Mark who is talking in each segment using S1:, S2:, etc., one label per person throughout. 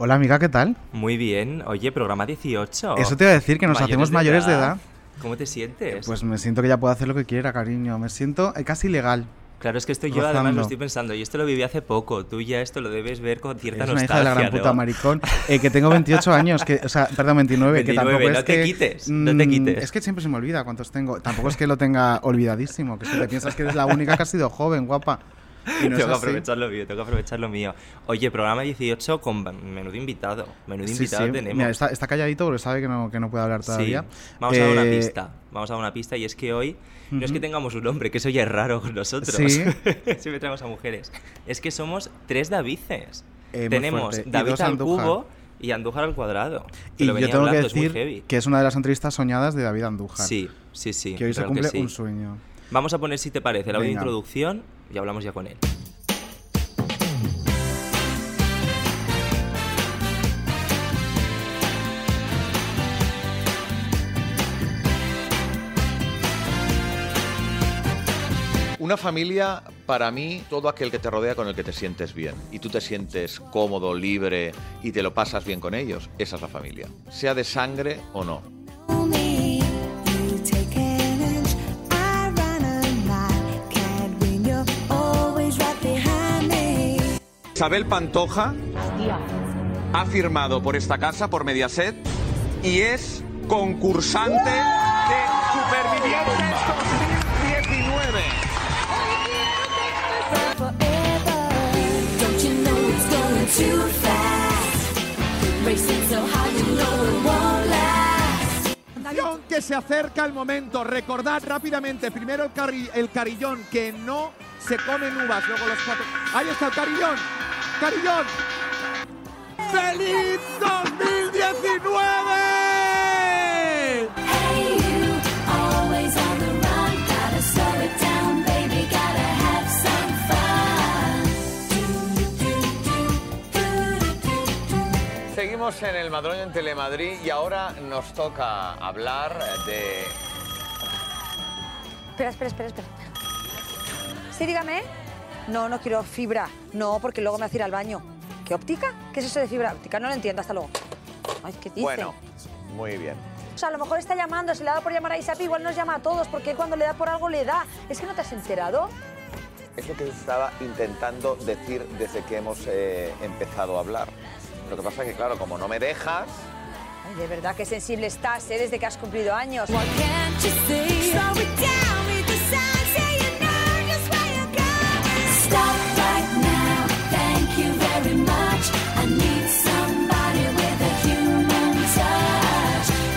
S1: Hola amiga, ¿qué tal?
S2: Muy bien. Oye, programa 18.
S1: Eso te iba a decir, que nos hacemos mayores de edad.
S2: ¿Cómo te sientes?
S1: Pues me siento que ya puedo hacer lo que quiera, cariño. Me siento eh, casi legal.
S2: claro, es que esto yo además lo estoy pensando. Y esto lo viví hace poco. Tú ya esto lo debes ver con cierta
S1: Eres una hija
S2: nostalgia,
S1: de la gran puta
S2: ¿no?
S1: maricón. Eh, que tengo 28 años, que, o sea, perdón, 29, que
S2: 29,
S1: tampoco
S2: no
S1: es
S2: te
S1: que...
S2: quites, no te
S1: mm,
S2: quites.
S1: Es que siempre se me olvida cuántos tengo. Tampoco es que lo tenga olvidadísimo, que es que te piensas que eres la única que ha sido joven, guapa. Y no es
S2: tengo que aprovechar lo mío, tengo que aprovechar lo mío. Oye, programa 18 con menudo invitado. Menudo invitado
S1: sí.
S2: tenemos.
S1: Mira, está, está calladito porque sabe que no, que no puede hablar todavía.
S2: Sí. Vamos a dar una
S1: Eh,
S2: pista. Vamos a dar una pista y es que hoy no es que tengamos un hombre, que eso ya es raro con nosotros.
S1: Sí.
S2: Siempre traemos a mujeres. Es que somos tres Davices.
S1: Eh,
S2: Tenemos David al cubo y Andújar al cuadrado.
S1: Y
S2: lo
S1: yo tengo que
S2: hablando, es muy
S1: decir
S2: heavy.
S1: que es una de las entrevistas soñadas de David Andújar.
S2: Sí, sí, sí.
S1: Que hoy se cumple
S2: sí.
S1: un sueño.
S2: Vamos a poner, si te parece, el audio de
S1: Venga.
S2: introducción y hablamos ya con él.
S3: Una familia, para mí, todo aquel que te rodea con el que te sientes bien y tú te sientes cómodo, libre y te lo pasas bien con ellos, esa es la familia, sea de sangre o no.
S4: Isabel Pantoja ha firmado por esta casa, por Mediaset, y es concursante de Supervivientes 2019.
S5: Forever. Don't.
S6: Que se acerca el momento. Recordad rápidamente, primero el, carri- el carillón, que no se comen uvas, luego los cuatro. Ahí está el carillón. Carillón. ¡Feliz 2019!
S3: Seguimos en el Madroño en Telemadrid y ahora nos toca hablar de...
S7: Espera, espera, espera, espera. Sí, dígame. No, no quiero fibra. No, porque luego me hace ir al baño. ¿Qué óptica? ¿Qué es eso de fibra óptica? No lo entiendo, hasta luego. Ay, ¿qué dice?
S3: Bueno, muy bien.
S7: O sea, a lo mejor está llamando, si le da por llamar a Isapi, igual nos llama a todos, porque cuando le da por algo le da. ¿Es que no te has enterado?
S3: Es lo que estaba intentando decir desde que hemos eh, empezado a hablar. Lo que pasa es que, claro, como no me dejas,
S7: Ay, de verdad que sensible estás, ¿eh? Desde que has cumplido años.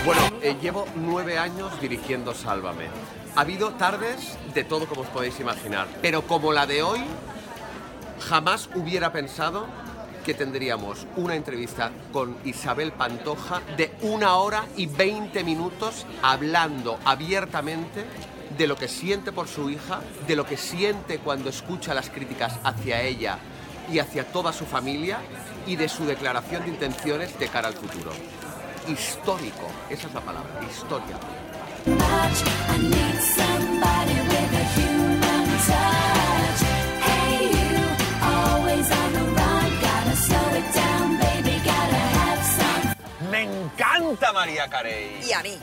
S8: Bueno, eh, llevo nueve años dirigiendo Sálvame. Ha habido tardes de todo como os podéis imaginar, pero como la de hoy, jamás hubiera pensado que tendríamos una entrevista con Isabel Pantoja de una hora y veinte minutos hablando abiertamente de lo que siente por su hija, de lo que siente cuando escucha las críticas hacia ella y hacia toda su familia y de su declaración de intenciones de cara al futuro. Histórico, esa es la palabra, historia.
S4: María Carey.
S7: Y a mí.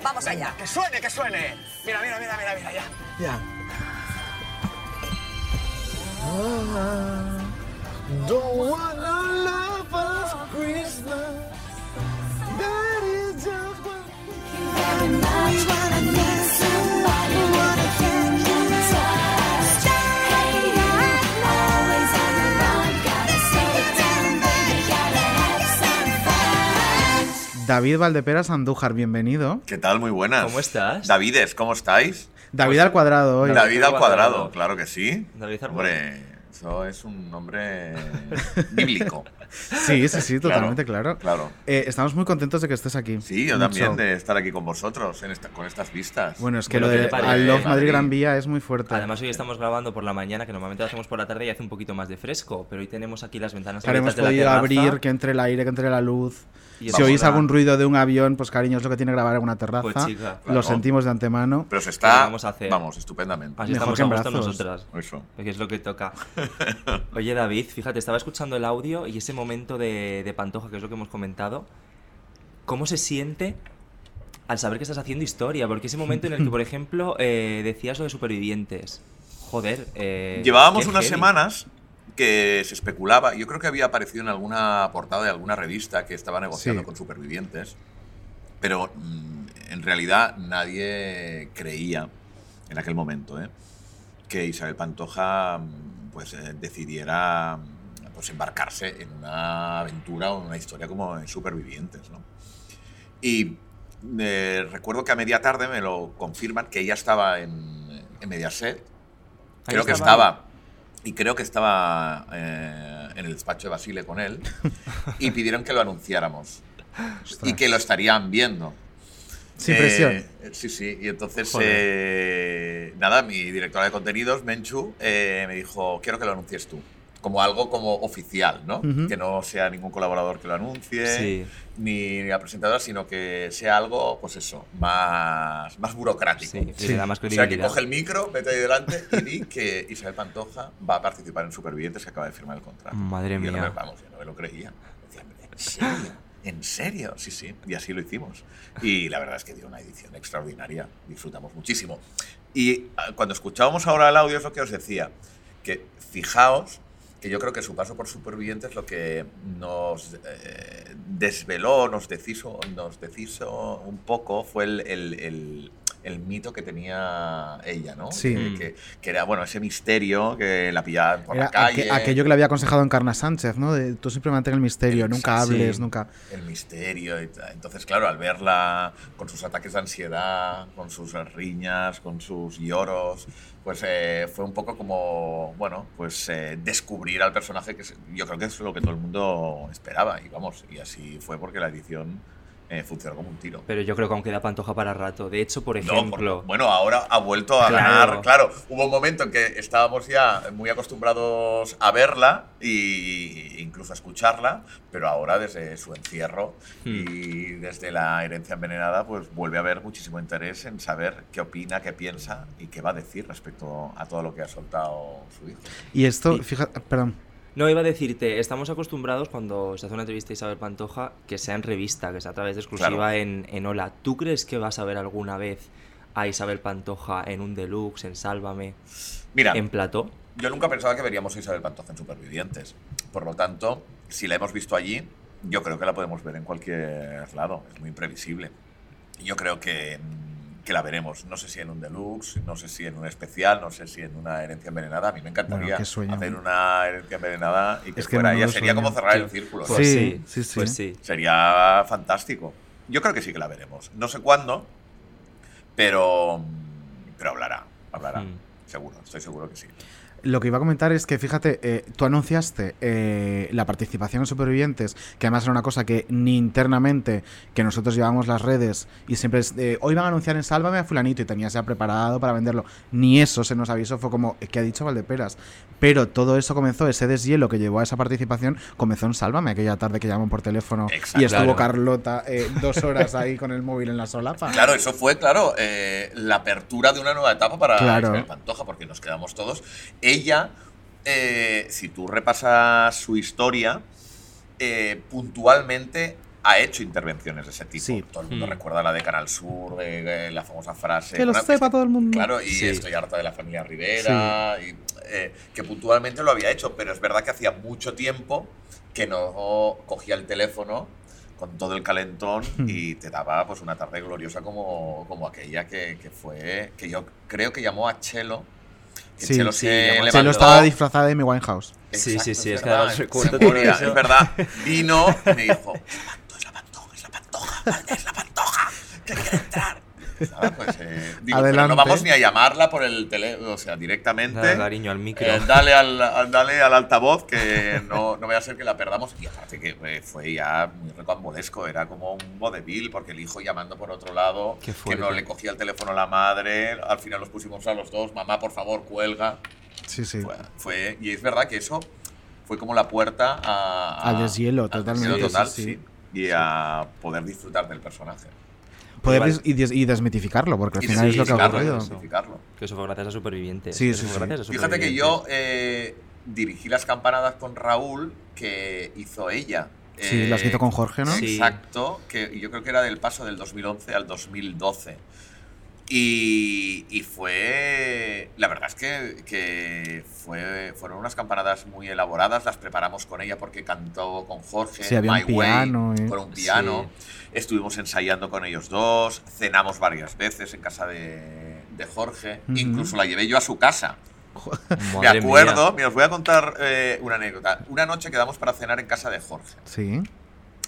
S7: Vamos
S4: Venga,
S7: allá.
S4: que suene, que suene. Mira, mira, mira, mira, mira, ya. Ya. Don't wanna love us Christmas. That is just what
S1: David Valdeperas Andújar, bienvenido.
S3: ¿qué tal? Muy buenas.
S2: ¿Cómo estás?
S3: Davides, ¿cómo estáis?
S1: David al cuadrado hoy.
S2: David
S3: David al
S2: cuadrado.
S3: cuadrado, claro que sí.
S2: David al
S3: Hombre, Eso es un nombre bíblico.
S1: Sí, sí, sí, totalmente, claro.
S3: Claro.
S1: Eh, estamos muy contentos de que estés aquí.
S3: Sí, yo
S1: Mucho.
S3: también de estar aquí con vosotros en esta- con estas vistas.
S1: Bueno, es que
S2: Bueno,
S1: lo
S2: ¿qué
S1: de al Love Madrid
S3: Madrid?
S1: Gran Vía es muy fuerte.
S2: Además hoy estamos grabando por la mañana, que normalmente lo hacemos por la tarde y hace un poquito más de fresco, pero hoy tenemos aquí las ventanas
S1: Claro, hemos
S2: abiertas de la
S1: podido abrir, que entre el aire, que entre la luz.
S2: Y
S1: si oís
S2: a-
S1: algún ruido de un avión, pues cariño, es lo que tiene grabar en una terraza.
S2: Pues, chica,
S1: Lo
S3: claro.
S1: sentimos de antemano.
S3: Pero se
S2: ¿Qué
S3: está,
S2: vamos a hacer?
S3: vamos, estupendamente.
S2: Así
S1: Mejor
S2: estamos
S1: que en brazos.
S2: nosotras.
S3: Eso.
S2: Que es lo que toca. Oye, David, fíjate, estaba escuchando el audio y ese momento de, de Pantoja, que es lo que hemos comentado. ¿Cómo se siente al saber que estás haciendo historia? Porque ese momento en el que, por ejemplo, eh, decías lo de supervivientes. Joder. eh,
S3: Llevábamos unas
S2: heavy.
S3: semanas que se especulaba, yo creo que había aparecido en alguna portada de alguna revista que estaba negociando
S1: Sí.
S3: con supervivientes, pero mm, en realidad nadie creía en aquel momento ¿eh? que Isabel Pantoja mm, pues, eh, decidiera mm, pues, embarcarse en una aventura o en una historia como en Supervivientes. ¿no? Y eh, recuerdo que a media tarde me lo confirman que ella estaba en, en Mediaset. Creo que
S2: estaba.
S3: Y creo que estaba eh, en el despacho de Basile con él. y pidieron que lo anunciáramos.
S1: Ostras.
S3: Y que lo estarían viendo.
S1: Sin
S3: Eh,
S1: presión.
S3: sí, sí. Y entonces, eh, nada, mi directora de contenidos, Menchu, eh, me dijo, quiero que lo anuncies tú. Como algo como oficial, ¿no?
S1: Ujú.
S3: Que no sea ningún colaborador que lo anuncie,
S2: Sí.
S3: ni la presentadora, sino que sea algo, pues eso, más, más burocrático.
S2: Sí, sí, da más
S3: O sea, que coge el micro, vete ahí delante y di que Isabel Pantoja va a participar en Supervivientes que acaba de firmar el contrato.
S2: Madre
S3: Y yo no
S2: mía.
S3: me- vamos, yo no me lo creía. Decía, ¿en serio? ¿En serio? Sí, sí. Y así lo hicimos. Y la verdad es que dio una edición extraordinaria. Disfrutamos muchísimo. Y ah, cuando escuchábamos ahora el audio es lo que os decía. Que fijaos que yo creo que su paso por Supervivientes lo que nos eh, desveló, nos deshizo, nos deshizo un poco fue el, el- el- el mito que tenía ella, ¿no?
S1: Sí.
S3: Que, que- que era, bueno, ese misterio que la pillaban por
S1: Era
S3: la calle.
S1: aque- aquello que le había aconsejado Encarna Sánchez, ¿no? De tú siempre mantén el misterio, nunca hables,
S2: Sí.
S1: nunca.
S3: el misterio. y. Entonces, claro, al verla con sus ataques de ansiedad, con sus riñas, con sus lloros, pues eh, fue un poco como, bueno, pues eh, descubrir al personaje que yo creo que es lo que todo el mundo esperaba. Y vamos, y así fue porque la edición eh, funcionó como un tiro.
S2: Pero yo creo que aún queda Pantoja para rato. De hecho, por
S3: No, por-
S2: ejemplo.
S3: bueno, ahora ha vuelto a
S2: Claro.
S3: ganar. Claro, hubo un momento en que estábamos ya muy acostumbrados a verla e incluso a escucharla, pero ahora desde su encierro
S2: Hmm.
S3: y desde la herencia envenenada, pues vuelve a haber muchísimo interés en saber qué opina, qué piensa y qué va a decir respecto a todo lo que ha soltado su hijo.
S1: Y esto,
S2: Sí.
S1: fíjate, perdón.
S2: No, iba a decirte, estamos acostumbrados cuando se hace una entrevista a Isabel Pantoja que sea en revista, que sea a través de exclusiva
S3: Claro.
S2: en, en Hola. ¿Tú crees que vas a ver alguna vez a Isabel Pantoja en un deluxe, en Sálvame,
S3: Mira,
S2: en plató?
S3: Yo nunca pensaba que veríamos a Isabel Pantoja en Supervivientes. Por lo tanto, si la hemos visto allí, yo creo que la podemos ver en cualquier lado. Es muy imprevisible. Yo creo que, mm, que la veremos. No sé si en un deluxe, no sé si en un especial, no sé si en una herencia envenenada. A mí me encantaría
S1: Bueno, qué sueño.
S3: hacer una herencia envenenada y que
S1: Es que
S3: fuera ella. Sería
S1: sueño.
S3: como cerrar el círculo.
S2: Pues
S1: Sí,
S2: sí,
S1: sí, sí.
S2: Pues sí.
S3: Sería fantástico. Yo creo que sí que la veremos. No sé cuándo, pero, pero hablará. Hablará.
S2: Mm.
S3: Seguro, estoy seguro que sí.
S1: Lo que iba a comentar es que, fíjate, eh, tú anunciaste eh, la participación en Supervivientes, que además era una cosa que ni internamente, que nosotros llevamos las redes y siempre es, hoy van a anunciar en Sálvame a fulanito y tenías ya preparado para venderlo. Ni eso se nos avisó, fue como, ¿qué ha dicho Valdeperas? Pero todo eso comenzó, ese deshielo que llevó a esa participación, comenzó en Sálvame, aquella tarde que llamó por teléfono
S3: Exacto.
S1: y estuvo
S2: Claro.
S1: Carlota eh, dos horas ahí con el móvil en la solapa.
S3: Claro, eso fue, claro, eh, la apertura de una nueva etapa para
S1: Claro.
S3: Pantoja, porque nos quedamos todos. Ella, eh, si tú repasas su historia, eh, puntualmente ha hecho intervenciones de ese tipo.
S1: Sí.
S3: Todo el mundo
S2: Mm.
S3: recuerda la de Canal Sur, de, eh, la famosa frase.
S1: Que lo sepa todo el mundo.
S3: Claro, y
S2: Sí.
S3: estoy harta de la familia Rivera, y, eh, que puntualmente lo había hecho, pero es verdad que hacía mucho tiempo que no cogía el teléfono con todo el calentón
S1: Hmm.
S3: y te daba pues una tarde gloriosa como, como aquella que, que fue, que yo creo que llamó a Chelo.
S1: Sí,
S3: Chelo
S2: sí,
S3: se
S2: llamó a
S1: Se
S3: levantó.
S1: lo estaba disfrazada de Amy Winehouse.
S2: Sí, sí, sí,
S3: es
S2: es que
S3: verdad,
S2: ahora
S3: memoria,
S2: eso.
S3: es verdad. Vino y me dijo, es la pantoja, es la pantoja, es la pantoja, es la pantoja, que quiere entrar. Pues, eh, digo, pero no vamos ni a llamarla por el teléfono, o sea, directamente.
S2: Nada, cariño, al micro.
S3: Eh, dale, al, al- dale al altavoz que no, no vaya a ser que la perdamos. Y aparte que eh, fue ya muy recambolesco, era como un vodevil, porque el hijo llamando por otro lado, que no le cogía el teléfono a la madre, al final los pusimos a los dos, mamá, por favor, cuelga.
S1: Sí, sí.
S3: Fue, fue- y es verdad que eso fue como la puerta a, a-
S1: Al deshielo,
S3: al
S1: totalmente,
S3: deshielo total,
S1: sí,
S3: sí,
S1: sí.
S3: Y a poder disfrutar del personaje.
S1: Poder y, des- y desmitificarlo, porque al
S3: Y
S1: final es lo que ha ocurrido.
S3: desmitificarlo.
S2: Que eso fue gracias a Supervivientes.
S1: Sí,
S2: Eso
S1: sí,
S2: fue
S1: sí.
S2: gracias a
S3: Fíjate que yo eh, dirigí las campanadas con Raúl que hizo ella.
S1: Sí,
S3: Eh,
S1: las que hizo con Jorge, ¿no?
S2: Sí.
S3: Exacto, que yo creo que era del paso del 2011 al 2012. Y, y fue. La verdad es que, que fue, fueron unas campanadas muy elaboradas. Las preparamos con ella porque cantó con Jorge.
S1: Sí, había un
S3: My Way,
S1: piano, eh.
S3: Con un piano. Estuvimos ensayando con ellos dos. Cenamos varias veces en casa de, de Jorge.
S1: Ujú.
S3: Incluso la llevé yo a su casa. Me acuerdo,
S2: mía.
S3: mira, os voy a contar eh, una anécdota. Una noche quedamos para cenar en casa de Jorge,
S1: Sí.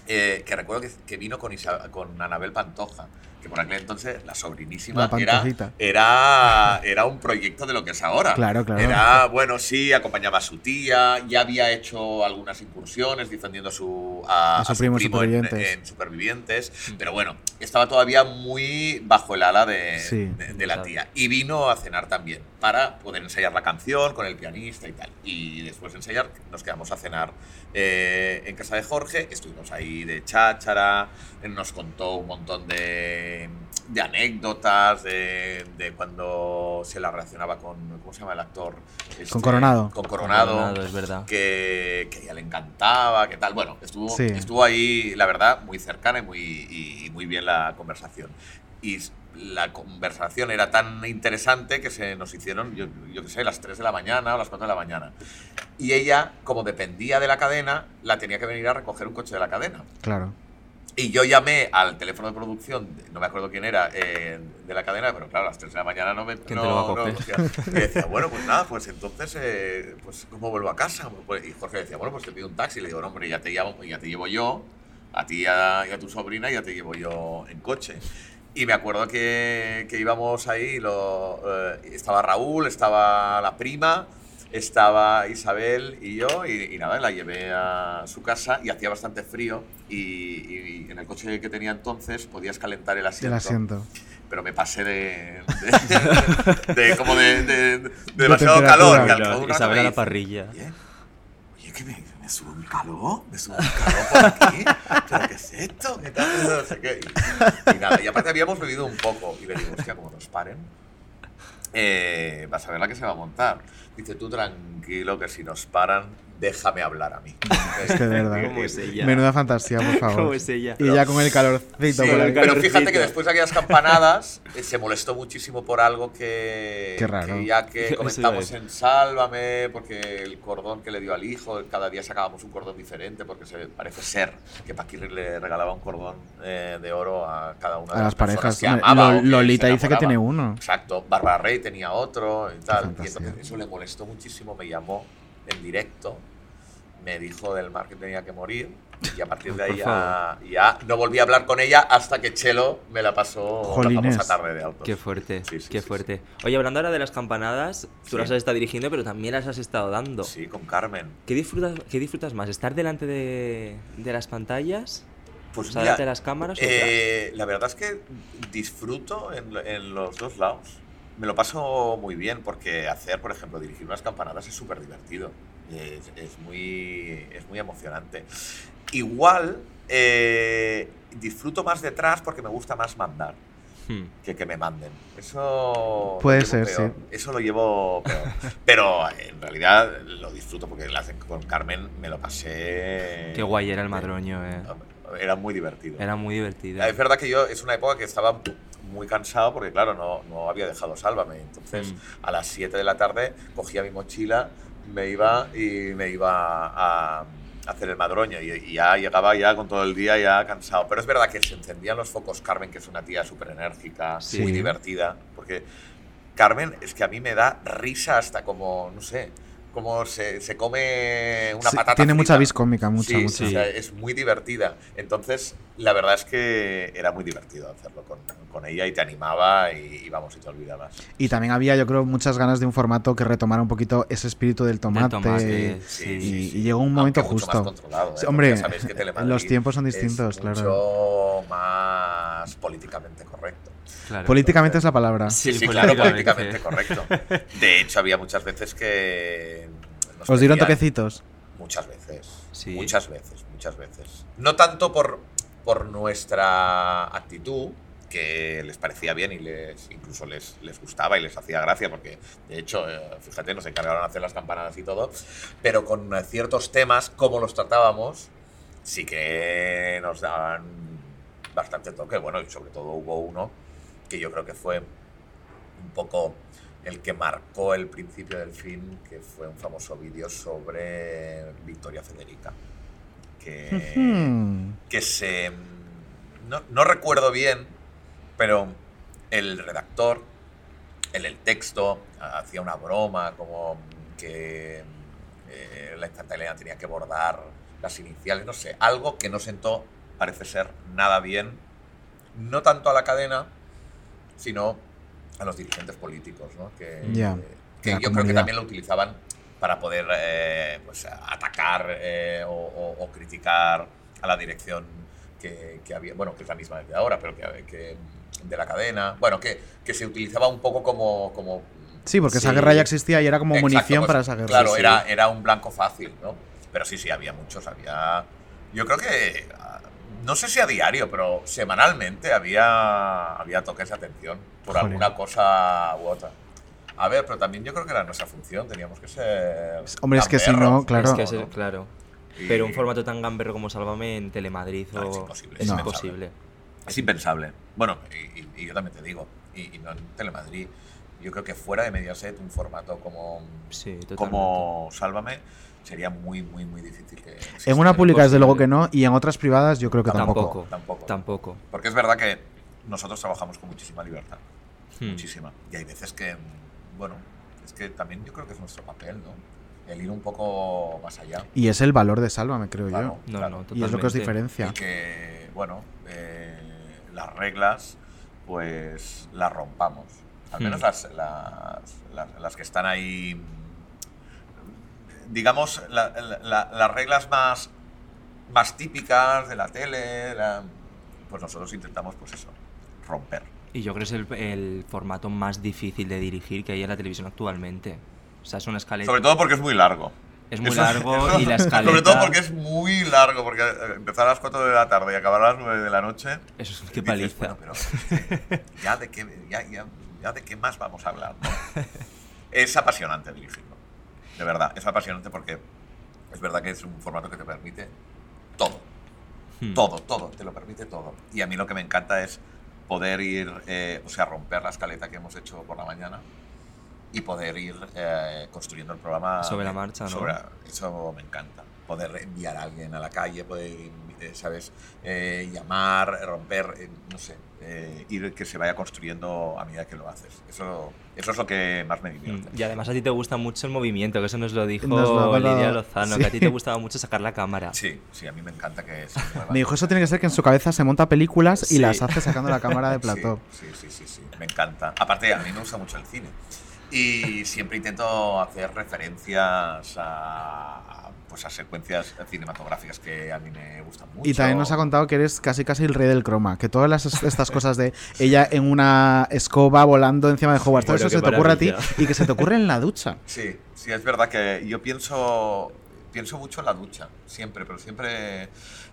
S3: eh, que recuerdo que, que vino con, Isa- con Anabel Pantoja, que por aquel entonces la sobrinísima
S1: La
S3: era, era, era un proyecto de lo que es ahora.
S1: Claro, claro.
S3: Era, bueno, sí, acompañaba a su tía, ya había hecho algunas incursiones defendiendo a su, a,
S1: A su
S3: a
S1: primo en
S3: en-
S1: Supervivientes.
S3: en Supervivientes, pero bueno, estaba todavía muy bajo el ala de,
S1: Sí.
S3: de- de la tía. Y vino a cenar también, para poder ensayar la canción con el pianista y tal. Y después de ensayar, nos quedamos a cenar eh, en casa de Jorge, estuvimos ahí de cháchara, nos contó un montón de, de anécdotas, de, de cuando se la relacionaba con, ¿cómo se llama el actor? Este,
S1: Con Coronado.
S3: Con Coronado.
S2: Coronado, es verdad.
S3: Que, que a ella le encantaba, que tal. Bueno, estuvo,
S1: Sí.
S3: estuvo ahí, la verdad, muy cercana y muy, y- y muy bien la conversación. Y la conversación era tan interesante que se nos hicieron, yo, yo qué sé, las 3 de la mañana o las 4 de la mañana. Y ella, como dependía de la cadena, la tenía que venir a recoger un coche de la cadena.
S1: Claro.
S3: Y yo llamé al teléfono de producción, no me acuerdo quién era, eh, de la cadena, pero claro, a las 3 de la mañana no me.
S2: ¿Quién
S3: no,
S2: te lo va a
S3: no
S2: coger?
S3: cogía. y decía, bueno, pues nada, pues entonces, eh, pues ¿cómo vuelvo a casa? Pues- Y Jorge decía, bueno, pues te pido un taxi. Y le digo, no, hombre, ya te, llamo, ya te llevo yo, a ti y a, y a tu sobrina, ya te llevo yo en coche. Y me acuerdo que, que íbamos ahí, lo, eh, estaba Raúl, estaba la prima, estaba Isabel y yo, y, y nada, la llevé a su casa y hacía bastante frío. Y, y en el coche que tenía entonces podías calentar el
S1: El
S3: asiento.
S1: asiento.
S3: Pero me pasé de. de, de- como de, de- de demasiado calor. y al
S2: Claro, Isabel a la parrilla.
S3: Oye, oye, que me, me sube un calor, me sube un calor por aquí. ¿Pero qué es esto? ¿Qué tal? No sé qué. Y, y nada, y aparte habíamos bebido un poco. Y le digo, hostia, como nos paren, eh, vas a ver la que se va a montar. Dice, tú tranquilo, que si nos paran, déjame hablar a mí.
S1: Es que de verdad.
S2: ¿Cómo es ella?
S1: Menuda fantasía, por favor.
S2: ¿Cómo es ella?
S1: Y ya con el calorcito
S3: Sí,
S1: por ahí.
S3: pero fíjate que después de aquellas campanadas eh, se molestó muchísimo por algo que,
S1: Qué raro.
S3: que ya que comentamos en Sálvame, porque el cordón que le dio al hijo, cada día sacábamos un cordón diferente, porque se, parece ser que Paquirri le regalaba un cordón eh, de oro a cada una de
S1: A las
S3: personas
S1: parejas.
S3: que amaba que
S1: Lolita
S3: se
S1: dice que tiene uno.
S3: Exacto, Bárbara Rey tenía otro y tal. Y entonces eso le molestó muchísimo, me llamó en directo, me dijo del mar que tenía que morir y a partir de ahí ya, ya no volví a hablar con ella hasta que Chelo me la pasó
S1: Jolines.
S3: la famosa tarde de autos.
S2: Qué fuerte,
S3: Sí, sí,
S2: qué
S3: sí,
S2: fuerte. Oye, hablando ahora de las campanadas, tú las has estado dirigiendo, pero también las has estado dando.
S3: Sí, con Carmen.
S2: ¿Qué disfrutas, qué disfrutas más? ¿Estar delante de, de las pantallas?
S3: Pues mira,
S2: delante de las cámaras
S3: eh, la verdad es que disfruto en, en los dos lados. Me lo paso muy bien porque hacer, por ejemplo, dirigir unas campanadas es súper divertido. Es, es muy, es muy emocionante. Igual eh, disfruto más detrás porque me gusta más mandar
S2: Hmm.
S3: que que me manden. Eso
S1: Puede ser,
S3: peor. Eso lo llevo peor. Pero en realidad lo disfruto porque con Carmen me lo pasé.
S2: Qué guay era el madroño, eh.
S3: Era muy divertido.
S2: Era muy divertido.
S3: Es verdad que yo es una época que estaba muy cansado porque, claro, no, no había dejado Sálvame. Entonces,
S2: Mm.
S3: a las 7 de la tarde cogía mi mochila, me iba y me iba a, hacer el madroño. Y, y ya llegaba ya con todo el día ya cansado. Pero es verdad que se encendían los focos Carmen, que es una tía súper enérgica,
S2: Sí.
S3: muy divertida. Porque Carmen es que a mí me da risa hasta como, no sé, cómo se, se come una
S1: Sí,
S3: patata
S1: tiene mucha vis cómica, mucha,
S3: Sí,
S1: mucha.
S3: o sea, es muy divertida. Entonces, la verdad es que era muy divertido hacerlo con, con ella y te animaba y, y vamos, y te olvidabas.
S1: Y también había, yo creo, muchas ganas de un formato que retomara un poquito ese espíritu del tomate.
S2: tomate,
S3: Sí,
S1: y,
S3: sí, sí.
S1: y llegó un momento
S3: Aunque mucho
S1: justo.
S3: más controlado, ¿eh?
S1: Sí, hombre, los tiempos son
S3: es
S1: distintos, claro.
S3: mucho más políticamente correcto.
S2: Claro.
S1: Políticamente es la palabra.
S2: Sí,
S3: Sí, claro,
S2: políticamente.
S3: correcto. De hecho, había muchas veces que. nos
S1: ¿Os dieron toquecitos?
S3: Muchas veces.
S2: Sí.
S3: Muchas veces, muchas veces. No tanto por, por nuestra actitud, que les parecía bien y les incluso les, les gustaba y les hacía gracia, porque de hecho, eh, fíjate, nos encargaron de hacer las campanadas y todo, pero con ciertos temas, como los tratábamos, sí que nos daban bastante toque. Bueno, y sobre todo hubo uno que yo creo que fue un poco el que marcó el principio del fin, que fue un famoso vídeo sobre Victoria Federica. Que, que se... No, no recuerdo bien, pero el redactor, en el texto, hacía una broma como que eh, la infanta Elena tenía que bordar las iniciales, no sé, algo que no sentó, parece ser, nada bien, no tanto a la cadena, sino a los dirigentes políticos, ¿no? Que,
S1: Ya,
S3: que yo creo que
S1: comunidad.
S3: también lo utilizaban para poder eh, pues, atacar eh, o, o- o criticar a la dirección que, que había, bueno, que es la misma desde ahora, pero que, que de la cadena, bueno, que, que se utilizaba un poco como... como
S1: Sí, porque esa
S2: Sí.
S1: guerra ya existía y era como
S3: Exacto,
S1: munición
S3: pues,
S1: para esa guerra.
S3: Claro,
S1: Sí.
S3: Era, era un blanco fácil, ¿no? Pero sí, sí, había muchos, había... Yo creo que, no sé si a diario, pero semanalmente había, había toques de atención por
S1: Joder.
S3: alguna cosa u otra. A ver, pero también yo creo que era nuestra función, teníamos que ser...
S1: Hombre, es que si no, claro.
S2: Es que es- claro.
S3: Y-
S2: Pero un formato tan gamberro como Sálvame en Telemadrid
S3: No,
S2: o-
S3: es imposible,
S2: es
S1: No.
S2: imposible.
S3: Es impensable. Bueno, y, y- y yo también te digo, y, y no en Telemadrid, yo creo que fuera de Mediaset un formato como,
S2: Sí,
S3: como Sálvame sería muy, muy, muy difícil que
S1: En una pública, desde luego que no, y en otras privadas, yo creo que tampoco.
S2: Tampoco.
S3: Tampoco.
S2: Tampoco.
S3: Porque es verdad que nosotros trabajamos con muchísima libertad,
S2: Hmm.
S3: muchísima. Y hay veces que, mm, bueno, es que también yo creo que es nuestro papel, ¿no? El ir un poco más allá.
S1: Y es el valor de Sálvame, creo
S3: Claro,
S1: yo.
S2: No,
S3: claro.
S2: no,
S1: Y es lo que os diferencia.
S3: Y que, bueno, eh, las reglas, pues las rompamos. Al
S2: Hmm.
S3: menos las, las, las- las que están ahí, digamos, la- la- la- las reglas más, más típicas de la tele, la- pues nosotros intentamos, pues eso, romper.
S2: Y yo creo que es el, el formato más difícil de dirigir que hay en la televisión actualmente. O sea, es una escaleta.
S3: Sobre todo porque es muy largo.
S2: Es muy
S3: Eso-
S2: largo
S3: eso-
S2: y la escaleta.
S3: Sobre todo porque es muy largo, porque eh, empezar a las 4 de la tarde y acabar a las 9 de la noche.
S2: Eso es
S3: dices,
S2: paliza.
S3: bueno, pero ya de qué, ya, ya- ya de qué más vamos a hablar. ¿no? es apasionante dirigirlo. De verdad, es apasionante porque es verdad que es un formato que te permite todo.
S2: Hmm.
S3: Todo, todo, te lo permite todo. Y a mí lo que me encanta es poder ir, eh, o sea, romper la escaleta que hemos hecho por la mañana y poder ir eh, construyendo el programa
S2: Sobre la marcha, ¿no?
S3: sobre- eso me encanta. Poder enviar a alguien a la calle, poder, eh, ¿sabes? Eh, llamar, romper, eh, no sé, eh, ir que se vaya construyendo a medida que lo haces. Eso, eso es lo que más me divierte.
S2: Mm, Y además a ti te gusta mucho el movimiento, que eso nos lo dijo
S1: Nos lo
S2: Lidia Lozano,
S1: sí.
S2: que a ti te gustaba mucho sacar la cámara.
S3: Sí, sí, a mí me encanta que se mueva.
S1: Me dijo, eso tiene que ser que en su cabeza se monta películas y
S3: Sí.
S1: las hace sacando la cámara de plató.
S3: Sí, sí, sí, sí, sí, me encanta. Aparte, a mí me gusta mucho el cine. Y siempre intento hacer referencias a, pues a secuencias cinematográficas que a mí me gustan mucho.
S1: Y también nos ha contado que eres casi casi el rey del croma, que todas las, estas cosas de ella en una escoba volando encima de Hogwarts, todo
S2: Bueno,
S1: eso se te ocurre a ti
S2: maravilla.
S1: y que se te ocurre en la ducha.
S3: Sí, sí, es verdad que yo pienso, pienso mucho en la ducha, siempre, pero siempre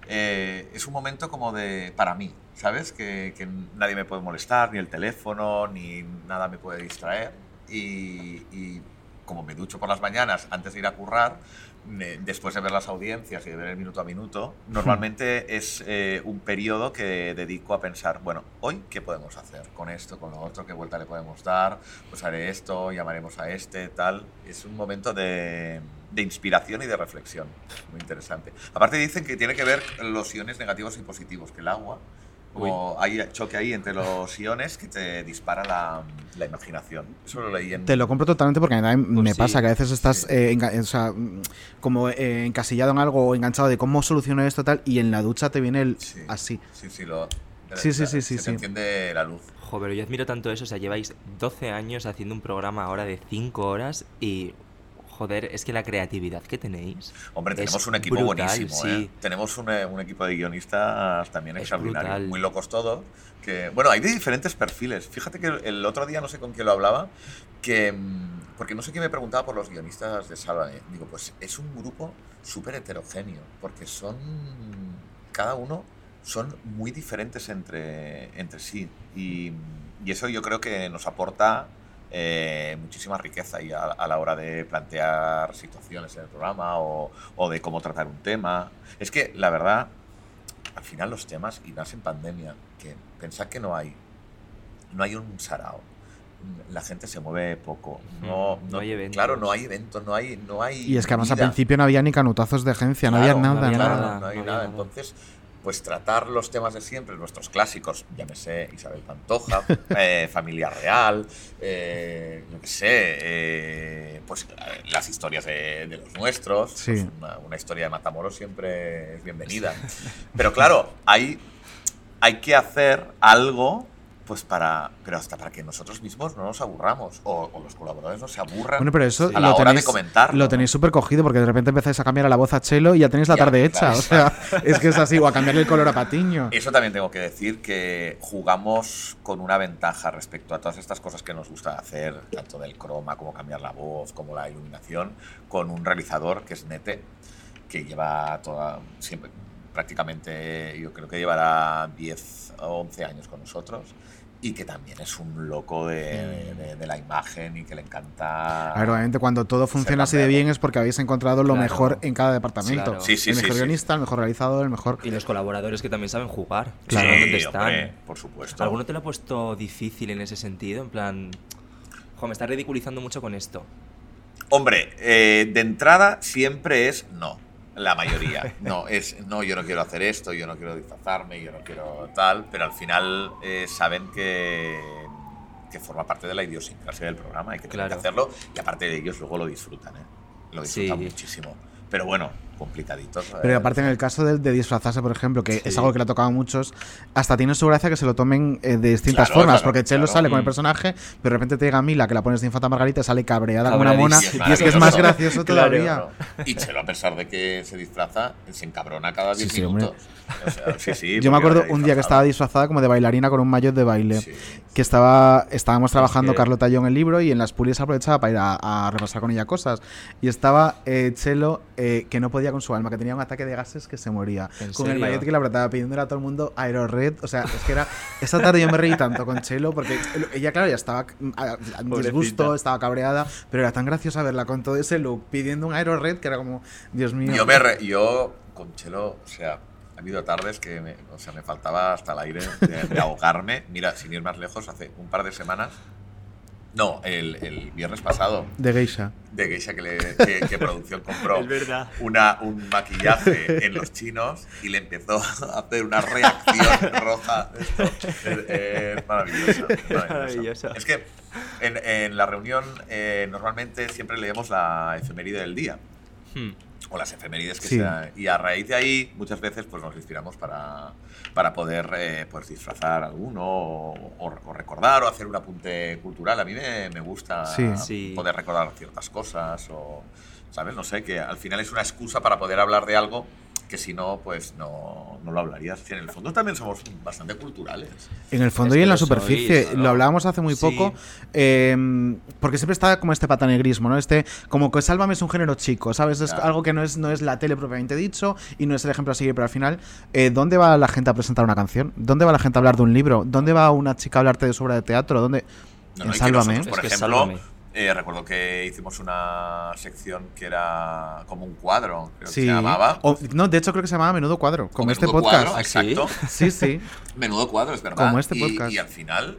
S3: eh, es un momento como de, para mí, ¿sabes? Que, que nadie me puede molestar, ni el teléfono, ni nada me puede distraer. Y, y como me ducho por las mañanas antes de ir a currar, después de ver las audiencias y de ver el minuto a minuto, normalmente es eh, un periodo que dedico a pensar, bueno, hoy qué podemos hacer con esto, con lo otro, qué vuelta le podemos dar, pues haré esto, llamaremos a este, tal. Es un momento de, de inspiración y de reflexión, muy interesante. Aparte dicen que tiene que ver los iones negativos y positivos, que el agua Como hay choque ahí entre los iones que te dispara la, la imaginación. Eso lo leí en...
S1: Te lo compro totalmente porque a mí también
S2: Pues
S1: me
S2: sí.
S1: pasa que a veces estás
S3: Sí.
S1: eh, enga- o sea, como eh, encasillado en algo o enganchado de cómo soluciono esto tal y en la ducha te viene el
S3: Sí.
S1: así.
S3: Sí, sí, lo...
S1: Sí, sí, sí, sí,
S3: se te
S1: sí.
S3: enciende la luz.
S2: Jo, pero yo admiro tanto eso. O sea, lleváis 12 años haciendo un programa ahora de 5 horas y. Joder, es que la creatividad que tenéis.
S3: Hombre, tenemos un equipo
S2: brutal,
S3: buenísimo,
S2: sí.
S3: ¿eh? Tenemos un, eh, un equipo de guionistas también
S2: Es
S3: extraordinario,
S2: brutal.
S3: muy locos todos. Que, bueno, hay de diferentes perfiles. Fíjate que el, otro día, no sé con quién lo hablaba, que... mm, Porque no sé quién me preguntaba por los guionistas de Sálvame. Digo, pues es un grupo súper heterogéneo, porque son... Cada uno son muy diferentes entre, entre sí. Y, y eso yo creo que nos aporta eh, muchísima riqueza y a, a la hora de plantear situaciones en el programa o, o de cómo tratar un tema. Es que, la verdad, al final los temas, y más en pandemia, que pensad que no hay, no hay un sarao. La gente se mueve poco. No,
S2: No hay eventos.
S3: Claro, no hay eventos, no hay, no hay
S1: Y es que además al
S3: vida.
S1: principio no había ni canutazos de agencia, no había
S3: Claro,
S1: nada.
S2: había
S1: nada.
S2: nada.
S3: no hay
S2: no había
S3: nada.
S2: nada.
S3: Entonces, pues tratar los temas de siempre, nuestros clásicos, llámese Isabel Pantoja, eh, Familia Real, eh, yo qué sé, eh, pues las historias de, de los nuestros.
S1: Sí.
S3: pues una, una historia de Matamoros siempre es bienvenida. Pero claro, hay, hay que hacer algo. Pues para, pero hasta para que nosotros mismos no nos aburramos o, o los colaboradores no se aburran
S1: Bueno, pero eso
S3: a la
S1: lo
S3: hora
S1: tenéis,
S3: de comentar.
S1: lo tenéis súper cogido porque de repente empezáis a cambiar a la voz a Chelo y ya tenéis la
S3: Ya,
S1: tarde
S3: claro.
S1: hecha. O sea, es que es así, o a cambiarle el color a Patiño.
S3: Eso también tengo que decir que jugamos con una ventaja respecto a todas estas cosas que nos gusta hacer, tanto del croma como cambiar la voz, como la iluminación, con un realizador que es Nete, que lleva toda, siempre, prácticamente, yo creo que llevará 10 o 11 años con nosotros. Y que también es un loco de, de- de la imagen y que le encanta.
S1: A ver, obviamente cuando todo funciona así de bien es porque habéis encontrado lo
S2: Claro.
S1: mejor en cada departamento.
S2: Claro.
S3: Sí, sí,
S1: el mejor
S3: sí.
S1: guionista, el mejor realizador, el mejor...
S2: Y los colaboradores que también saben jugar.
S1: Claro.
S2: dónde están.
S3: hombre, por supuesto.
S2: ¿Alguno te lo ha puesto difícil en ese sentido? En plan. Jo, me está ridiculizando mucho con esto.
S3: Hombre, eh, de entrada siempre es no. La mayoría. No, es no, yo no quiero hacer esto, yo no quiero disfrazarme, yo no quiero tal, pero al final eh, saben que, que forma parte de la idiosincrasia del programa y que tienen que hacerlo y aparte de ellos luego lo disfrutan, ¿eh? Lo disfrutan
S2: Sí.
S3: muchísimo. Pero bueno, complicaditos.
S1: Pero aparte en el caso de, de disfrazarse, por ejemplo, que es
S2: Sí.
S1: algo que le ha tocado a muchos, hasta tiene su gracia que se lo tomen eh, de distintas
S3: Claro,
S1: formas,
S3: claro,
S1: porque Chelo
S3: claro.
S1: sale con el
S2: Mm.
S1: personaje, pero de repente te llega Mila, que la pones de infanta Margarita, sale cabreada como una mona, y es que es más gracioso
S2: Claro.
S1: todavía.
S3: Y Chelo, a pesar de que se disfraza, se encabrona cada 10
S1: Sí, sí, hombre.
S3: minutos. O sea, sí, sí,
S1: Yo me acuerdo un día que estaba disfrazada como de bailarina con un maillot de baile.
S3: Sí.
S1: Que estaba, estábamos trabajando
S2: que-
S1: Carlota y yo en el libro y en las pulis aprovechaba para ir a, a repasar con ella cosas. Y estaba eh, Chelo eh, que no podía con su alma, que tenía un ataque de gases que se moría.
S2: ¿En
S1: Con el maillot que le apretaba, pidiéndole a todo el mundo Aerored. O sea, es que era. Esa tarde yo me reí tanto con Chelo porque ella, claro, ya estaba a disgusto,
S2: Pobrecita.
S1: estaba cabreada, pero era tan graciosa verla con todo ese look pidiendo un Aerored que era como, Dios mío.
S3: Yo, me re- yo con Chelo, o sea, ha habido tardes que me, o sea, me faltaba hasta el aire de, de ahogarme. Mira, sin ir más lejos, hace un par de semanas, no, el, el viernes pasado,
S1: De geisha.
S3: de Geisha que, le, que, que producción compró
S2: Es verdad.
S3: una, un maquillaje en los chinos y le empezó a hacer una reacción roja. Esto es, es maravilloso. maravilloso.
S2: Maravilloso.
S3: Es que en, en la reunión eh, normalmente siempre leemos la efeméride del día
S2: Hmm.
S3: o las efemérides que
S1: Sí.
S3: sea. Y a raíz de ahí, muchas veces pues nos inspiramos para, para poder eh, pues, disfrazar alguno o, o- o recordar o hacer un apunte cultural. A mí me, me gusta
S1: Sí.
S2: Sí.
S3: poder recordar ciertas cosas o, ¿sabes? No sé, que al final es una excusa para poder hablar de algo que si no, pues no, no lo hablarías. En el fondo también somos bastante culturales.
S1: En el fondo
S2: Es
S1: y en la
S2: sois,
S1: superficie, lo hablábamos hace muy
S2: Sí.
S1: poco, eh, porque siempre está como este patanegrismo, ¿no? Este, como que Sálvame es un género chico, ¿sabes? Es
S3: Claro.
S1: algo que no es, no es la tele propiamente dicho y no es el ejemplo a seguir, pero al final, eh, ¿dónde va la gente a presentar una canción? ¿Dónde va la gente a hablar de un libro? ¿Dónde va una chica a hablarte de su obra de teatro? ¿Dónde?
S3: No,
S1: en
S3: no,
S1: Sálvame.
S3: nosotros, por
S2: Es que
S3: ejemplo,
S2: Sálvame.
S3: Eh, recuerdo que hicimos una sección que era como un cuadro, creo que se llamaba.
S1: O- no, de hecho creo que se llamaba Menudo Cuadro, como este podcast.
S3: Cuadro, exacto.
S1: Sí, sí.
S3: Menudo cuadro, es verdad.
S1: Como este podcast.
S3: Y, al final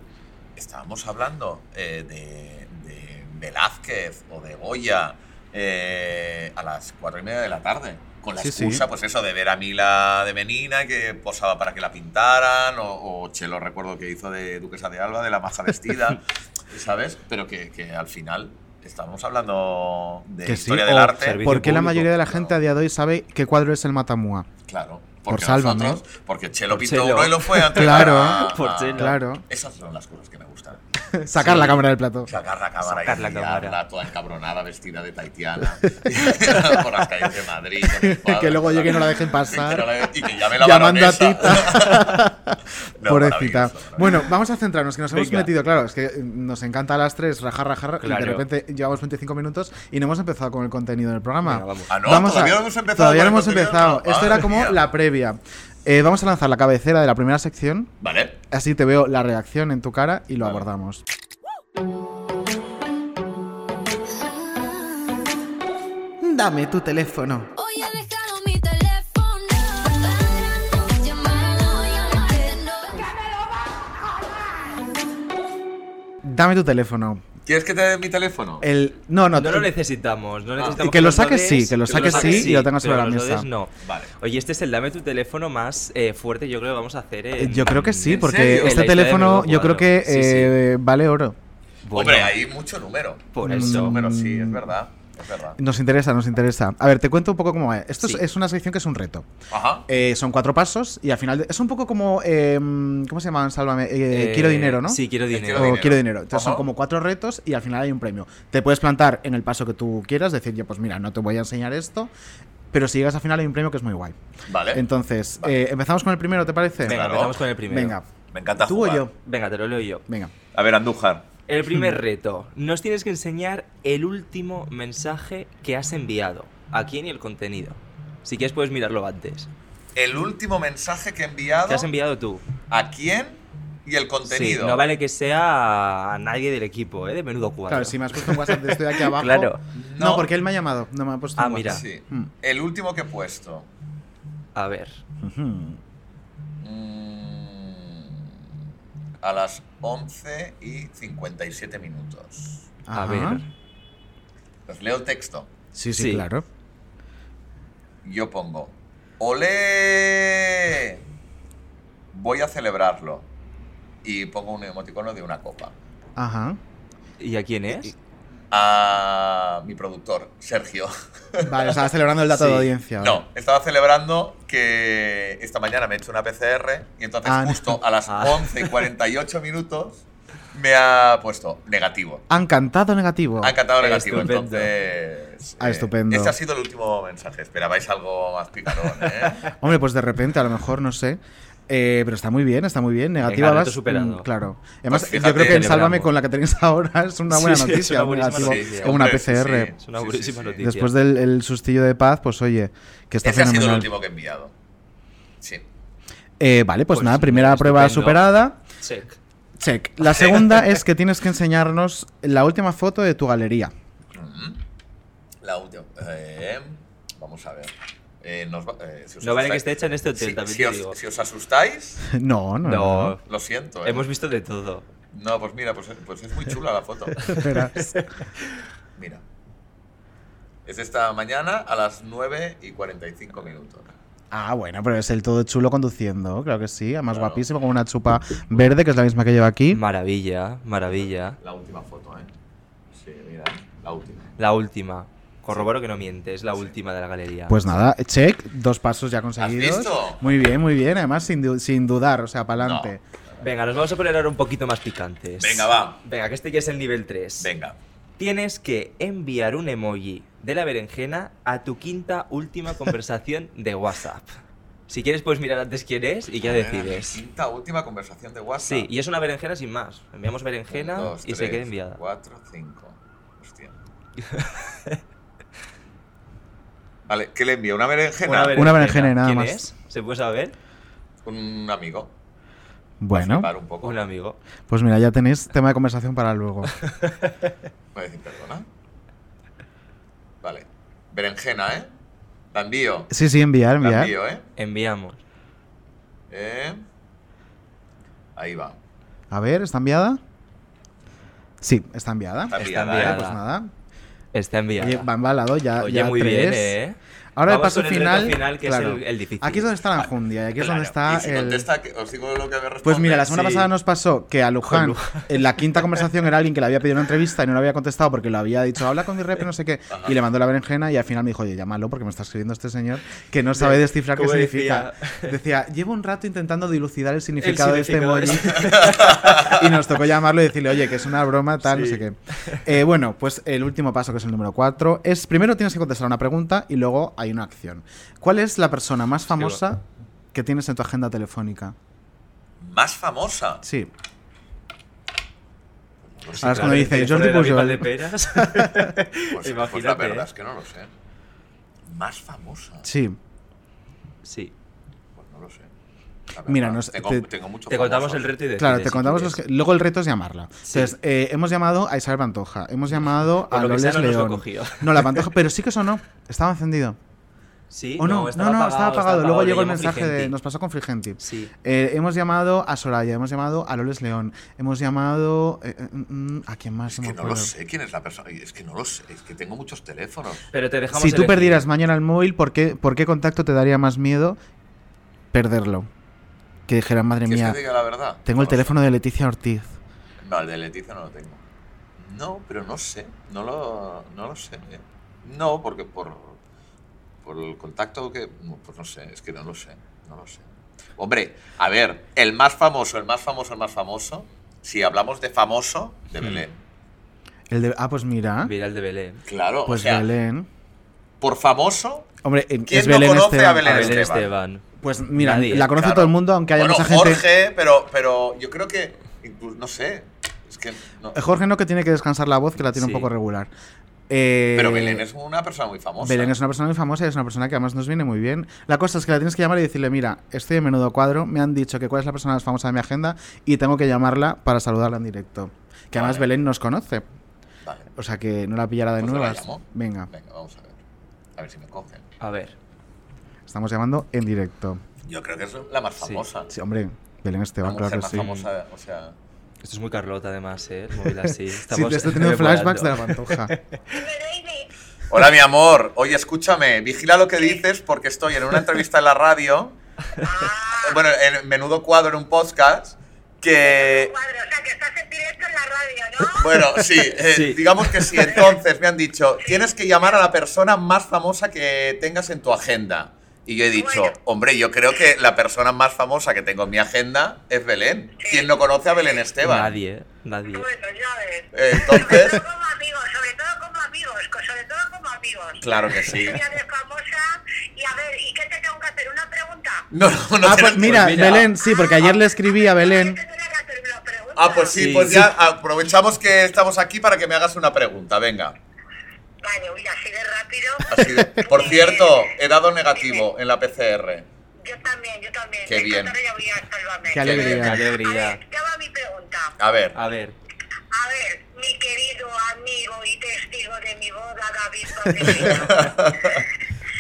S3: estábamos hablando eh, de, de Velázquez o de Goya eh, a las cuatro y media de la tarde. con la
S1: Sí, sí.
S3: excusa, pues eso, de ver a Mila de Menina, que posaba para que la pintaran, o, o Chelo, recuerdo que hizo de Duquesa de Alba, de la maja vestida, ¿sabes? Pero que, que al final estamos hablando de
S1: Que sí,
S3: historia del
S1: o
S3: arte.
S1: ¿Por qué la mayoría de la
S3: claro.
S1: gente a día de hoy sabe qué cuadro es el Matamua?
S3: Claro.
S1: Por
S3: Porque
S1: Sálvame.
S3: nosotros- porque Chelo
S2: Por
S3: pintó
S2: Chelo.
S3: uno y lo fue a
S1: Claro.
S3: a-
S2: Por
S3: a-
S2: Chelo.
S1: Claro.
S3: Esas son las cosas que me gustan.
S1: Sacar la cámara del plato.
S3: Sacar la cámara
S2: Sacar
S3: y
S2: la cámara.
S3: toda encabronada, vestida de taitiana, por las calles de Madrid.
S1: que luego llegue y no la dejen pasar.
S3: Que no la- Y que llame la
S1: Llamando a. Tita.
S3: No,
S1: Pobrecita.
S3: maravilloso, maravilloso.
S1: Bueno, vamos a centrarnos, que nos hemos
S2: Venga.
S1: metido, claro, es que nos encanta a las tres rajar, rajar, y de
S2: Claro.
S1: repente llevamos 25 minutos y no hemos empezado con el contenido del programa.
S2: Venga, vamos.
S3: Ah, no,
S1: Vamos
S3: todavía
S1: a-
S3: no hemos empezado
S1: Todavía no hemos empezado. Esto era como la previa. Eh, vamos a lanzar la cabecera de la primera sección,
S3: Vale.
S1: así te veo la reacción en tu cara y lo
S3: Vale.
S1: abordamos. Dame tu teléfono.
S5: Hoy he dejado mi teléfono.
S1: Dame tu teléfono.
S3: ¿Quieres que te dé mi teléfono?
S1: El no, no,
S2: No lo necesitamos, no necesitamos.
S1: que lo saques sí, que lo saques sí y lo tengas sobre la mesa.
S2: no.
S3: Vale.
S2: Oye, este es el dame tu teléfono más eh, fuerte, yo creo que vamos a hacer. En-
S1: Yo creo que sí,
S3: ¿En
S1: porque este teléfono yo creo que
S2: Cuadro. Sí, sí.
S1: eh, vale oro.
S2: Bueno,
S3: Hombre, hay mucho número.
S2: Por
S3: Mucho
S2: eso.
S3: número, sí, es verdad. Es verdad.
S1: Nos interesa, nos interesa. A ver, te cuento un poco cómo es. Esto es-
S2: Sí.
S1: es, una sección que es un reto.
S3: Ajá.
S1: Eh, son cuatro pasos y al final de- es un poco como eh, ¿cómo se llaman? Sálvame. Eh,
S2: eh,
S1: quiero dinero, ¿no?
S2: Sí, quiero dinero.
S1: o
S3: dinero.
S1: quiero dinero. Entonces son como cuatro retos y al final hay un premio. Te puedes plantar en el paso que tú quieras, decir, ya pues mira, no te voy a enseñar esto, pero si llegas al final hay un premio que es muy guay.
S3: Vale.
S1: Entonces,
S3: Vale.
S1: eh, empezamos con el primero, ¿te parece?
S2: Venga,
S3: Claro.
S2: empezamos con el primero.
S1: Venga.
S3: Me encanta
S1: ¿Tú
S3: jugar.
S1: o yo?
S2: Venga, te lo leo yo.
S1: Venga.
S3: A ver, Andújar.
S2: El primer reto. Nos tienes que enseñar el último mensaje que has enviado. ¿A quién y el contenido? Si quieres puedes mirarlo antes.
S3: El último mensaje que he enviado.
S2: ¿Qué has enviado tú?
S3: ¿A quién? Y el contenido.
S2: Sí, no vale que sea a nadie del equipo, ¿eh? De menudo cuadro.
S1: Claro, si me has puesto un WhatsApp de estoy aquí abajo.
S2: Claro.
S1: No,
S3: No.
S1: porque él me ha llamado. No me ha puesto
S2: Ah,
S1: un
S2: mira.
S1: WhatsApp.
S3: Sí.
S1: Mm.
S3: El último que he puesto.
S2: A ver.
S3: Mm, a las 11 y 57 minutos.
S2: A ver.
S3: Os leo el texto.
S1: Sí, sí,
S2: Sí.
S1: claro.
S3: Yo pongo, ¡Olé! Voy a celebrarlo. Y pongo un emoticono de una copa.
S1: Ajá.
S2: ¿Y a quién es?
S3: A mi productor, Sergio.
S1: Vale, estaba celebrando el dato
S2: Sí.
S1: de audiencia. vale.
S3: No, estaba celebrando que esta mañana me he hecho una PCR y entonces
S1: Ah, no.
S3: justo a las
S2: Ah.
S3: 11 y 48 minutos me ha puesto negativo.
S1: Han cantado negativo.
S3: Ha encantado negativo,
S2: Estupendo.
S3: entonces...
S1: Ah, estupendo.
S3: Este ha sido el último mensaje. Esperabais algo más picarón, ¿eh?
S1: Hombre, pues de repente, a lo mejor, no sé. Eh, pero está muy bien, está muy bien. Negativa vas,
S2: superado.
S1: mm, claro. Además,
S3: Pues
S1: yo
S3: fíjate,
S1: creo que en. Sálvame con la que tenéis ahora es una buena
S2: Sí, sí, es
S1: noticia.
S2: una
S1: un
S2: buenísima noticia.
S1: es una PCR.
S3: sí.
S2: Es una buenísima
S3: sí.
S2: noticia.
S1: Después del el sustillo de paz, pues oye, que está
S3: Ese ha sido el
S1: fenomenal.
S3: último que he enviado. Sí.
S1: Eh, vale, pues,
S2: Pues
S1: nada, primera prueba
S2: estupendo.
S1: superada.
S2: Check.
S1: Check. La segunda es que tienes que enseñarnos la última foto de tu galería.
S3: Mm. La última. eh, vamos a ver. Eh, nos va- eh, si os
S2: No vale que esté hecha en este hotel,
S3: si,
S2: también
S3: si
S2: te
S3: os,
S2: digo.
S3: si os asustáis,
S1: No, no, no.
S2: No,
S3: lo siento. ¿eh?
S2: hemos visto de todo.
S3: No, pues mira, pues, pues es muy chula la foto. Mira. Es esta mañana a las 9 y 45 minutos.
S1: Ah, bueno, pero es el todo chulo conduciendo, claro que sí. Además,
S3: Claro.
S1: guapísimo, con una chupa verde, que es la misma que lleva aquí.
S2: Maravilla, maravilla.
S3: La última foto, ¿eh? Sí, mira, la última.
S2: La última. Corroboro que no miente, es la última de la galería.
S1: Pues nada, check, dos pasos ya conseguidos.
S3: visto?
S1: Muy bien, muy bien. Además, sin, du- sin dudar, o sea, para adelante.
S2: Venga, nos vamos a poner ahora un poquito más picantes.
S3: Venga, va.
S2: Venga, que este ya es el nivel 3.
S3: Venga.
S2: Tienes que enviar un emoji de la berenjena a tu quinta última conversación de WhatsApp. Si quieres puedes mirar antes quién es y ya
S3: A ver,
S2: decides.
S3: Quinta última conversación de WhatsApp.
S2: Sí, y es una berenjena sin más. Enviamos berenjena
S3: Un, dos,
S2: y se queda enviada.
S3: 4, 5. Hostia. vale, ¿qué le envío? ¿Una berenjena?
S1: Una berenjena y nada
S2: ¿Quién
S1: más.
S2: es? ¿Se puede saber?
S3: Un amigo.
S1: Bueno,
S3: Para un poco.
S2: Un amigo.
S1: pues mira, ya tenéis tema de conversación para luego.
S3: Voy a decir perdona. Vale. Berenjena, ¿eh? La envío.
S1: Sí, sí, enviar,
S3: La
S1: enviar.
S3: envío, ¿eh?
S2: Enviamos.
S3: Eh, Ahí va.
S1: A ver, ¿está enviada? Sí, está enviada.
S3: Está enviada. ¿eh?
S1: Pues nada.
S2: Está enviada.
S1: Oye, va embalado ya.
S2: Oye,
S1: ya
S2: muy
S1: tres.
S2: bien, ¿eh?
S1: Ahora el
S2: Vamos
S1: paso
S2: con el
S1: final,
S2: reto final, que es
S1: claro.
S2: el- el difícil.
S1: Aquí es donde está la enjundia y aquí es donde está
S3: y si
S1: el...
S3: os digo lo que responde.
S1: Pues mira, la semana
S2: Sí.
S1: pasada nos pasó que a Luján,
S2: Luján.
S1: en la quinta conversación era alguien que le había pedido una entrevista y no le había contestado porque lo había dicho, habla con mi rep no sé qué, y le mandó la berenjena y al final me dijo, oye, llámalo porque me está escribiendo este señor que no sabe descifrar qué
S2: ¿Cómo
S1: significa. Decía, llevo un rato intentando dilucidar el significado, de este
S2: significado
S1: emoji y nos tocó llamarlo y decirle, oye, que es una broma, tal, no
S2: Sí.
S1: sé qué. Eh, bueno, pues el último paso, que es el número 4, es primero tienes que contestar una pregunta y luego hay una acción. ¿Cuál es la persona más famosa que tienes en tu agenda telefónica?
S3: Más famosa.
S1: Sí.
S3: Sé,
S1: Ahora es cuando dice Jordi
S2: de David
S1: Pujol.
S2: Valdeperas.
S3: Pues, pues la
S2: Imagínate.
S3: verdad es que no lo sé. Más famosa.
S1: Sí.
S2: Sí.
S3: Pues no lo sé. La
S1: Mira,
S3: verdad,
S1: nos-
S3: tengo,
S1: te-
S3: tengo mucho
S2: Te contamos el reto y decides.
S1: Claro, te
S2: si
S1: contamos los que... Luego el reto es llamarla.
S2: Sí.
S1: Entonces, eh, hemos llamado a Isabel Pantoja, hemos llamado
S2: Por
S1: a
S2: lo que
S1: Loles
S2: sea, no nos lo
S1: León. No, la Pantoja, pero sí que sonó. Estaba encendido.
S2: Sí,
S1: ¿O no? No,
S2: estaba
S1: no, estaba apagado. Luego
S2: le
S1: llegó el mensaje de... Nos pasó con Frigenti.
S2: Sí.
S1: Eh, hemos llamado a Soraya, hemos llamado a Loles León, hemos llamado... eh, eh, mm, ¿A quién más?
S3: Es que no lo sé quién es la persona. Es que no lo sé. Es que tengo muchos teléfonos.
S2: Pero te dejamos
S1: Si tú
S2: elegir.
S1: perdieras mañana el móvil, ¿por qué, ¿por qué contacto te daría más miedo perderlo? Que dijeran, madre
S3: ¿Quieres
S1: mía,
S3: que diga la verdad?
S1: tengo
S3: No
S1: el teléfono de Leticia Ortiz.
S3: No, el de Leticia no lo tengo. No, pero no sé. No lo, no lo sé. No, porque por, por el contacto que. Pues no sé, es que no lo sé. No lo sé. Hombre, a ver, el más famoso, el más famoso, el más famoso. Si hablamos de famoso, de
S2: Hmm.
S3: Belén.
S1: El de... Ah, pues mira.
S2: Mira el de Belén.
S3: Claro,
S1: Pues
S3: o sea,
S1: Belén.
S3: por famoso,
S1: Hombre,
S3: ¿Quién
S1: es
S3: no
S1: Belén
S3: conoce
S1: Esteban.
S3: a Belén
S2: A Belén
S3: Esteban.
S2: Esteban.
S1: Pues mira,
S2: Nadie,
S1: la conoce
S3: claro.
S1: todo el mundo, aunque haya
S3: bueno,
S1: mucha gente.
S3: Jorge, pero, pero yo creo que, incluso, no sé, es que no.
S1: Jorge no que tiene que descansar la voz, que la tiene
S2: Sí.
S1: un poco regular. Eh,
S3: Pero Belén es una persona muy famosa.
S1: Belén es una persona muy famosa y es una persona que además nos viene muy bien. La cosa es que la tienes que llamar y decirle, mira, estoy en menudo cuadro, me han dicho que cuál es la persona más famosa de mi agenda y tengo que llamarla para saludarla en directo. Que además. Belén nos conoce.
S3: Vale,
S1: O sea que no la pillará de
S3: Pues la
S1: nuevas.
S3: llamo.
S1: Venga,
S3: venga, vamos a ver. A ver si me cogen.
S2: A ver.
S1: estamos llamando en directo.
S3: Yo creo que es la más famosa.
S1: Sí, hombre, Belén
S3: la
S1: Esteban,
S3: mujer
S1: claro que
S3: más
S1: sí.
S3: famosa, o sea...
S2: Esto es muy Carlota, además, ¿eh? El móvil así.
S1: Sí,
S2: Estamos
S1: te estoy teniendo flashbacks de la pantoja.
S3: Hola, mi amor. Oye, escúchame, vigila lo que dices porque estoy en una entrevista en la radio. Bueno, en menudo cuadro en un podcast. Que.
S9: Cuadro, o sea, que estás en directo en la radio, ¿no?
S3: Bueno, sí, eh,
S2: Sí.
S3: digamos que sí. Entonces me han dicho: tienes que llamar a la persona más famosa que tengas en tu agenda. Y yo he dicho:
S9: Bueno.
S3: hombre, yo creo que la persona más famosa que tengo en mi agenda es Belén. ¿Quién no conoce a Belén Esteban?
S2: Nadie, ¿eh? Nadie.
S9: Bueno, ya ves.
S3: Eh,
S9: Sobre
S3: Entonces,
S9: todo como amigos, sobre todo como amigos, sobre todo como amigos.
S3: claro que sí.
S9: Ella de famosa y a ver, ¿y qué te tengo que hacer? ¿Una pregunta?
S3: No, no, no.
S1: Ah, pues mira,
S2: mira.
S1: Belén, sí, porque ayer le escribí a Belén.
S3: Ah, pues sí,
S2: Sí,
S3: pues
S2: sí.
S3: ya aprovechamos que estamos aquí para que me hagas una pregunta. Venga.
S9: Vale, uy, así de rápido.
S3: Así de- Por cierto, he dado negativo en la PCR.
S9: Yo también, yo también.
S3: Qué bien.
S9: Ya voy a Sálvame.
S1: Qué alegría.
S2: Qué
S9: A
S2: alegría.
S9: ver, ya va mi pregunta.
S3: A ver.
S2: A ver.
S9: A ver, mi querido amigo y testigo de mi boda, David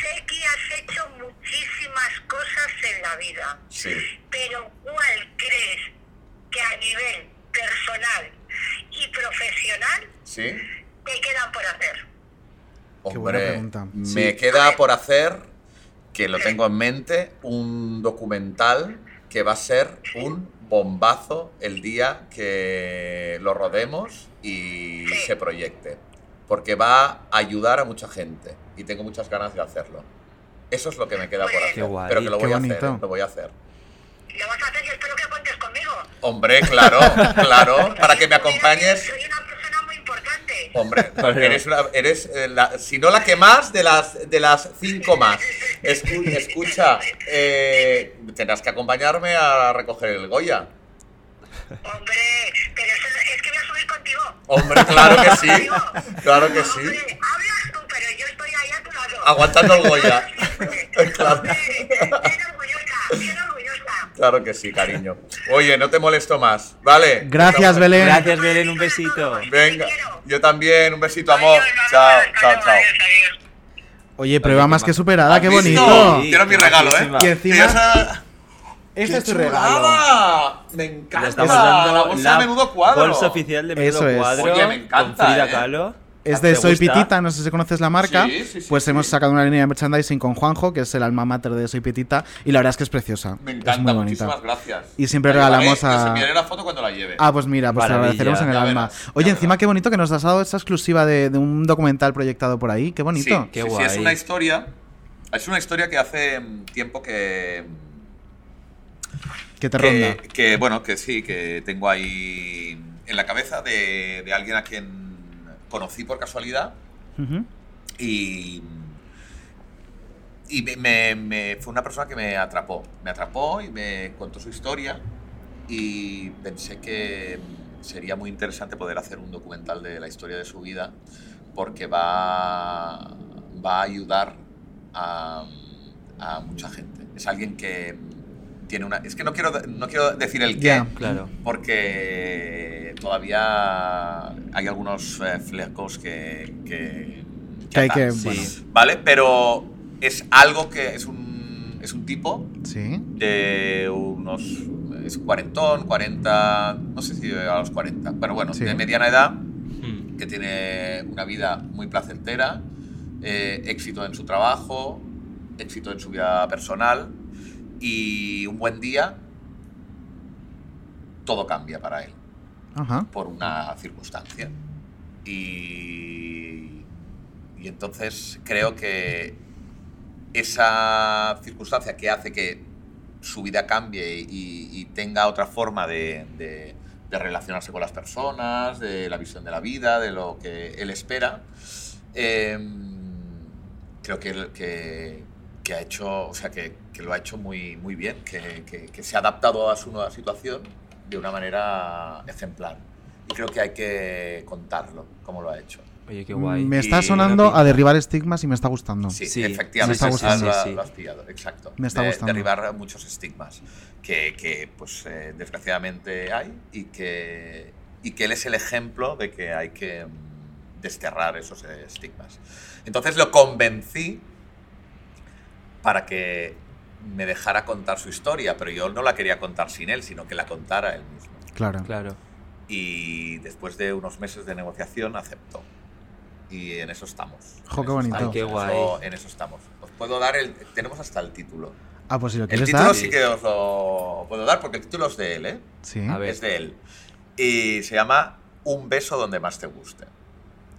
S9: sé que has hecho muchísimas cosas en la vida,
S3: Sí.
S9: pero ¿cuál crees que a nivel personal y profesional
S3: ¿Sí?
S9: te quedan por hacer?
S1: Qué buena
S3: Hombre,
S1: pregunta.
S3: me
S1: Sí.
S3: queda por hacer, que lo tengo en mente, un documental que va a ser un bombazo el día que lo rodemos y se proyecte. Porque va a ayudar a mucha gente y tengo muchas ganas de hacerlo. Eso es lo que me queda por
S9: Qué
S3: hacer.
S2: guay.
S3: Pero que lo
S1: Qué
S3: voy a hacer,
S1: bonito.
S3: lo voy a hacer.
S9: Lo vas a hacer y espero que cuentes conmigo.
S3: Hombre, claro, claro, para que me acompañes.
S9: Soy una.
S3: Hombre, eres, una- eres eh, la- si no la que más, de las, de las cinco más. Escu- escucha, eh, tendrás que acompañarme a recoger el Goya.
S9: Hombre, pero eso, es que voy a subir contigo.
S3: Hombre, claro que sí, claro que sí.
S9: Hombre, hablas tú, pero yo estoy ahí a tu lado.
S3: Aguantando el Goya. Claro.
S9: Hombre, bien orgullosa, bien orgullosa.
S3: Claro que sí, cariño. Oye, no te molesto más, ¿vale?
S1: Gracias, Belén.
S2: Gracias, Belén, un besito.
S3: Venga, yo también, un besito, amor. Chao, chao, chao.
S1: Oye, prueba más que superada, qué bonito.
S2: Sí,
S3: Quiero mi regalo, ¿eh?
S1: Y encima- Este
S3: ¡Qué
S1: es tu regalo.
S3: Me encanta.
S2: Le estamos
S3: la
S2: dando
S3: bolsa
S2: la
S3: de menudo cuadro.
S2: bolsa oficial de menudo
S1: Eso es.
S2: cuadro
S3: Oye, me encanta,
S2: con Frida
S3: ¿eh?
S2: Kahlo.
S1: Es
S2: ¿Te
S1: de Soy
S2: gusta?
S1: Pitita, no sé si conoces la marca.
S3: Sí, sí, sí,
S1: pues
S3: sí.
S1: hemos sacado una línea de merchandising con Juanjo, que es el alma mater de Soy Pitita, y la verdad es que es preciosa.
S3: Me
S1: es
S3: encanta,
S1: muy bonita.
S3: muchísimas gracias.
S1: Y siempre
S3: La
S1: regalamos a-
S3: Les enviaré la foto cuando la lleve.
S1: Ah, pues mira, pues te agradeceremos en el alma.
S3: verás,
S1: Oye, encima
S3: verás.
S1: qué bonito que nos has dado esta exclusiva de, de un documental proyectado por ahí. Qué
S3: Sí,
S1: bonito.
S2: Qué
S3: sí, sí,
S2: guay.
S3: es una historia. Es una historia que hace mm, tiempo que.
S1: Que te
S3: que,
S1: ronda.
S3: que, bueno, que sí, que tengo ahí en la cabeza de, de alguien a quien conocí por casualidad y. Y me, me- me- fue una persona que me atrapó. Me atrapó y me contó su historia. Y pensé que sería muy interesante poder hacer un documental de la historia de su vida. Porque va, va a ayudar a, a mucha gente. Es alguien que tiene una. Es que no quiero, no quiero decir el qué.
S2: Claro.
S3: Porque todavía hay algunos eh, flecos que, que,
S1: Que hay que.
S2: Sí.
S1: Bueno,
S3: ¿Vale? Pero es algo que es un, es un tipo
S1: sí.
S3: de unos. Es cuarentón, 40. No sé si a los 40, pero bueno,
S1: Sí.
S3: de mediana edad,
S2: Hmm.
S3: que tiene una vida muy placentera, eh, éxito en su trabajo, éxito en su vida personal y un buen día todo cambia para él
S1: Ajá.
S3: por una circunstancia. Y, y entonces creo que esa circunstancia que hace que su vida cambie y, y tenga otra forma de, de- de relacionarse con las personas, de la visión de la vida, de lo que él espera, eh, creo que, que, que ha hecho, o sea, que, que lo ha hecho muy, muy bien, que, que- que se ha adaptado a su nueva situación de una manera ejemplar. Y creo que hay que contarlo, como lo ha hecho.
S2: Oye, qué guay.
S1: Me está
S3: Y-
S1: sonando a derribar estigmas y me está gustando.
S3: Sí,
S2: Sí,
S3: efectivamente.
S1: me está gustando.
S3: Has-
S2: sí.
S3: lo has pillado, exacto.
S1: Me está
S3: De-
S1: gustando.
S3: Derribar muchos estigmas que, que, pues, eh, desgraciadamente hay y que, y que él es el ejemplo de que hay que mm, desterrar esos eh, estigmas. Entonces lo convencí para que me dejara contar su historia, pero yo no la quería contar sin él, sino que la contara él mismo.
S1: Claro.
S2: Claro.
S3: Y después de unos meses de negociación aceptó. Y en eso estamos.
S1: Jo,
S3: En
S1: qué bonito.
S3: estamos,
S2: Ay, qué
S3: en
S2: guay.
S3: eso- en eso estamos. Os puedo dar el. Tenemos hasta el título.
S1: Ah, pues si lo
S3: El
S1: quieres
S3: título
S1: dar.
S3: sí que os lo puedo dar porque el título es de él, ¿eh?
S1: Sí.
S2: A ver.
S3: Es de él. Y se llama Un beso donde más te guste.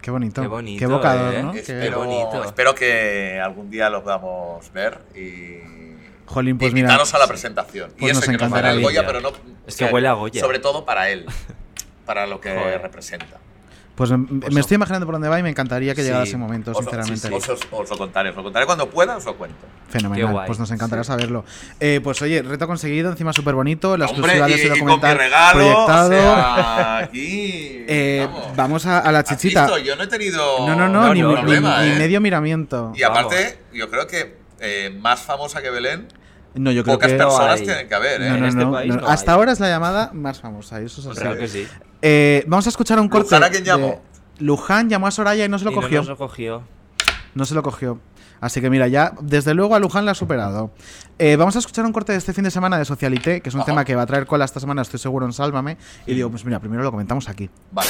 S1: Qué bonito.
S2: Qué bonito,
S1: Qué evocador,
S2: ¿eh?
S1: ¿no? Qué-
S3: Espero,
S2: bonito.
S3: espero que algún día lo podamos ver y.
S1: Jolín, pues
S3: y
S1: mira.
S3: invitaros a la presentación.
S1: Pues
S3: y
S1: nos
S3: eso, que nos
S1: encantará
S3: dará el. Goya, pero no.
S2: Es
S3: o
S2: que
S3: sea,
S2: huele a Goya.
S3: Sobre todo para él. Para lo que
S2: Joder.
S3: representa.
S1: Pues me,
S3: Pues
S1: me
S3: no.
S1: estoy imaginando por dónde va y me encantaría que
S2: Sí.
S1: llegara ese momento,
S3: Os,
S1: sinceramente.
S3: os- os- os lo contaré, os lo contaré cuando pueda, os lo cuento.
S1: Fenomenal.
S2: Guay.
S1: Pues nos encantará saberlo. Eh, pues oye, reto conseguido, encima súper bonito. La
S3: Hombre,
S1: exclusiva
S3: y,
S1: de ese
S3: y con mi
S1: documental
S3: regalo,
S1: proyectado.
S3: o sea, aquí.
S1: Eh, vamos a, a la
S3: ¿Has
S1: chichita.
S3: visto? Yo no he tenido
S1: No, no, no,
S2: No,
S1: ni, ni-
S3: problema,
S1: ni
S3: ¿eh?
S1: medio miramiento.
S3: Y aparte, yo creo que eh, más famosa que Belén,
S1: No, yo creo
S3: pocas
S1: que.
S3: personas tienen que haber, ¿eh?
S1: No,
S2: En
S1: no,
S2: este
S1: no,
S2: país
S1: no.
S2: no
S1: Hasta
S2: hay.
S1: ahora es la llamada más famosa, eso es así.
S2: Claro que sí.
S1: Eh, vamos a escuchar un corte.
S3: ¿Luján a quién
S1: de-
S3: llamó?
S1: Luján llamó a Soraya y no se lo
S2: Y
S1: cogió.
S2: No nos lo cogió.
S1: No se lo cogió. Así que mira, ya desde luego a Luján la ha superado. Eh, vamos a escuchar un corte de este fin de semana de Socialité, que es un
S3: Ajá.
S1: tema que va a traer cola esta semana, estoy seguro en Sálvame. Y digo, pues mira, primero lo comentamos aquí.
S3: Vale.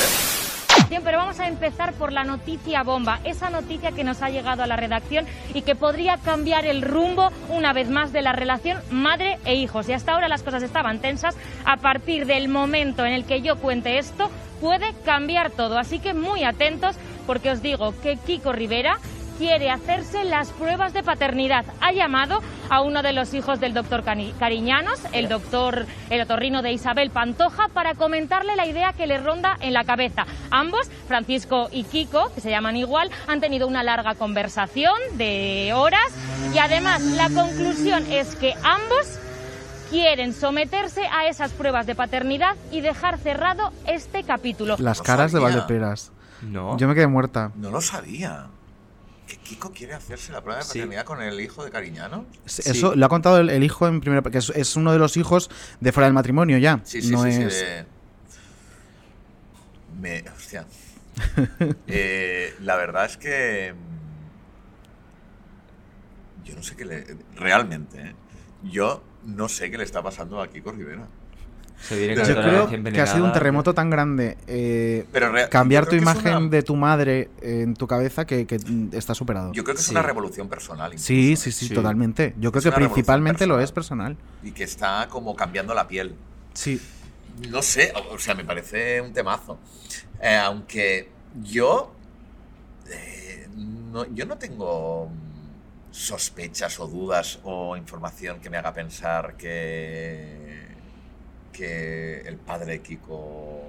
S10: Bien, pero vamos a empezar por la noticia bomba, esa noticia que nos ha llegado a la redacción y que podría cambiar el rumbo una vez más de la relación madre e hijos. Y hasta ahora las cosas estaban tensas. A partir del momento en el que yo cuente esto, puede cambiar todo. Así que muy atentos porque os digo que Kiko Rivera quiere hacerse las pruebas de paternidad. Ha llamado a uno de los hijos del doctor Cariñanos, el doctor, el otorrino de Isabel Pantoja, para comentarle la idea que le ronda en la cabeza. Ambos, Francisco y Kiko, que se llaman igual, han tenido una larga conversación de horas y además la conclusión es que ambos quieren someterse a esas pruebas de paternidad y dejar cerrado este capítulo.
S1: Las caras de. Valdeperas.
S2: No.
S1: Yo me quedé muerta.
S3: No lo sabía. ¿Que Kiko quiere hacerse la prueba de
S2: Sí.
S3: paternidad con el hijo de Cariñano?
S1: Eso lo ha contado el, el hijo en primera que es, es uno de los hijos de fuera del matrimonio ya.
S3: Sí, sí,
S1: no
S3: sí. sí,
S1: es.
S3: de- Me... Hostia. Eh, la verdad es que... Yo no sé qué le... Realmente, ¿eh? Yo no sé qué le está pasando a Kiko Rivera.
S2: Se viene
S1: Yo creo que ha sido un terremoto tan grande eh,
S3: Pero
S1: cambiar tu imagen
S3: una-
S1: de tu madre en tu cabeza que, que, está superado.
S3: Yo creo que es
S2: Sí.
S3: una revolución personal. incluso,
S1: Sí, sí, sí,
S2: Sí.
S1: totalmente. Yo creo
S3: Es
S1: que principalmente lo es personal.
S3: Y que está como cambiando la piel.
S1: Sí.
S3: No sé, o o sea, me parece un temazo. Eh, aunque yo. eh, no, yo no tengo sospechas o dudas o información que me haga pensar que. Que el padre de Kiko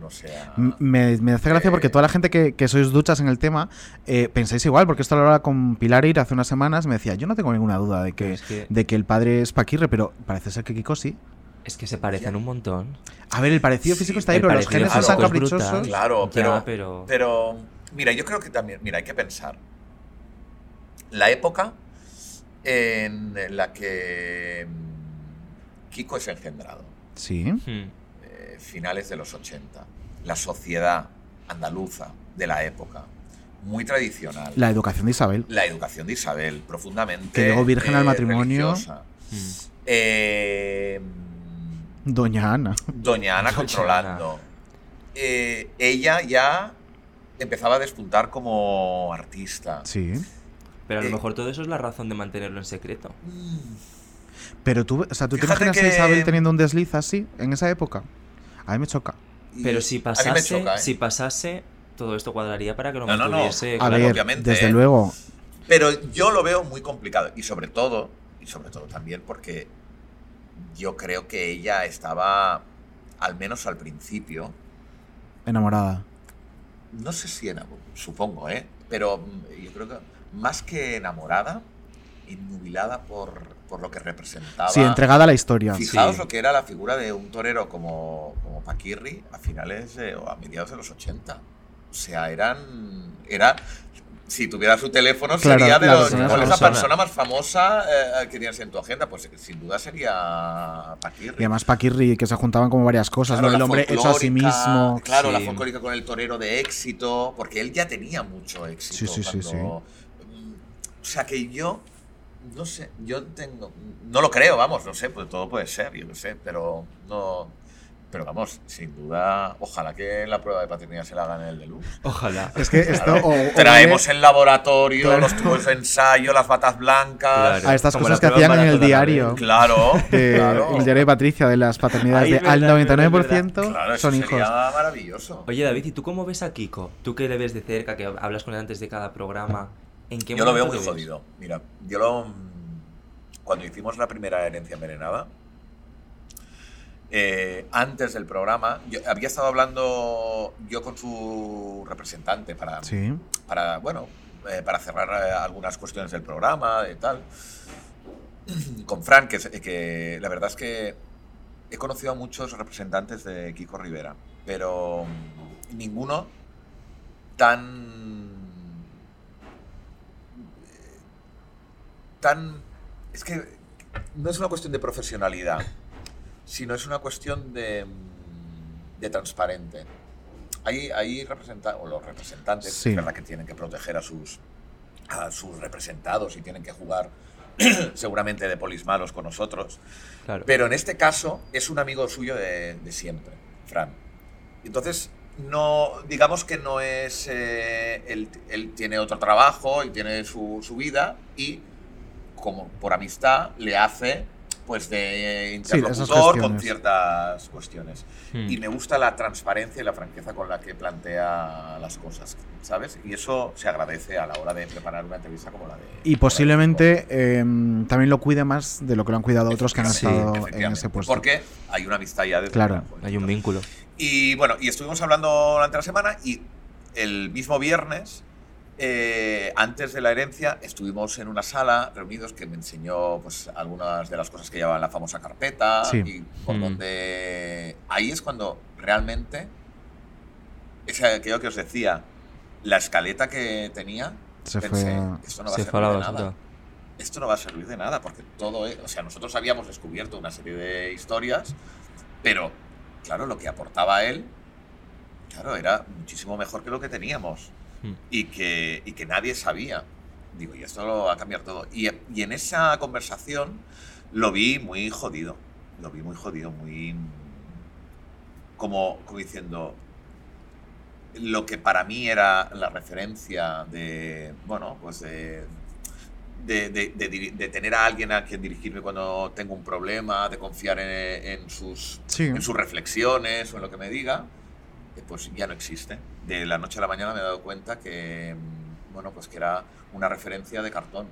S3: no sea.
S1: Me, me hace gracia porque toda la gente que, que sois duchas en el tema eh, pensáis igual, porque esto lo hablaba con Pilar Ir hace unas semanas, me decía, yo no tengo ninguna duda de que,
S2: es que-
S1: de que el padre es Paquirre, pero parece ser que Kiko sí.
S2: Es que se parecen un montón.
S1: A ver, el parecido
S3: Sí,
S1: físico está ahí, pero los genes son tan caprichosos.
S2: brutal.
S3: Claro,
S2: Ya,
S3: pero,
S2: pero-
S3: pero mira, yo creo que también, mira, hay que pensar. La época en la que mm, Kiko es engendrado,
S1: Sí.
S2: Hmm.
S3: eh, finales de los 80, la sociedad andaluza de la época, muy tradicional.
S1: La educación de Isabel.
S3: La educación de Isabel, profundamente.
S1: Que llegó virgen al
S3: eh,
S1: matrimonio.
S2: Hmm.
S3: Eh,
S1: Doña Ana.
S3: Doña Ana
S2: Doña
S3: controlando. Eh, ella ya empezaba a despuntar como artista.
S1: Sí.
S2: Pero a lo mejor todo eso es la razón de mantenerlo en secreto.
S1: Pero tú, o sea, ¿tú te imaginas a Isabel teniendo un desliz así en esa época? A mí me choca.
S2: Pero si pasase,
S3: choca, ¿eh?
S2: si pasase, todo esto cuadraría para que lo
S3: No, no, no.
S2: mantuviese.
S1: A
S3: Claro,
S1: ver,
S3: obviamente,
S1: desde
S3: ¿eh?
S1: luego.
S3: Pero yo lo veo muy complicado. Y sobre todo, y sobre todo también porque yo creo que ella estaba, al menos al principio,
S1: Enamorada.
S3: no sé si enamorada, supongo, ¿eh? Pero mm, yo creo que más que enamorada, innubilada por, por lo que representaba.
S1: Sí, entregada a la historia.
S3: Fijaos
S2: Sí.
S3: lo que era la figura de un torero como, como Paquirri a finales de- o a mediados de los 80. O sea, eran. Era. Si tuviera su teléfono,
S1: Claro,
S3: sería de los.
S1: persona
S3: ¿Cuál es la persona más famosa eh, que tienes en tu agenda? Pues sin duda sería Paquirri.
S1: Y además Paquirri, que se juntaban como varias cosas,
S3: Claro,
S1: ¿no? El hombre hecho a sí mismo.
S3: Claro, la
S2: Sí.
S3: folclórica con el torero de éxito, porque él ya tenía mucho éxito.
S1: Sí, sí, sí,
S3: cuando- Mm, O sea que yo, no sé, yo tengo, no lo creo, vamos, no sé, pues todo puede ser, yo qué sé, pero no, pero vamos, sin duda, ojalá que la prueba de paternidad se la hagan en el deluxe.
S2: Ojalá.
S1: Es que esto.
S3: Claro.
S1: o- o
S3: Traemos
S1: vale
S3: el laboratorio,
S1: Claro.
S3: los tubos de ensayo, las batas blancas.
S2: Claro.
S1: a estas
S2: Como
S1: cosas que hacían en el diario.
S3: Claro, claro.
S1: El diario de Patricia de las paternidades
S2: Ay,
S1: de
S2: verdad,
S1: al
S2: es verdad,
S1: 99%
S3: Claro, eso
S1: son hijos.
S3: sería maravilloso.
S2: Oye, David, ¿y tú cómo ves a Kiko? Tú que le ves de cerca, que hablas con él antes de cada programa. ¿En qué
S3: Yo lo veo muy
S2: ves?
S3: jodido. Mira, yo lo. Cuando hicimos la primera herencia envenenada, eh, antes del programa, yo había estado hablando yo con su representante para,
S1: Sí.
S3: para bueno, eh, para cerrar eh, algunas cuestiones del programa y tal. Con Fran, que, que la verdad es que he conocido a muchos representantes de Kiko Rivera, pero mm, ninguno tan tan es que no es una cuestión de profesionalidad, sino es una cuestión de, mm, de transparente. Hay, hay representa- o los representantes,
S1: Sí.
S3: es verdad que tienen que proteger a sus, a sus representados y tienen que jugar seguramente de polis malos con nosotros.
S2: Claro.
S3: Pero en este caso es un amigo suyo de, de siempre, Fran. Entonces, no, digamos que no es. eh, él, él tiene otro trabajo y tiene su, su vida y, como por amistad, le hace pues de
S1: Sí,
S3: interlocutor con
S1: gestiones.
S3: ciertas cuestiones.
S2: Hmm.
S3: Y me gusta la transparencia y la franqueza con la que plantea las cosas, ¿sabes? Y eso se agradece a la hora de preparar una entrevista como la de.
S1: Y
S3: la de
S1: posiblemente eh, también lo cuide más de lo que lo han cuidado otros que han
S3: Sí,
S1: estado en ese puesto.
S3: Porque hay una amistad ya desde
S1: Claro.
S2: Hay un vínculo.
S3: Y bueno, y estuvimos hablando durante la semana y el mismo viernes, eh, antes de la herencia, estuvimos en una sala reunidos que me enseñó pues, algunas de las cosas que llevaba en la famosa carpeta
S1: Sí.
S3: y por
S2: Mm.
S3: donde... Ahí es cuando realmente, esa, aquello que os decía, la escaleta que tenía,
S1: Se
S3: pensé,
S1: fue
S3: esto no va
S2: Se
S3: a servir de nada esto no va a servir de nada, porque todo es, o sea, nosotros habíamos descubierto una serie de historias, pero claro, lo que aportaba él, claro, era muchísimo mejor que lo que teníamos Y que, y que nadie sabía. Digo, y esto lo va a cambiar todo. Y, y en esa conversación lo vi muy jodido, lo vi muy jodido, muy... como, como diciendo, lo que para mí era la referencia de, bueno, pues de, de, de- de diri- de tener a alguien a quien dirigirme cuando tengo un problema, de confiar en, en sus,
S1: Sí.
S3: en sus reflexiones o en lo que me diga, pues ya no existe. De la noche a la mañana me he dado cuenta que, mm, bueno, pues que era una referencia de cartón,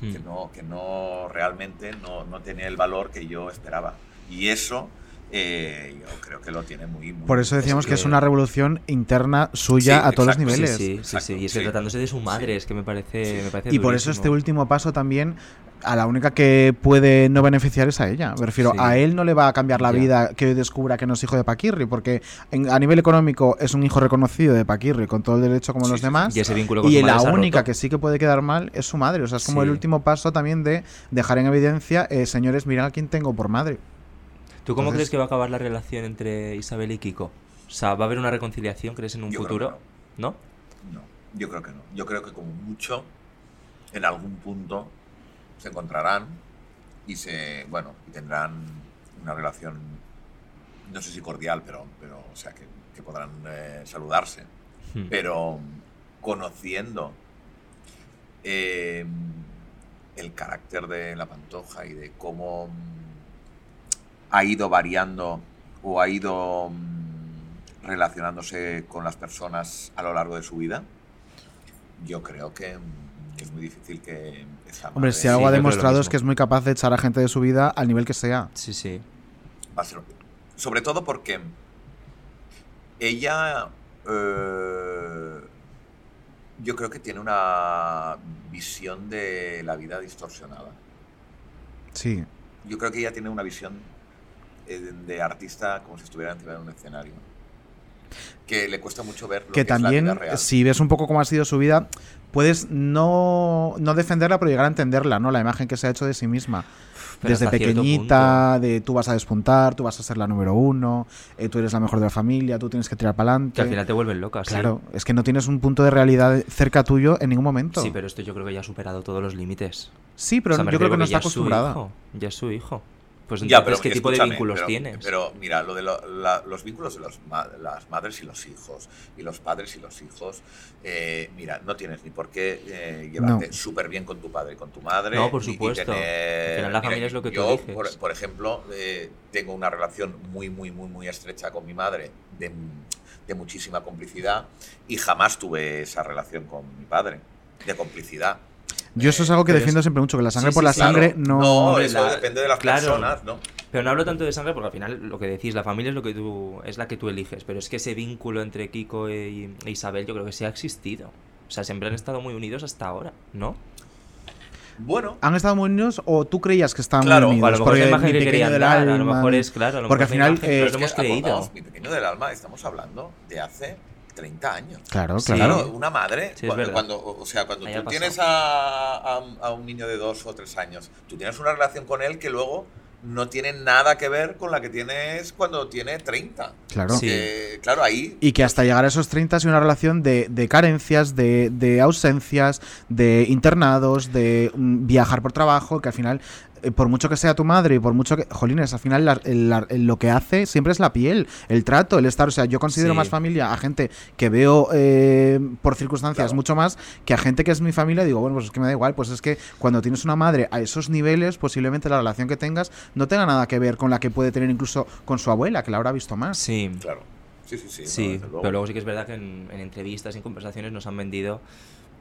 S2: Hmm.
S3: que no, que no realmente no, no tenía el valor que yo esperaba. Y eso eh, yo creo que lo tiene muy... muy
S1: Por eso decíamos que es una revolución interna suya
S3: Sí,
S1: a todos los
S3: exacto,
S1: niveles.
S2: sí, sí,
S3: Exacto,
S2: sí. Y es que
S3: sí.
S2: tratándose de su madre, es que me parece, me parece
S1: Y por eso este último paso también, a la única que puede no beneficiar es a ella. Me refiero,
S2: Sí.
S1: a él no le va a cambiar la
S2: Ya.
S1: vida que hoy descubra que no es hijo de Paquirri, porque en- a nivel económico es un hijo reconocido de Paquirri, con todo el derecho como
S3: Sí,
S1: los
S3: sí, sí.
S1: demás.
S2: Y ese vínculo con
S1: Y
S2: su
S1: la
S2: madre
S1: única
S2: roto.
S1: que sí que puede quedar mal es su madre. O sea, es como
S2: Sí.
S1: el último paso también de dejar en evidencia, eh, señores, mirad a quién tengo por madre.
S2: ¿Tú cómo
S1: Entonces-
S2: crees que va a acabar la relación entre Isabel y Kiko? O sea, ¿va a haber una reconciliación, crees, en un futuro? ¿No?
S3: No, yo creo que no. Yo creo que como mucho, en algún punto, se encontrarán y se, bueno, y tendrán una relación, no sé si cordial, pero, pero o sea, que, que podrán eh, saludarse.
S2: Hmm.
S3: Pero conociendo eh, el carácter de la pantoja y de cómo ha ido variando o ha ido mm, relacionándose con las personas a lo largo de su vida, yo creo que mm, es muy difícil que esa
S1: Hombre,
S3: madre
S1: si algo
S2: Sí,
S1: ha demostrado es que es muy capaz de echar a gente de su vida al nivel que sea.
S2: Sí, sí.
S3: va a ser- sobre todo porque ella eh, yo creo que tiene una visión de la vida distorsionada.
S1: Sí.
S3: Yo creo que ella tiene una visión de artista como si estuviera encima de un escenario. Que le cuesta mucho ver lo
S1: que
S3: que, es la
S1: también,
S3: vida real.
S1: si ves un poco cómo ha sido su vida, puedes no, no defenderla, pero llegar a entenderla, ¿no? La imagen que se ha hecho de sí misma.
S2: Pero
S1: Desde pequeñita, de tú vas a despuntar, tú vas a ser la número uno, eh, tú eres la mejor de la familia, tú tienes que tirar para adelante.
S2: Que al final te vuelven loca, sí.
S1: Claro, es que no tienes un punto de realidad cerca tuyo en ningún momento.
S2: Sí, pero esto yo creo que ya ha superado todos los límites.
S1: Sí, pero
S2: O sea, me
S1: yo creo que no está acostumbrada.
S2: Ya es su hijo. Pues
S3: Ya,
S2: entonces,
S3: pero
S2: ¿qué tipo de vínculos
S3: pero-
S2: tienes?
S3: Pero mira, lo de lo- la- los vínculos de los las madres y los hijos, y los padres y los hijos, eh, mira, no tienes ni por qué eh, llevarte
S1: No.
S3: súper bien con tu padre y con tu madre.
S2: No, por
S3: ni- ni
S2: supuesto.
S3: tener-
S2: Al final la familia es lo que tú eliges.
S3: Por, por ejemplo, eh, tengo una relación muy, muy, muy, muy estrecha con mi madre, de, de muchísima complicidad, y jamás tuve esa relación con mi padre, de complicidad.
S1: Yo eso es algo que
S2: pero
S1: defiendo
S2: es-
S1: siempre mucho, que la sangre
S2: Sí,
S1: por la
S2: sí.
S1: sangre
S3: Claro.
S1: no...
S3: No,
S2: Hombre,
S3: eso
S2: la-
S3: depende de las
S2: claro.
S3: personas, ¿no?
S2: Pero no hablo tanto de sangre porque al final lo que decís, la familia es lo que tú es la que tú eliges, pero es que ese vínculo entre Kiko y, e Isabel yo creo que sí ha existido. O sea, siempre han estado muy unidos hasta ahora, ¿no?
S3: Bueno,
S1: ¿Han estado muy unidos o tú creías que estaban
S3: Claro,
S1: muy unidos?
S2: lo mejor es la
S1: Porque
S2: imagen
S1: mi
S2: que
S1: pequeño
S2: querían
S1: del
S2: dar, a lo mejor es claro, a lo
S1: Porque al
S2: mejor
S1: final,
S2: imagen,
S1: eh,
S2: pero
S3: es
S2: lo
S3: que
S2: hemos creído.
S3: mi pequeño del alma, estamos hablando de hace 30 años.
S1: Claro,
S2: Sí.
S1: claro.
S3: Claro, una madre,
S2: Sí, es
S3: cuando, o sea, cuando
S2: Ahí
S3: tú tienes a, a- a un niño de dos o tres años, tú tienes una relación con él que luego no tiene nada que ver con la que tienes cuando tiene 30.
S1: Claro.
S2: Sí.
S3: Que, claro, ahí
S1: Y que hasta llegar a esos 30 ha sido una relación de, de carencias, de, de ausencias, de internados, de mm, viajar por trabajo, que al final, por mucho que sea tu madre y por mucho que... Jolines, al final la- lo que hace siempre es la piel, el trato, el estar... O sea, yo considero
S2: Sí.
S1: más familia a gente que veo eh, por circunstancias
S3: Claro.
S1: mucho más que a gente que es mi familia. Digo, bueno, pues es que me da igual. Pues es que cuando tienes una madre a esos niveles, posiblemente la relación que tengas no tenga nada que ver con la que puede tener incluso con su abuela, que la habrá visto más.
S2: Sí.
S3: claro. Sí, sí, sí.
S2: Sí,
S3: luego.
S2: pero luego sí que es verdad que en, en entrevistas y en conversaciones nos han vendido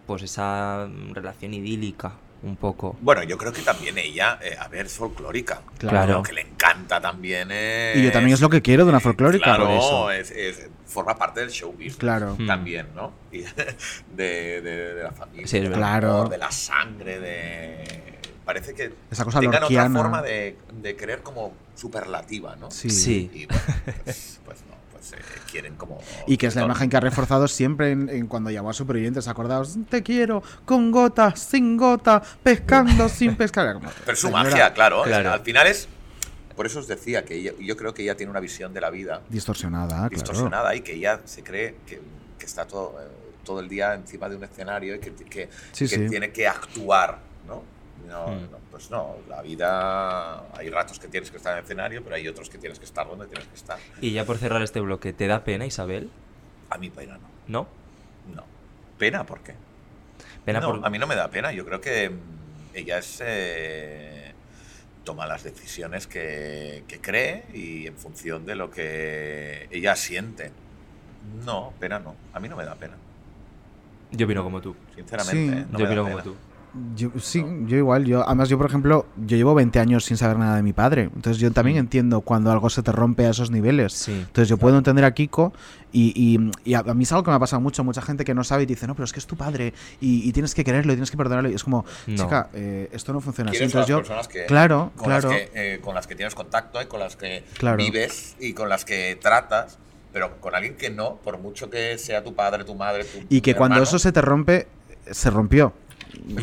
S2: pues esa relación idílica un poco.
S3: Bueno, yo creo que también ella, eh, a ver, es folclórica.
S2: Claro.
S3: Lo que le encanta también es...
S1: Y yo también es lo que quiero de una folclórica.
S3: Claro,
S1: por eso.
S3: es- es- forma parte del show business.
S1: Claro.
S2: Hmm.
S3: También, ¿no? Y de, de- de la familia,
S2: Sí.
S1: Claro.
S3: amor, de la sangre, de... Parece que
S1: Esa cosa
S3: tengan otra
S1: lorquiana.
S3: forma de, de querer como superlativa, ¿no?
S1: Sí.
S2: Sí.
S3: Y bueno, pues, pues no, eh, quieren como...
S1: Y que es la imagen que ha reforzado siempre en, en cuando llamó a supervivientes. Acordaos, te quiero, con gota, sin gota, pescando, sin pescar. Como,
S3: Pero es su
S1: señora,
S3: magia, claro.
S2: Claro.
S3: al final es... Por eso os decía que ella- yo creo que ella tiene una visión de la vida
S1: Distorsionada, claro.
S3: distorsionada y que ella se cree que, que está todo, eh, todo el día encima de un escenario y que, que-
S1: Sí,
S3: que
S1: sí.
S3: tiene que actuar, ¿no? No,
S2: Mm.
S3: no, pues no, la vida hay ratos que tienes que estar en el escenario, pero hay otros que tienes que estar donde tienes que estar.
S2: Y ya por cerrar este bloque, ¿te da pena, Isabel?
S3: A mí pena no.
S2: ¿No?
S3: No. ¿Pena por qué?
S2: Pena
S3: No,
S2: por...
S3: A mí no me da pena. Yo creo que mm, ella es, eh, toma las decisiones que, que cree y en función de lo que ella siente. No, pena no. A mí no me da pena.
S2: Yo opino como tú.
S3: Sinceramente,
S1: Sí.
S3: no
S2: yo opino como
S3: pena.
S2: tú.
S1: Yo, sí, yo igual. Yo, además, yo, por ejemplo, yo llevo 20 años sin saber nada de mi padre. Entonces, yo también
S2: Mm.
S1: entiendo cuando algo se te rompe a esos niveles.
S2: Sí.
S1: Entonces, yo puedo entender a Kiko y, y- y a, a mí es algo que me ha pasado mucho. Mucha gente que no sabe y dice, no, pero es que es tu padre y, y tienes que quererlo y tienes que perdonarlo. Y es como,
S2: No.
S1: chica, eh, esto no funciona así.
S3: Quieres a
S1: Entonces,
S3: las
S1: yo.
S3: personas que,
S1: claro,
S3: con
S1: claro.
S3: Las que, eh, con las que tienes contacto y con las que
S1: Claro.
S3: vives y con las que tratas, pero con alguien que no, por mucho que sea tu padre, tu madre, tu
S1: Y que cuando
S3: hermano,
S1: eso se te rompe, se rompió.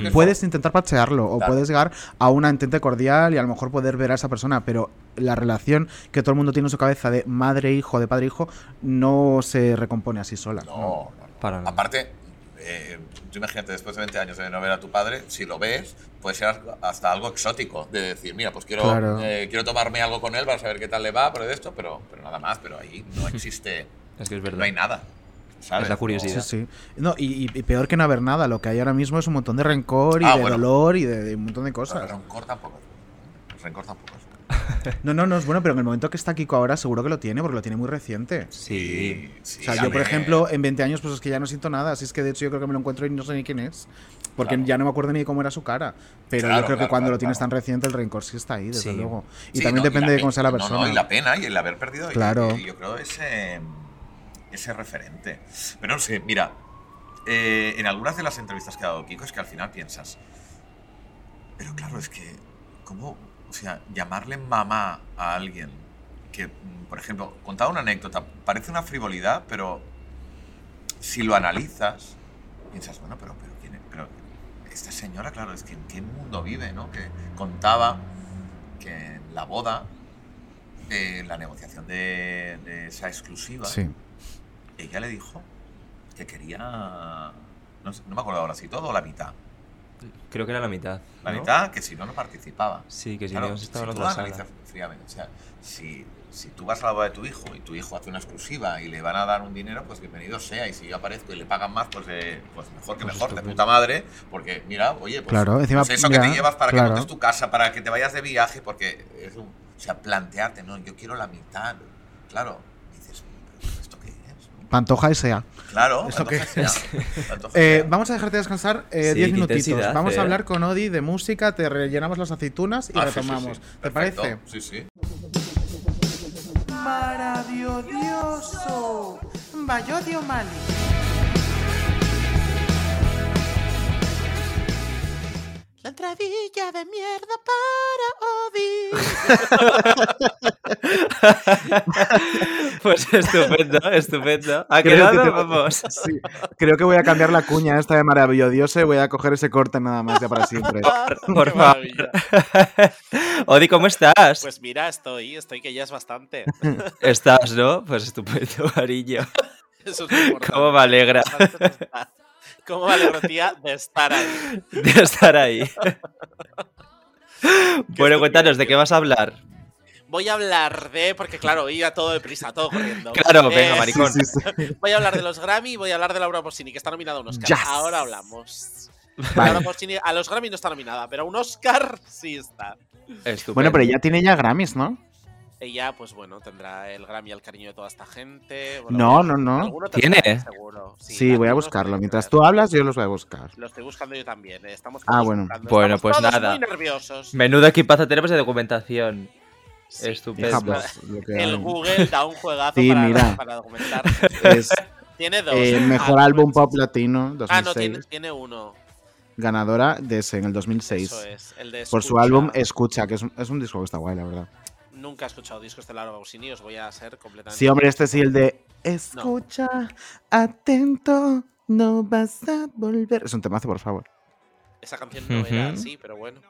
S3: Que
S1: Puedes intentar parchearlo o
S3: Claro.
S1: puedes llegar a una entente cordial y a lo mejor poder ver a esa persona, pero la relación que todo el mundo tiene en su cabeza de madre-hijo, de padre-hijo, no se recompone así sola.
S3: No, no, no.
S2: Para nada.
S3: Aparte, eh, tú imagínate, después de 20 años de no ver a tu padre, si lo ves, puede ser hasta algo exótico, de decir, mira, pues quiero,
S1: Claro.
S3: eh, quiero tomarme algo con él para saber qué tal le va, pero de esto, pero, pero nada más, pero ahí no existe,
S2: Es que es verdad.
S3: no hay nada. ¿Sabes?
S2: Es la curiosidad.
S1: Sí, sí. No, y, peor que no haber nada, lo que hay ahora mismo es un montón de rencor y
S3: Ah,
S1: de
S3: bueno.
S1: dolor y de, de un montón de
S3: No,
S1: cosas.
S3: el rencor tampoco. es. El rencor tampoco es.
S1: No, no, no es bueno, pero en el momento que está Kiko ahora seguro que lo tiene, porque lo tiene muy reciente.
S2: Sí.
S3: sí,
S1: O sea, yo, por ejemplo, en 20 años, pues es que ya no siento nada. Así es que de hecho yo creo que me lo encuentro y no sé ni quién es. Porque
S3: Claro.
S1: ya no me acuerdo ni de cómo era su cara. Pero
S3: Claro,
S1: yo creo que cuando lo tienes tan reciente, el rencor sí está ahí, desde
S2: Sí.
S1: luego. Y
S3: Sí,
S1: también
S3: no,
S1: depende de cómo sea la
S3: no,
S1: persona.
S3: No, y la pena y el haber perdido.
S1: Claro.
S3: Y, yo creo ese, ese referente. Pero no sé, mira, eh, en algunas de las entrevistas que ha dado Kiko es que al final piensas. Pero claro, es que, ¿cómo? O sea, llamarle mamá a alguien que, mm, por ejemplo, contaba una anécdota, parece una frivolidad, pero si lo analizas, piensas, bueno, pero, pero, ¿quién es? pero esta señora, claro, es que en qué mundo vive, ¿no? Que contaba que en la boda, eh, la negociación de, de esa exclusiva,
S1: Sí.
S3: Ella le dijo que quería, no, sé, no me acuerdo ahora si todo o la mitad.
S2: Creo que era la mitad.
S3: La
S2: ¿no?
S3: mitad, que si no, no participaba.
S2: Sí, que si
S3: Claro,
S2: no estaba en
S3: si
S2: otra sala.
S3: analizas fríamente, o sea, si, si tú vas a la boda de tu hijo y tu hijo hace una exclusiva y le van a dar un dinero, pues bienvenido sea. Y si yo aparezco y le pagan más, pues, eh, pues mejor que
S2: Pues
S3: mejor, de puta madre. Porque mira, oye, pues,
S1: Claro, encima,
S3: pues eso que te llevas para
S1: claro.
S3: que montes tu casa, para que te vayas de viaje, porque es un. O sea, plantearte, ¿no? Yo quiero la mitad. Claro. Dices, ¿pero esto qué es?
S1: Pantoja y sea.
S3: Claro,
S1: ¿Esto qué
S3: entonces, ya, entonces,
S1: Eh, vamos a dejarte descansar eh,
S2: Sí,
S1: 10
S2: qué
S1: minutitos. Vamos
S2: eh.
S1: a hablar con Odi de música, te rellenamos las aceitunas y
S3: Ah, sí, sí,
S1: retomamos.
S3: sí.
S1: ¿Te
S3: Perfecto.
S1: parece?
S3: Sí, sí.
S11: Maravilloso. Mali. La entradilla de mierda para Odi.
S2: Pues estupendo, estupendo. ¿Ha
S1: Creo que te-
S2: Vamos.
S1: Sí. Creo que voy a cambiar la cuña esta de maravilloso y voy a coger ese corte nada más ya para siempre.
S2: Por
S12: Qué
S2: favor.
S12: maravilla.
S2: Odi, ¿cómo estás?
S12: Pues mira, estoy, estoy que ya es bastante.
S2: Estás, ¿no? Pues estupendo, cariño.
S12: Eso es.
S2: Cómo me alegra.
S12: ¿Cómo me alegro, tía, de estar ahí?
S2: de estar ahí. Bueno, cuéntanos, ¿de qué vas a hablar?
S12: Voy a hablar de. Porque, claro, iba todo deprisa, todo corriendo.
S2: Claro, venga,
S12: Eh,
S2: maricón.
S1: Sí, sí, sí.
S12: Voy a hablar de los Grammy y voy a hablar de Laura Pausini, que está nominada a un Oscar.
S1: Yes.
S12: Ahora hablamos.
S1: Vale.
S12: Laura Pausini a los Grammy no está nominada, pero a un Oscar sí está.
S2: Estupendo.
S1: Bueno, pero ya tiene ya Grammys, ¿no?
S12: Ella, pues bueno, tendrá el Grammy al cariño de toda esta gente. Bueno,
S1: No, no, no.
S2: ¿Tiene?
S12: Seguro.
S1: Sí, voy a buscarlo. Mientras tú hablas, yo los voy a buscar.
S12: Lo estoy buscando yo también. eh, Estamos
S1: Ah, bueno.
S12: buscando.
S2: Bueno,
S12: Estamos
S2: pues
S12: todos
S2: nada.
S12: muy nerviosos.
S2: Menudo equipazo tenemos de documentación.
S12: Sí.
S2: Estupendo.
S1: Hija, pues, lo que
S12: El. Google da un juegazo
S1: Sí,
S12: para,
S1: mira.
S12: para documentar.
S1: Es
S12: Tiene dos.
S1: eh,
S12: ¿eh?
S1: mejor
S12: Ah,
S1: álbum
S12: pues-
S1: pop latino
S12: Ah, no,
S1: 2006.
S12: tiene, tiene uno.
S1: Ganadora de ese en el 2006.
S12: Eso es. El de
S1: Por su álbum Escucha, que es un, es un disco que está guay, la verdad.
S12: Nunca he escuchado discos de Laura Pausini, os voy a ser completamente.
S1: Sí, hombre, este sí, el de Escucha, atento, no vas a volver. Es un temazo, por favor.
S12: Esa canción no era así, pero bueno.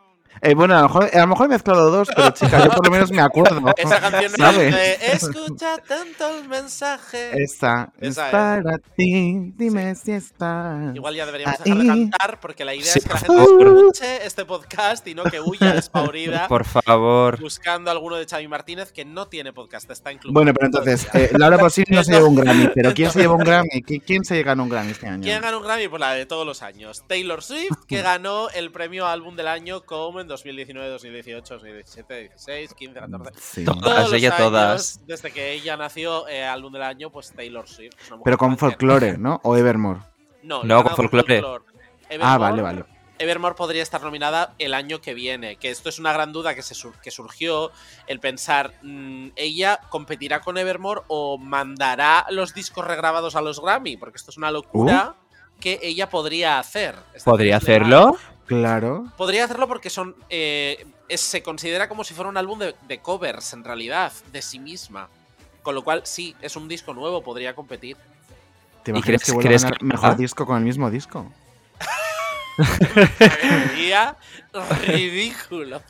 S1: Eh, bueno, a lo, mejor, a lo mejor he mezclado dos, pero chica, yo por lo menos me acuerdo.
S12: Esa canción es
S1: ¿sabes?
S12: de Escucha tanto el mensaje.
S1: Esta es
S12: Esa es.
S1: para ti, dime si está.
S12: Igual ya deberíamos
S1: ahí.
S12: dejar de cantar porque la idea
S2: Sí,
S12: es que la gente
S2: favor.
S12: escuche este podcast y no que huya despavorida
S2: Por favor.
S12: buscando alguno de Xavi Martínez que no tiene podcast, está en Club.
S1: Bueno, pero entonces, eh, Laura Pausini no se lleva un Grammy, pero ¿quién se lleva un Grammy? ¿Qui- ¿Quién se gana un Grammy este año?
S12: ¿Quién ganó un Grammy? Pues la de todos los años. Taylor Swift, que ganó el premio álbum del año como en 2019, 2018, 2017, 16, 15, 14.
S1: Sí.
S2: Todas,
S12: Todos los
S2: ella
S12: años,
S2: todas.
S12: Desde que ella nació, eh, álbum del año, pues Taylor Swift. es una mujer
S1: Pero con folclore, ¿no? O Evermore.
S12: No,
S2: No, con folclore.
S1: Ah,
S12: Evermore-
S1: vale, vale.
S12: Evermore podría estar nominada el año que viene, que esto es una gran duda que, se sur- que surgió, el pensar, mm, ¿ella competirá con Evermore o mandará los discos regrabados a los Grammy? Porque esto es una locura que ella podría hacer. Esta
S2: ¿Podría hacerlo?
S1: Claro.
S12: Podría hacerlo porque son eh, es- se considera como si fuera un álbum de, de covers, en realidad, de sí misma. Con lo cual, sí, es un disco nuevo, podría competir.
S1: ¿Te
S2: ¿Y
S1: imaginas
S2: crees-
S1: que vuelva a ganar
S2: que-
S1: mejor
S2: ah?
S1: disco con el mismo disco?
S12: Sería ridículo.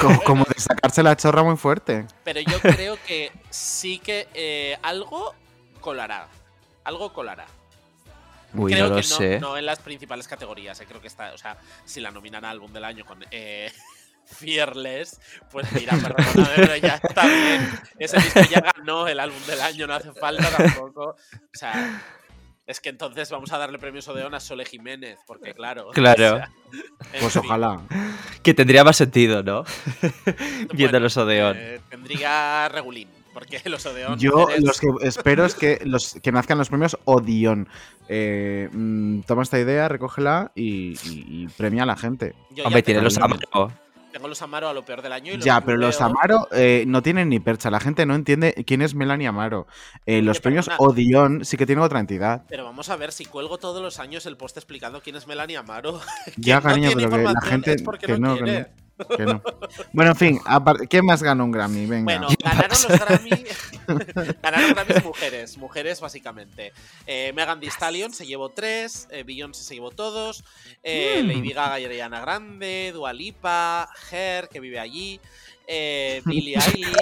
S1: Como, como de sacarse la chorra muy fuerte.
S12: Pero yo creo que sí que eh, algo colará. Algo colará.
S2: Uy,
S12: creo
S2: no lo
S12: que
S2: sé.
S12: no, no en las principales categorías. eh, Creo que está. O sea, si la nominan a álbum del año con eh, Fearless, pues mira, perdóname, pero ya está bien. Ese disco ya ganó el álbum del año, no hace falta tampoco. O sea. Es que entonces vamos a darle premios Odeón a Sole Jiménez, porque claro.
S2: Claro.
S12: o sea, en
S1: Pues
S12: fin.
S1: ojalá.
S2: Que tendría más sentido, ¿no? Viendo
S12: Bueno,
S2: los Odeón.
S12: eh, tendría regulín, porque los Odeón.
S1: Yo
S12: eres-
S1: los que espero es que los que nazcan los premios Odion. Eh, mm, toma esta idea, recógela y, y- y premia a la gente.
S12: yo
S2: Hombre, tiene
S12: tengo
S2: los Amaro.
S12: Tengo los Amaro a lo peor del año. Y los
S1: Ya, pero los Amaro eh, no tienen ni percha. La gente no entiende quién es Melanie Amaro. Eh, los premios. Odion sí que tienen otra entidad.
S12: Pero vamos a ver, si cuelgo todos los años el post explicando quién es Melania Amaro.
S1: Ya, cariño,
S12: no
S1: pero que la gente.
S12: es porque
S1: Que
S12: no
S1: no, que no, que no. Bueno, en fin, ¿quién más ganó un Grammy? Venga.
S12: Bueno, ganaron los Grammy. ganaron Grammys mujeres, mujeres básicamente. Eh, Megan Thee Stallion se llevó tres, eh, Beyoncé se llevó todos, eh,
S1: Mm.
S12: Lady Gaga y Ariana Grande, Dua Lipa, Her, que vive allí, eh, Billie Eilish.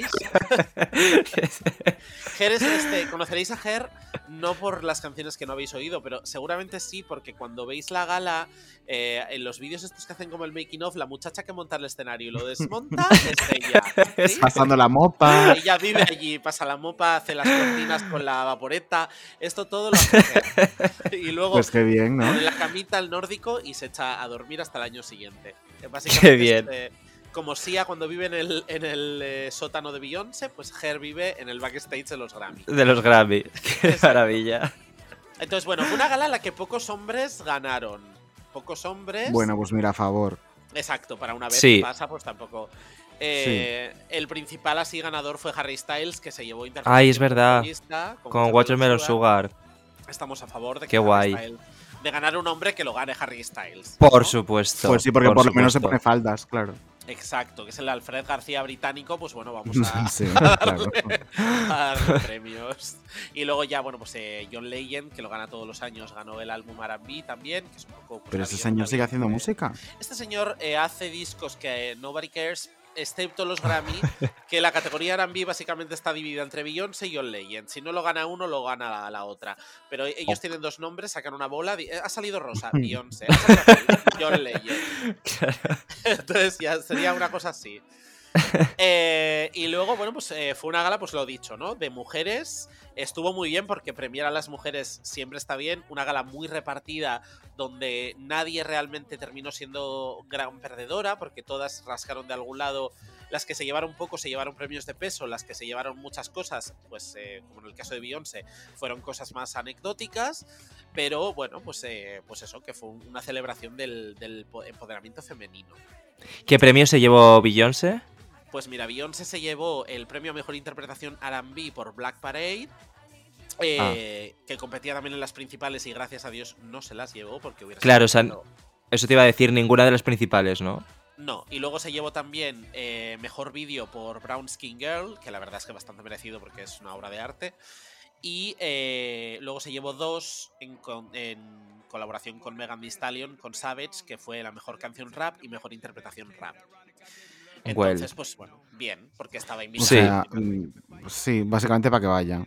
S12: Her es este, conoceréis a Her no por las canciones que no habéis oído, pero seguramente sí, porque cuando veis la gala, eh, en los vídeos estos que hacen como el making of, la muchacha que monta el escenario y lo desmonta es ella. ¿sí?
S1: Pasando la mopa.
S12: Ella vive allí, pasa la mopa, hace las cortinas con la vaporeta, esto todo lo hace Her. Y luego
S1: Pues qué bien, ¿no?
S12: pone la camita al nórdico y se echa a dormir hasta el año siguiente. Básicamente
S2: Qué
S12: es,
S2: bien.
S12: eh, como Sia cuando vive en el, en el eh, sótano de Beyoncé, pues Her vive en el backstage de los Grammy.
S2: De los Grammy. Qué
S12: Exacto.
S2: maravilla.
S12: Entonces, bueno, fue una gala en la que pocos hombres ganaron. Pocos hombres.
S1: Bueno, pues mira, a favor.
S12: Exacto, para una vez
S2: Sí.
S12: que pasa, pues tampoco. Eh, El principal así ganador fue Harry Styles, que se llevó interpretación
S2: Ay, es verdad.
S12: feminista
S2: Con Watermelon Sugar.
S12: Estamos a favor de que
S2: Qué guay.
S12: Styles- de ganar un hombre que lo gane Harry Styles.
S2: Por
S12: ¿no?
S2: supuesto.
S1: Pues sí, porque por, lo menos se pone faldas, claro.
S12: Exacto, que es el Alfred García británico, pues bueno, vamos a,
S1: Sí,
S12: a
S1: claro.
S12: darle, a darle premios. Y luego ya, bueno, pues eh, John Legend, que lo gana todos los años, ganó el álbum R&B también, que es un poco... pues,
S1: Pero ese señor sigue haciendo música.
S12: Este señor eh, hace discos que eh, nobody cares, excepto los Grammy, que la categoría R&B básicamente está dividida entre Beyoncé y John Legend. Si no lo gana uno, lo gana la, la otra. Pero ellos
S1: Oh.
S12: tienen dos nombres, sacan una bola, ha salido Rosa, Beyoncé, ha salido azul, John Legend. Entonces ya sería una cosa así. Eh, y luego, bueno, pues eh, fue una gala, pues lo dicho, ¿no? De mujeres. Estuvo muy bien porque premiar a las mujeres siempre está bien. Una gala muy repartida donde nadie realmente terminó siendo gran perdedora porque todas rascaron de algún lado. Las que se llevaron poco se llevaron premios de peso, las que se llevaron muchas cosas, pues eh, como en el caso de Beyoncé, fueron cosas más anecdóticas. Pero bueno, pues, eh, pues eso, que fue una celebración del, del po- empoderamiento femenino.
S2: ¿Qué premio se llevó Beyoncé?
S12: Pues mira, Beyoncé se llevó el premio a mejor interpretación RB por Black Parade. eh, Que competía también en las principales y gracias a Dios no se las llevó porque hubiera
S2: Claro, o
S12: sido
S2: sea, eso te iba a decir, ninguna de las principales, ¿no?
S12: No, y luego se llevó también eh, mejor vídeo por Brown Skin Girl, que la verdad es que bastante merecido porque es una obra de arte. Y eh, luego se llevó dos en, en colaboración con Megan Thee Stallion, con Savage, que fue la mejor canción rap y mejor interpretación rap. Entonces,
S2: Well.
S12: pues bueno, bien, porque estaba invitado.
S2: Sí.
S1: sea, mm, sí, básicamente para que vaya.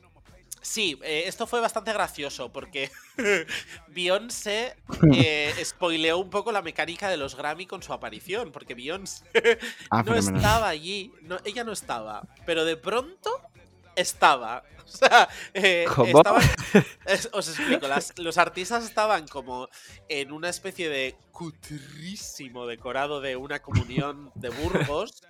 S12: Sí, eh, esto fue bastante gracioso porque Beyoncé eh, spoileó un poco la mecánica de los Grammy con su aparición, porque Beyoncé
S1: Ah,
S12: no estaba allí, no, ella no estaba, pero de pronto estaba. O sea, eh,
S2: ¿Cómo?
S12: estaban- es- os explico, las- los artistas estaban como en una especie de cutrísimo decorado de una comunión de Burgos.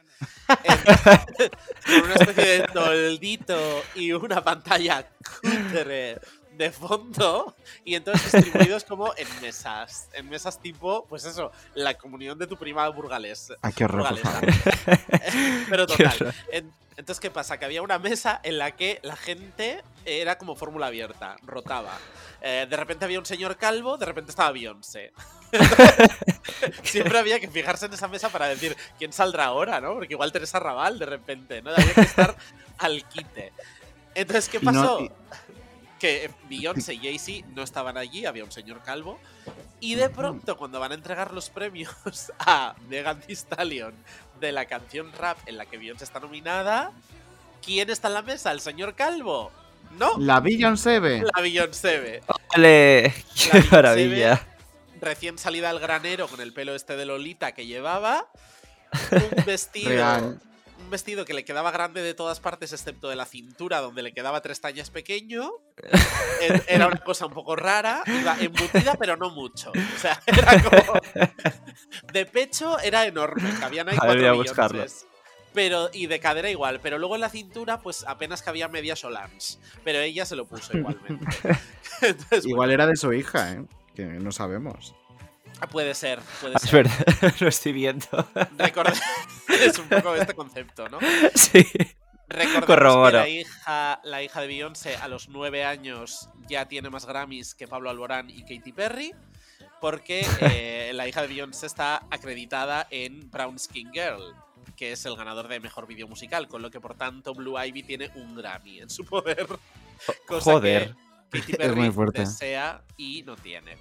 S12: en- con una especie de toldito y una pantalla cutre de fondo y entonces distribuidos como en mesas, en mesas tipo, pues eso, la comunión de tu prima burgalés.
S1: Ah, qué horror,
S12: burgalesa. Pero
S2: Qué
S12: total.
S2: horror.
S12: en- entonces, ¿qué pasa? Que había una mesa en la que la gente era como fórmula abierta, rotaba. Eh, de repente había un señor calvo, de repente estaba Beyoncé. Siempre había que fijarse en esa mesa para decir quién saldrá ahora, ¿no? Porque igual Teresa Raval de repente, ¿no? Había que estar al quite. Entonces, ¿qué
S1: Y no-
S12: pasó?
S1: y-
S12: Que Beyoncé y Jay-Z no estaban allí, había un señor calvo. Y de pronto, cuando van a entregar los premios a Megan Thee Stallion de la canción rap en la que Beyoncé está nominada, ¿quién está en la mesa? ¿El señor calvo? ¿No?
S1: La Beyoncé.
S12: La Beyoncé.
S2: ¡Ole! ¡Qué
S12: Beyoncé
S2: maravilla!
S12: Recién salida al granero con el pelo este de Lolita que llevaba. Un vestido.
S1: Real.
S12: Un vestido que le quedaba grande de todas partes, excepto de la cintura, donde le quedaba tres tallas pequeño. Era una cosa un poco rara. Iba embutida, pero no mucho. O sea, era como. De pecho era enorme. Cabían ahí cuatro
S2: buscarlo.
S12: Beyoncés. Pero, y de cadera igual, pero luego en la cintura, pues apenas cabía media Solange. Pero ella se lo puso igualmente. Entonces,
S1: Igual era de su hija, ¿eh? Que no sabemos.
S12: Puede ser, puede
S2: Es
S12: ser.
S2: verdad, lo estoy viendo.
S12: Recordé- es un poco este concepto, ¿no?
S2: Sí.
S12: Recordemos que la hija, la hija de Beyoncé a los nueve años ya tiene más Grammys que Pablo Alborán y Katy Perry, porque eh, la hija de Beyoncé está acreditada en Brown Skin Girl, que es el ganador de mejor vídeo musical, con lo que por tanto Blue Ivy tiene un Grammy en su poder. Cosa
S2: Joder.
S12: que Katy
S1: Es
S12: Perry
S1: muy fuerte.
S12: desea y no tiene.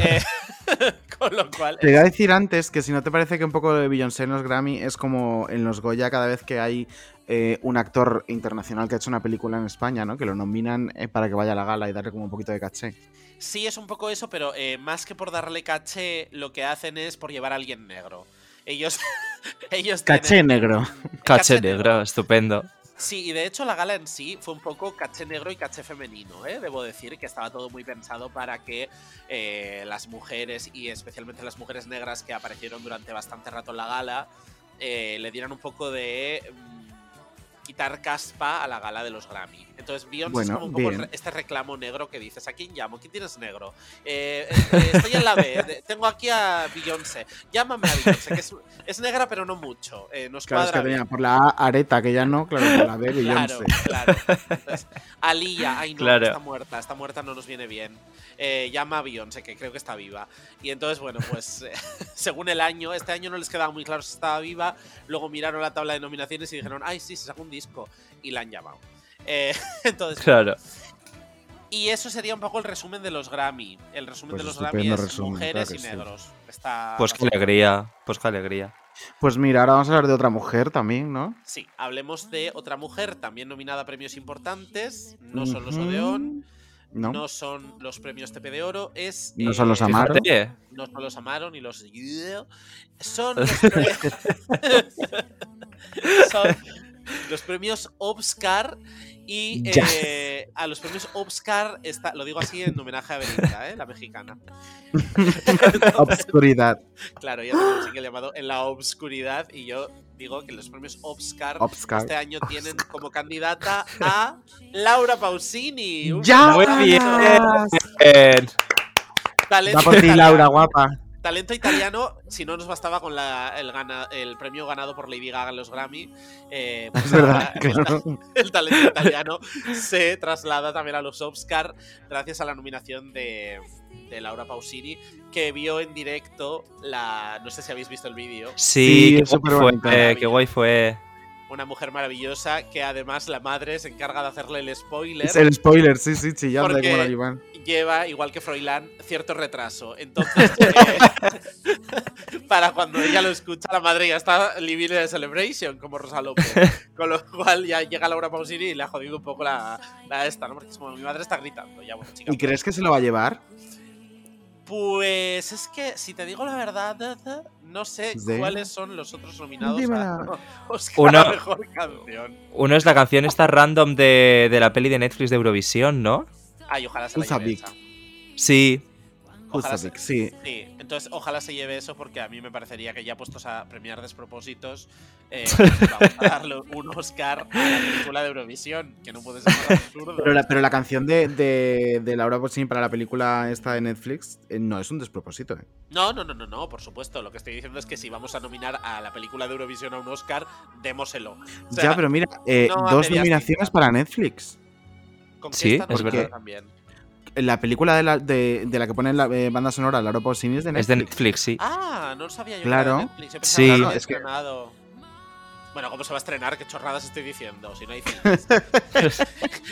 S12: Eh, con lo cual.
S1: Te iba a decir antes que si no te parece que un poco de Beyoncé en los Grammy es como en los Goya cada vez que hay eh, un actor internacional que ha hecho una película en España, ¿no? Que lo nominan eh, para que vaya a la gala y darle como un poquito de caché.
S12: Sí, es un poco eso, pero eh, más que por darle caché, lo que hacen es por llevar a alguien negro. Ellos. ellos
S1: Caché
S12: tienen-
S1: negro.
S2: Caché negro, estupendo.
S12: Sí, y de hecho la gala en sí fue un poco caché negro y caché femenino, ¿eh? Debo decir que estaba todo muy pensado para que eh, las mujeres, y especialmente las mujeres negras que aparecieron durante bastante rato en la gala, eh, le dieran un poco de mm, quitar caspa a la gala de los Grammy. Entonces Beyoncé
S1: Bueno,
S12: es como un poco
S1: bien.
S12: este reclamo negro que dices, ¿a quién llamo? ¿Quién tienes negro? Eh, eh, eh, estoy en la B, tengo aquí a Beyoncé. Llámame a Beyoncé, que es, es negra pero no mucho. Eh, nos
S1: Claro, es que tenía por la A Areta, que ya no, claro, por la B
S12: Claro,
S1: Beyoncé.
S12: claro. Entonces, Alía, ay no,
S2: Claro.
S12: está muerta, está muerta, no nos viene bien. Eh, llama a Beyoncé, que creo que está viva. Y entonces, bueno, pues eh, según el año, este año no les quedaba muy claro si estaba viva. Luego miraron la tabla de nominaciones y dijeron, ay, sí, se sacó un disco. Y la han llamado. Eh, entonces,
S2: Claro.
S12: y eso sería un poco el resumen de los Grammy. El resumen
S1: Pues
S12: de los Grammy es
S1: resumen,
S12: mujeres
S1: claro
S12: y
S1: sí.
S12: negros. Está
S2: Pues qué alegría, pues qué alegría.
S1: Pues mira, ahora vamos a hablar de otra mujer también, ¿no?
S12: Sí, hablemos de otra mujer también nominada a premios importantes. No son los. Odeón.
S1: No.
S12: No son los premios TP de Oro, es.
S1: No son los
S12: eh,
S1: Amaro.
S2: Fíjate,
S12: No son los Amaro ni los. Son los, pre- son los premios Oscar. Y
S1: Ya.
S12: eh, a los premios Oscar, está, lo digo así en homenaje a Belinda, ¿eh? la mexicana.
S1: Obscuridad.
S12: Claro, ella tiene un single llamado En la Obscuridad. Y yo digo que los premios Oscar,
S1: Oscar.
S12: este año tienen como candidata a Laura Pausini.
S1: ¡Ya!
S2: Muy bien.
S1: Va por ti. Laura, guapa.
S12: Talento italiano, si no nos bastaba con la- el, gana- el premio ganado por Lady Gaga en los Grammy, eh, pues
S1: verdad,
S12: el,
S1: claro.
S12: el talento italiano se traslada también a los Oscar gracias a la nominación de, de Laura Pausini, que vio en directo la. No sé si habéis visto el vídeo.
S2: Sí, qué guay fue, qué guay fue.
S12: Una mujer maravillosa que además la madre se encarga de hacerle el spoiler.
S1: Es el spoiler, sí, sí, como la Iván.
S12: lleva, igual que Froilán, cierto retraso. Entonces, eh, para cuando ella lo escucha, la madre ya está living in a celebration, como Rosa López. Con lo cual ya llega Laura Pausini y le ha jodido un poco la, la esta, ¿no? Porque es como mi madre está gritando. Ya, bueno, chica.
S1: ¿Y crees que se lo va a llevar?
S12: Pues es que, si te digo la verdad, no sé
S1: Sí.
S12: cuáles son los otros nominados
S1: Dímela.
S12: a Oscar
S2: Uno-
S12: a Mejor Canción.
S2: Uno es la canción esta random de, de la peli de Netflix de Eurovisión, ¿no?
S12: Ay, ojalá se la lleve esa.
S2: Sí.
S12: Ojalá se-
S1: sí.
S12: Sí, entonces ojalá se lleve eso porque a mí me parecería que ya puestos a premiar despropósitos, eh, pues vamos a darle un Oscar a la película de Eurovisión, que no puede ser más absurdo.
S1: Pero la, pero la canción de, de, de Laura Pausini para la película esta de Netflix eh, no es un despropósito. ¿eh?
S12: No, no, no, no, no, por supuesto. Lo que estoy diciendo es que si vamos a nominar a la película de Eurovisión a un Oscar, démoselo. O sea,
S1: ya, pero mira, eh,
S12: no
S1: dos nominaciones para Netflix.
S12: ¿Con
S2: Sí, es
S1: verdad.
S12: también?
S1: La película de la, de, de la que pone la eh, banda sonora Laura Pausini es de
S2: Es
S1: Netflix.
S2: de Netflix, sí.
S12: Ah, no lo sabía yo. que
S1: Claro.
S12: era de Netflix. Yo pensaba
S2: Sí.
S12: que
S1: No, es que-
S12: estrenado. Bueno, ¿cómo se va a estrenar? ¿Qué chorradas estoy diciendo? Si no hay cines.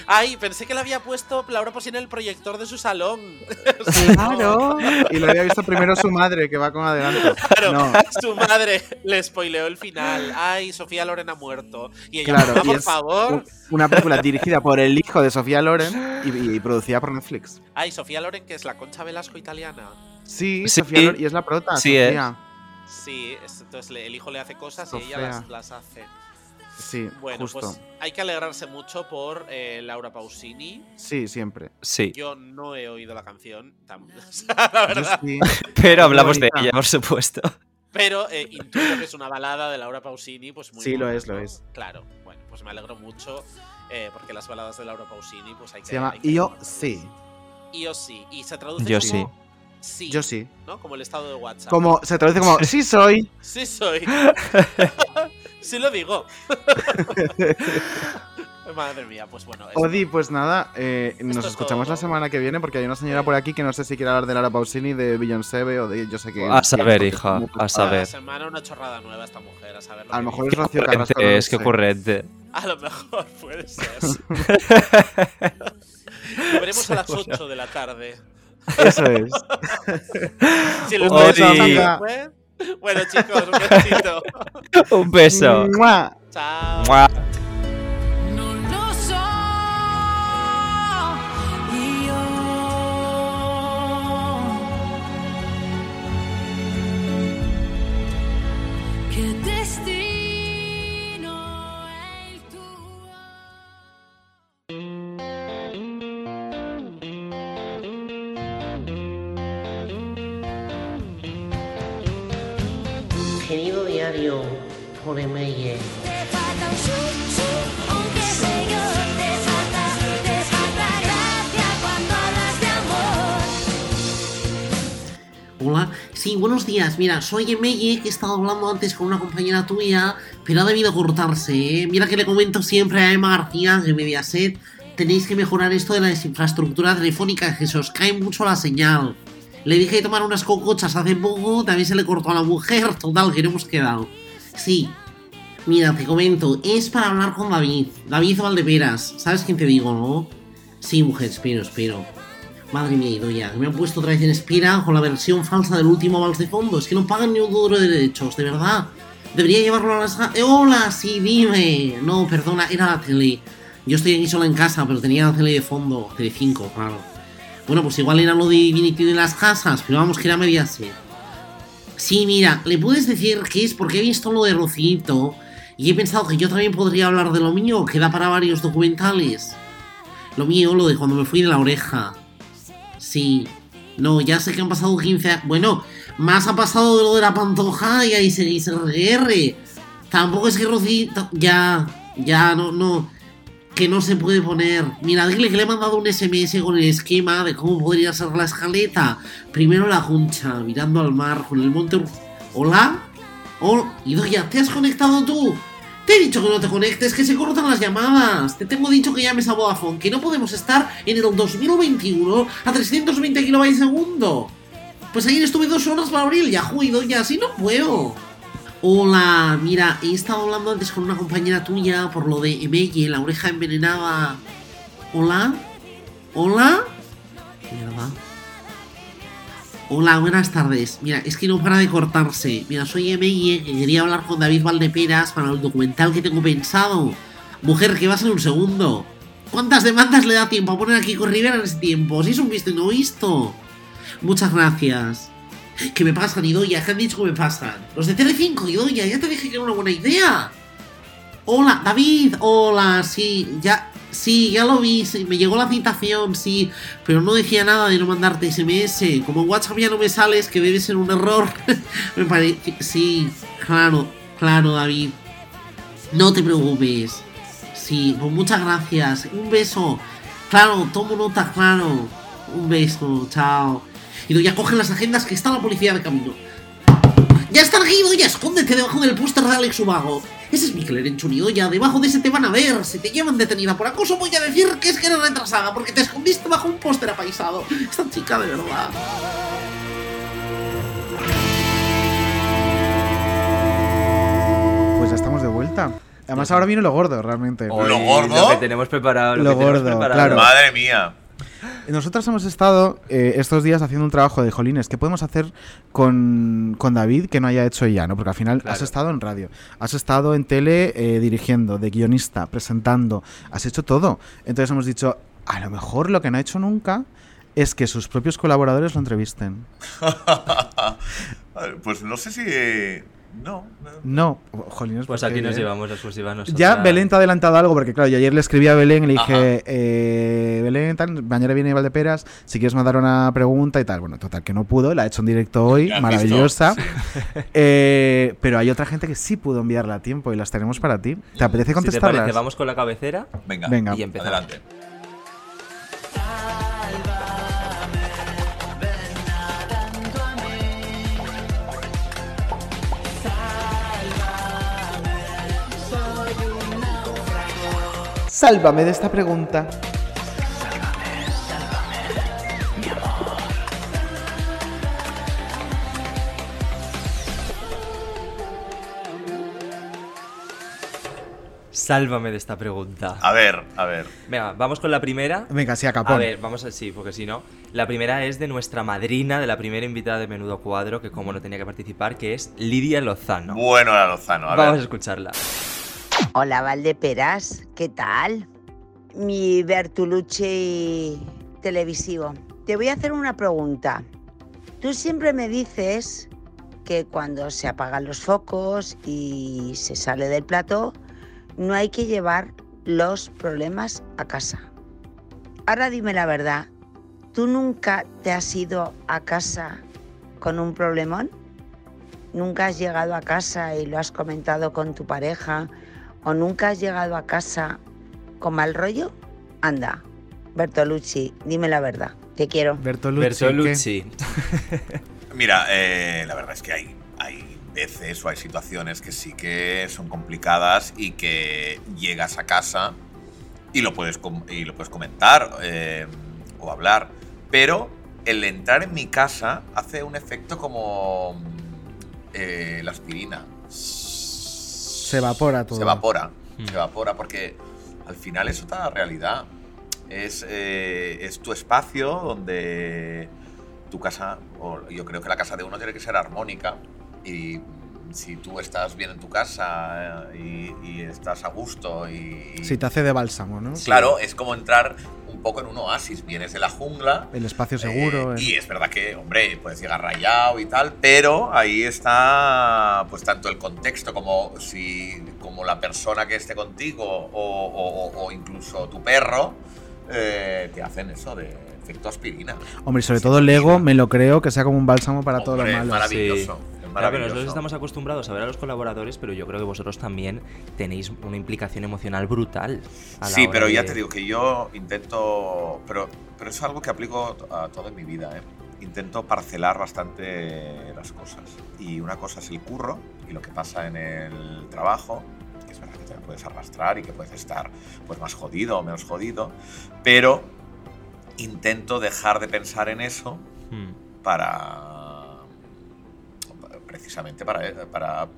S12: Ay, pensé que le había puesto Laura Pausini en el proyector de su salón.
S1: Claro. Y lo había visto primero su madre, que va con adelanto.
S12: Claro,
S1: No.
S12: su madre le spoileó el final. Ay, Sofía Loren ha muerto. Y ella,
S1: Claro,
S12: "Mamá,
S1: y
S12: por favor.
S1: un- una película dirigida por el hijo de Sofía Loren y, y producida por Netflix.
S12: Ay, Sofía Loren, que es la Concha Velasco italiana.
S1: Sí,
S2: Sí.
S1: Sofía Loren, y es la prota.
S2: Sí, eh.
S12: Sí, es- entonces le- el hijo le hace cosas y ella las, las hace.
S1: Sí,
S12: Bueno,
S1: justo.
S12: pues hay que alegrarse mucho por eh, Laura Pausini.
S1: Sí, siempre.
S2: Sí.
S12: Yo no he oído la canción, la
S1: Yo
S12: verdad.
S1: sí.
S2: Pero hablamos de ella, por supuesto.
S12: Pero eh, intuyo que es una balada de Laura Pausini, pues muy
S1: Sí, lo es, lo es.
S12: Claro, bueno, pues me alegro mucho eh, porque las baladas de Laura Pausini, pues hay que.
S1: Se llama
S12: hay que
S1: Io
S12: alegrarse.
S1: Sí.
S12: Sí. Y se traduce
S2: Yo
S12: como sí.
S1: Yo sí.
S12: ¿no? Como el estado de WhatsApp.
S1: Como, se traduce como sí soy.
S12: Sí soy. sí lo digo. Madre mía, pues bueno. esto.
S1: Odi, pues nada, eh, nos
S12: es
S1: escuchamos la
S12: todo.
S1: semana que viene porque hay una señora por aquí que no sé si quiere hablar de Laura Pausini, de Beyoncé o de yo sé qué.
S2: A saber, hija,
S1: como-
S2: a saber.
S12: semana una chorrada nueva esta mujer, a saber lo
S1: A lo mejor es Rocío Carrasco. no
S2: Es que ocurrente.
S12: A lo mejor puede ser. Lo veremos a las 8 de la tarde.
S1: Eso es.
S12: Si lo después. Bueno, chicos, un besito.
S2: Un beso.
S1: ¡Mua!
S12: Chao.
S2: Mua.
S5: De amor.
S13: Hola, sí, buenos días. Mira, soy Emeye, que he estado hablando antes con una compañera tuya, pero ha debido cortarse, ¿eh? Mira que le comento siempre a Emma García de Mediaset, tenéis que mejorar esto de las infraestructuras telefónicas, que se os cae mucho la señal. Le dije de tomar unas cocochas hace poco, también se le cortó a la mujer, total, que no hemos quedado. Sí, mira, te comento, es para hablar con David, David Valdeperas, ¿sabes quién te digo, no? Sí, mujer, espero, espero. Madre mía, Idoya, que me han puesto otra vez en espera con la versión falsa del último vals de fondo. Es que no pagan ni un duro de derechos, de verdad. Debería llevarlo a las... ¡Eh, hola, sí, dime. No, perdona, era la tele. Yo estoy aquí sola en casa, pero tenía la tele de fondo. Tele 5, claro. Bueno, pues igual era lo de Divinity de las casas, pero vamos que era Mediaset. Sí, mira, le puedes decir que es porque he visto lo de Rocito y he pensado que yo también podría hablar de lo mío, que da para varios documentales. Lo mío, lo de cuando me fui de la oreja. Sí. No, ya sé que han pasado 15 años. Bueno, más ha pasado de lo de la pantoja y ahí seguís el RR. Tampoco es que Rocito. Ya, ya, no, no. Que no se puede poner. Mira, dile que le he mandado un SMS con el esquema de cómo podría ser la escaleta. Primero la juncha, mirando al mar con el monte. ¿Hola? ¿Hola? Idoya, ¿te has conectado tú? Te he dicho que no te conectes, que se cortan las llamadas. Te tengo dicho que llames a Vodafone, que no podemos estar en el 2021 a 320 kilobytes segundo. Pues ayer estuve dos horas para abrir el Yahoo, Idoya, así no puedo. Hola, mira, he estado hablando antes con una compañera tuya por lo de Emelle, la oreja envenenada. Hola, hola. Mierda. Hola, buenas tardes. Mira, es que no para de cortarse. Mira, soy Emelle, que quería hablar con David Valdeperas para el documental que tengo pensado. Mujer, que va a ser un segundo. ¿Cuántas demandas le da tiempo a poner aquí con Rivera en ese tiempo? Si es un visto y no visto. Muchas gracias. ¿Qué me pasan, Idoya? ¿Qué han dicho que me pasan? Los de Tele5, Idoya, ya te dije que era una buena idea. Hola, David. Hola, sí, ya, sí, ya lo vi. sí, me llegó la citación, sí, pero no decía nada de no mandarte SMS. Como en WhatsApp ya no me sales, que debe ser un error. me parece, sí, claro, claro, David. No te preocupes. Sí, pues muchas gracias. Un beso. Claro, tomo nota, claro. Un beso, chao. Y ya cogen las agendas que está la policía de camino. ¡Ya está aquí, ya escóndete debajo del póster de Alex Ubago! Ese es Mikel Erenchunido, ya debajo de ese te van a ver. Si te llevan detenida por acoso, voy a decir que es que eres retrasada porque te escondiste bajo un póster apaisado. Esta chica, de verdad.
S1: Pues ya estamos de vuelta. Además, ahora viene lo gordo, realmente.
S2: Lo que tenemos preparado. Lo,
S1: Lo
S2: que tenemos
S1: gordo,
S2: preparado.
S1: claro.
S3: Madre mía.
S1: Nosotros hemos estado eh, estos días haciendo un trabajo de jolines. ¿Qué podemos hacer con, con David que no haya hecho ya? ¿no? Porque al final has estado en radio, has estado en tele eh, dirigiendo, de guionista, presentando, has hecho todo. Entonces hemos dicho, a lo mejor lo que no ha hecho nunca es que sus propios colaboradores lo entrevisten.
S3: pues no sé si. No.
S1: No, jolines.
S2: Pues
S1: porque-
S2: aquí nos llevamos la exclusiva nosotros.
S1: Ya Belén te ha adelantado algo, porque claro, yo ayer le escribí a Belén y le dije, eh, Belén, tal, mañana viene Valdeperas, si quieres mandar una pregunta y tal. Bueno, total, que no pudo, la ha hecho en directo hoy,
S3: ¿Ya has
S1: maravillosa. Eh, pero hay otra gente que sí pudo enviarla a tiempo y las tenemos para ti. ¿Te apetece
S2: Si te
S1: contestarlas?
S2: parece, vamos con la cabecera.
S3: Venga,
S1: Venga.
S2: Y empezamos.
S3: adelante.
S1: Sálvame de esta pregunta.
S2: Sálvame de esta pregunta.
S3: A ver, a ver.
S2: Venga, vamos con la primera.
S1: Venga, sí, a capón.
S2: A ver, vamos a sí, porque si no. La primera es de nuestra madrina, de la primera invitada de Menudo Cuadro, que como no tenía que participar, que es Lidia Lozano.
S3: Bueno, la Lozano, a
S2: Vamos a
S3: ver.
S2: escucharla.
S14: Hola Valdeperas, ¿qué tal? Mi Bertolucci televisivo. Te voy a hacer una pregunta. Tú siempre me dices que cuando se apagan los focos y se sale del plato, no hay que llevar los problemas a casa. Ahora dime la verdad, ¿tú nunca te has ido a casa con un problemón? ¿Nunca has llegado a casa y lo has comentado con tu pareja? ¿O nunca has llegado a casa con mal rollo? Anda, Bertolucci, dime la verdad. Te quiero.
S1: Bertolucci.
S2: Bertolucci.
S3: Mira, eh, la verdad es que hay, hay veces o hay situaciones que sí que son complicadas y que llegas a casa y lo puedes, com- y lo puedes comentar eh, o hablar. Pero el entrar en mi casa hace un efecto como eh, la aspirina.
S1: Se evapora todo.
S3: Se evapora, se evapora porque al final es otra realidad. Es, eh, es tu espacio donde tu casa, o yo creo que la casa de uno tiene que ser armónica y si tú estás bien en tu casa eh, y, y estás a gusto y,
S1: Si te hace de bálsamo, ¿no?
S3: Claro, es como entrar un poco en un oasis. Vienes de la jungla
S1: El espacio seguro.
S3: eh, y es verdad que, hombre, puedes llegar rayado y tal, pero ahí está pues tanto el contexto como si como la persona que esté contigo o, o- o- o incluso tu perro eh, te hacen eso de efecto aspirina.
S1: Hombre, sobre todo el ego, me lo creo que sea como un bálsamo para todo lo
S3: Hombre,
S1: malo.
S3: maravilloso.
S2: Sí. Claro, pero nosotros estamos acostumbrados a ver a los colaboradores, pero yo creo que vosotros también tenéis una implicación emocional brutal. a la
S3: Sí,
S2: hora
S3: pero ya
S2: de-
S3: te digo que yo intento, pero, pero es algo que aplico a todo en mi vida, ¿eh? Intento parcelar bastante las cosas. Y una cosa es el curro y lo que pasa en el trabajo, que es verdad que te puedes arrastrar y que puedes estar pues, más jodido o menos jodido, pero intento dejar de pensar en eso
S2: Hmm.
S3: para precisamente para, para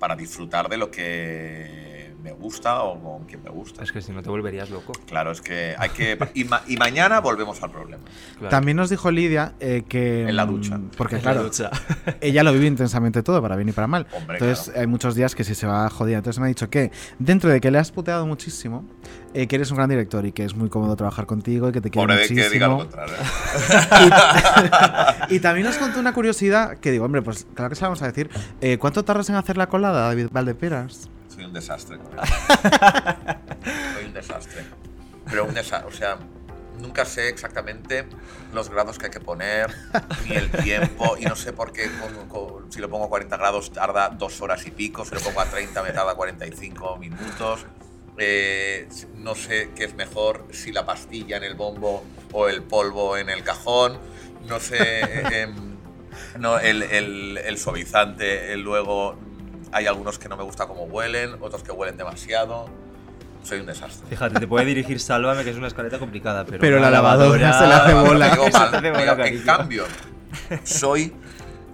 S3: para disfrutar de lo que me gusta o con quien me gusta.
S2: Es que si no te volverías loco.
S3: Claro, es que hay que... Y, ma- y mañana volvemos al problema.
S1: También nos dijo Lidia eh, que.
S3: En la ducha.
S1: mm, Porque,
S3: En la
S1: claro,
S3: ducha.
S1: ella lo vive intensamente todo, para bien y para mal.
S3: Hombre,
S1: Entonces,
S3: claro.
S1: hay muchos días que sí se va jodida. Entonces, me ha dicho que, dentro de que le has puteado muchísimo, eh, que eres un gran director y que es muy cómodo trabajar contigo y que te quiere
S3: Pobre de
S1: muchísimo.
S3: que diga lo contrario.
S1: y también nos contó una curiosidad que digo, hombre, pues claro que se la vamos a decir. Eh, ¿Cuánto tardas en hacer la colada, David Valdeperas?
S3: Soy un desastre. Soy un desastre. Pero un desastre. O sea, nunca sé exactamente los grados que hay que poner, ni el tiempo, y no sé por qué con- con- si lo pongo a 40 grados tarda dos horas y pico, si lo pongo a 30 me tarda 45 minutos. Eh, no sé qué es mejor, si la pastilla en el bombo o el polvo en el cajón. No sé. em, no, el, el- el suavizante, el luego hay algunos que no me gusta cómo huelen, otros que huelen demasiado. Soy un desastre.
S2: Fíjate, te puede dirigir Sálvame, que es una escaleta complicada, pero.
S1: Pero la lavadora se le hace bola.
S3: mal,
S2: hace bola,
S3: pero en cambio, soy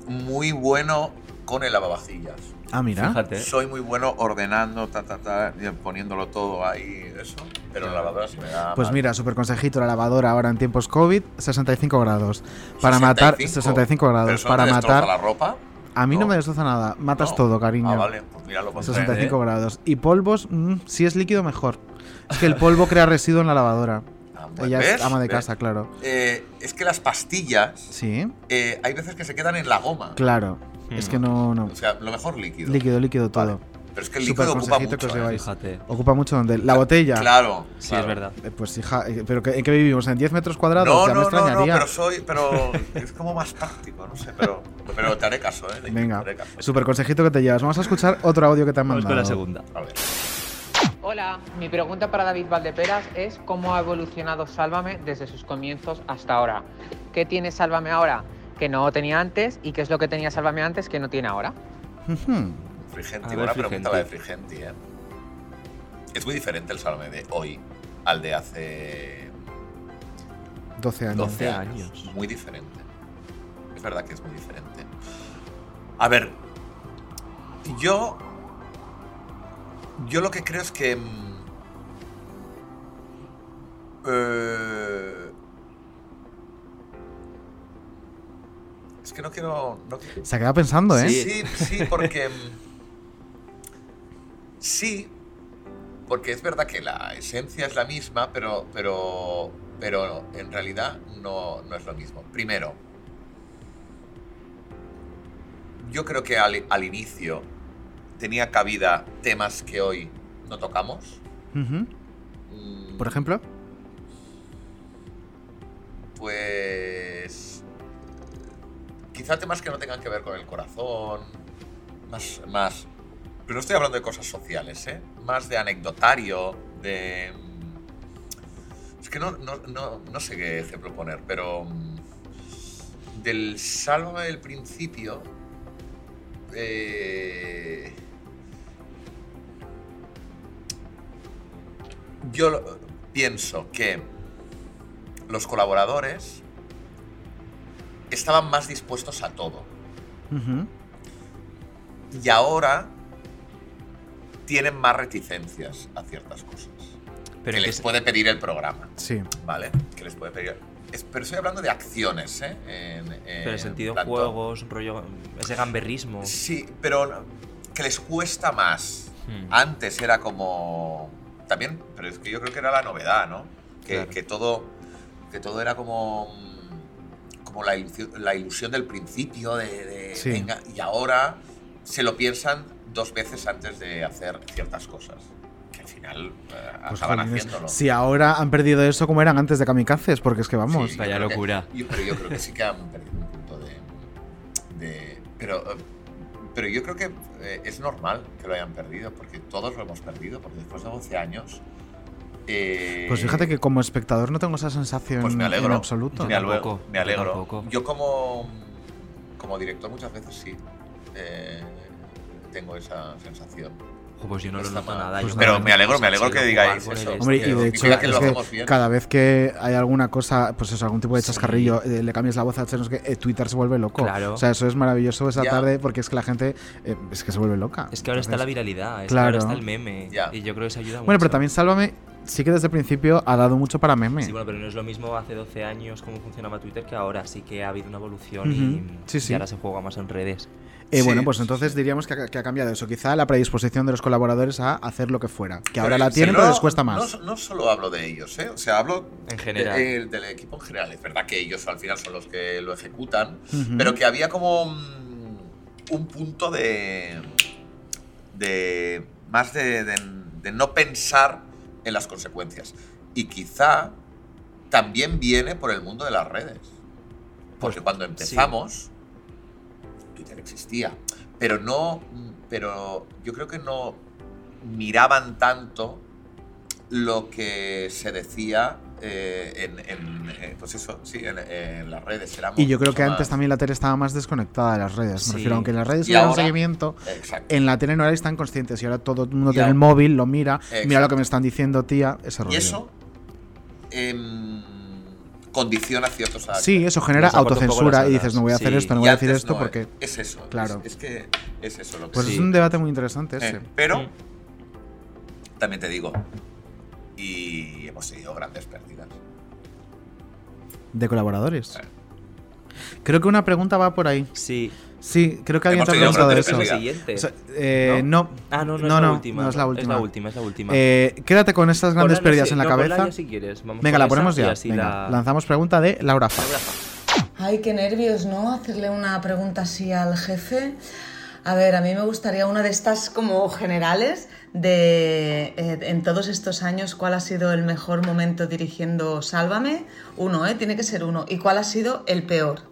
S3: muy bueno con el lavavajillas.
S1: Ah, mira.
S2: Fíjate.
S3: Soy muy bueno ordenando, ta, ta, ta, poniéndolo todo ahí, eso. Pero la lavadora sí me da.
S1: Pues
S3: mal.
S1: mira, super consejito, la lavadora ahora en tiempos COVID, 65 grados. Para matar,
S3: 65.
S1: 65
S3: ¿Pero
S1: grados.
S3: eso
S1: Para matar.
S3: la ropa?
S1: A mí no,
S3: No.
S1: me destroza nada, matas
S3: No.
S1: todo, cariño.
S3: Ah, vale, pues mira, lo pondré.
S1: 65 grados. Y polvos, mm, si es líquido, mejor. Es que el polvo crea residuo en la lavadora.
S3: pues,
S1: Ella es
S3: ¿ves?
S1: ama de
S3: ¿Ves?
S1: casa, claro.
S3: Eh, es que las pastillas,
S1: Sí,
S3: eh, hay veces que se quedan en la goma.
S1: claro. Es que no, no.
S3: O sea, lo mejor líquido.
S1: Líquido, líquido todo.
S3: Pero es que el
S1: Súper
S3: líquido ocupa
S1: consejito que
S3: mucho.
S1: os
S3: ¿eh?
S1: Ocupa mucho donde. La botella.
S3: Claro.
S2: Sí,
S3: claro.
S2: es verdad.
S1: Eh, Pues hija, eh, ¿pero en qué vivimos? ¿En 10 metros cuadrados?
S3: No,
S1: ya
S3: no,
S1: me
S3: no, no,
S1: extrañaría.
S3: pero soy, pero es como más práctico, no sé, pero, pero te haré caso, ¿eh?
S1: Venga,
S3: haré caso.
S1: super consejito que te llevas. Vamos a escuchar otro audio que te han
S2: Vamos
S1: mandado.
S2: con la segunda.
S3: A ver.
S15: Hola, mi pregunta para David Valdeperas es cómo ha evolucionado Sálvame desde sus comienzos hasta ahora. ¿Qué tiene Sálvame ahora que no tenía antes y qué es lo que tenía Sálvame antes que no tiene ahora?
S3: Frigenti, buena pregunta la de Frigenti, ¿eh? Es muy diferente el Salome de hoy al de hace
S1: 12 años.
S3: 12
S2: 12
S3: años. Muy diferente. Es verdad que es muy diferente. A ver, yo. Yo lo que creo es que. mm, eh, es que no quiero. no quiero-
S1: Se ha quedado pensando, ¿eh?
S3: Sí, sí, porque. Sí, porque es verdad que la esencia es la misma, pero, pero, pero en realidad no, no es lo mismo. Primero, yo creo que al, al inicio tenía cabida temas que hoy no tocamos. Mm,
S1: Por ejemplo.
S3: Pues. Quizá temas que no tengan que ver con el corazón. Más. más pero no estoy hablando de cosas sociales, ¿eh? Más de anecdotario, de. mm, Es que no, no, no, no sé qué ejemplo poner, pero. mm, Del Sálvame del principio. eh, yo pienso que los colaboradores estaban más dispuestos a todo. Y ahora tienen más reticencias a ciertas cosas.
S2: Pero
S3: que
S2: que
S3: les
S2: es-
S3: puede pedir el programa.
S1: Sí.
S3: ¿Vale? Que les puede pedir. es- pero estoy hablando de acciones, ¿eh? En,
S2: Pero en sentido juegos, rollo. Ese gamberrismo.
S3: Sí, pero que les cuesta más.
S2: Hmm.
S3: Antes era como. También, pero es que yo creo que era la novedad, ¿no? Que,
S2: Claro.
S3: que todo. Que todo era como. Como la ilusión, la ilusión del principio de. de
S1: Sí.
S3: venga, y ahora se lo piensan dos veces antes de hacer ciertas cosas. Que al final eh,
S1: Pues,
S3: acaban
S1: jolines,
S3: haciéndolo.
S1: Si ahora han perdido eso como eran antes de Kamikazes, porque es que vamos.
S3: Sí, yo creo que- yo- pero yo creo que sí que han perdido un punto de. de- pero, eh, pero yo creo que eh, es normal que lo hayan perdido, porque todos lo hemos perdido, porque después de 12 años. eh,
S1: Pues fíjate que como espectador no tengo esa sensación
S3: Pues me alegro.
S1: en absoluto.
S3: Me,
S2: tampoco,
S3: me alegro. Yo como, como director muchas veces sí eh, tengo esa sensación.
S2: Pues yo no lo noto nada.
S1: Pues Pero me
S3: alegro-
S2: que
S3: me alegro que digáis eso.
S1: Hombre, y de hecho,
S3: que
S1: es que cada vez que hay alguna cosa, pues eso, algún tipo de chascarrillo, eh, le cambias la voz a no sé qué, eh, Twitter se vuelve loco.
S2: Claro.
S1: O sea, eso es maravilloso esa
S2: Ya.
S1: tarde porque es que la gente eh, es que se vuelve loca.
S2: Es que ahora está la viralidad, es que
S1: claro.
S2: ahora está el meme.
S3: Ya.
S2: Y yo creo que eso ayuda mucho.
S1: Bueno, pero también Sálvame sí que desde el principio ha dado mucho para meme.
S2: Sí, bueno, pero no es lo mismo hace 12 años cómo funcionaba Twitter que ahora. Sí que ha habido una evolución
S1: Ujú.
S2: y,
S1: Sí, sí.
S2: y ahora se juega más en redes.
S1: Eh, bueno, pues entonces diríamos que ha, que ha cambiado eso. Quizá la predisposición de los colaboradores a hacer lo que fuera. Que ahora la
S3: Sí,
S1: tienen,
S3: no-
S1: pero les cuesta más.
S3: No, no solo hablo de ellos, ¿eh? O sea, hablo
S2: En general.
S3: de- eh, del equipo en general. Es verdad que ellos al final son los que lo ejecutan,
S1: Ujú.
S3: pero que había como mm, un punto de. de. más de, de- de no pensar en las consecuencias. Y quizá también viene por el mundo de las redes. Porque cuando empezamos, Existía. Pero no. Pero yo creo que no miraban tanto lo que se decía eh, en, en, eh, pues eso, sí, en, en las redes.
S1: Y yo creo que antes también la tele estaba más desconectada de las redes.
S3: Sí.
S1: Me refiero, aunque en las redes un
S3: ahora-
S1: seguimiento,
S3: Exacto.
S1: en la tele no erais tan conscientes. Y ahora todo el mundo
S3: Y
S1: tiene el móvil, lo mira, mira lo que me están diciendo, tía, ese rollo.
S3: Y eso em, condiciona ciertos actos.
S1: Sí, eso genera
S2: Nos
S1: autocensura y dices, no voy a hacer
S2: Sí.
S1: esto, no voy a decir esto
S3: no,
S1: porque...
S3: Es eso.
S1: Claro.
S3: Es, es que es eso lo que
S1: Pues
S3: sí.
S1: es un debate muy interesante
S3: Eh,
S1: ese.
S3: pero
S2: Mm.
S3: también te digo, y hemos tenido grandes pérdidas.
S1: De colaboradores. Creo que una pregunta va por ahí.
S2: Sí.
S1: Sí, creo que alguien te ha preguntado eso. O sea, eh, no.
S2: Ah, no, no,
S1: no,
S2: es la última.
S1: no es la última.
S2: Es la última, es la última.
S1: Eh, quédate con estas grandes
S2: Ponla,
S1: pérdidas en la cabeza.
S2: ya si quieres. Vamos
S1: Venga, la ponemos ya.
S2: así
S1: Venga,
S2: la-
S1: lanzamos pregunta de Laura Fa.
S16: Ay, qué nervios, ¿no? Hacerle una pregunta así al jefe. A ver, a mí me gustaría una de estas como generales de eh, en todos estos años cuál ha sido el mejor momento dirigiendo Sálvame. Uno, ¿eh? Tiene que ser uno. ¿Y cuál ha sido el peor?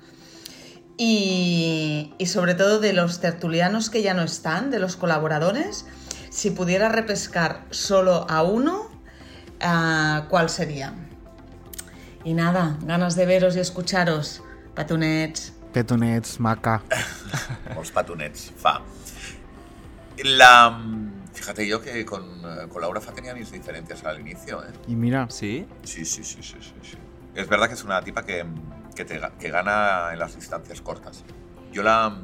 S16: Y, y sobre todo de los tertulianos que ya no están, de los colaboradores, si pudiera repescar solo a uno, ah, ¿cuál sería? Y nada, ganas de veros y escucharos. Patunets.
S1: Petonets, Maca.
S3: Los patunets, fa. La, fíjate yo que con, eh, con Laura Fa tenía mis diferencias al inicio. ¿eh?
S1: Y mira.
S2: ¿Sí?
S3: Sí, sí, sí, sí, sí, sí. Es verdad que es una tipa que, que, te que gana en las distancias cortas. Yo la...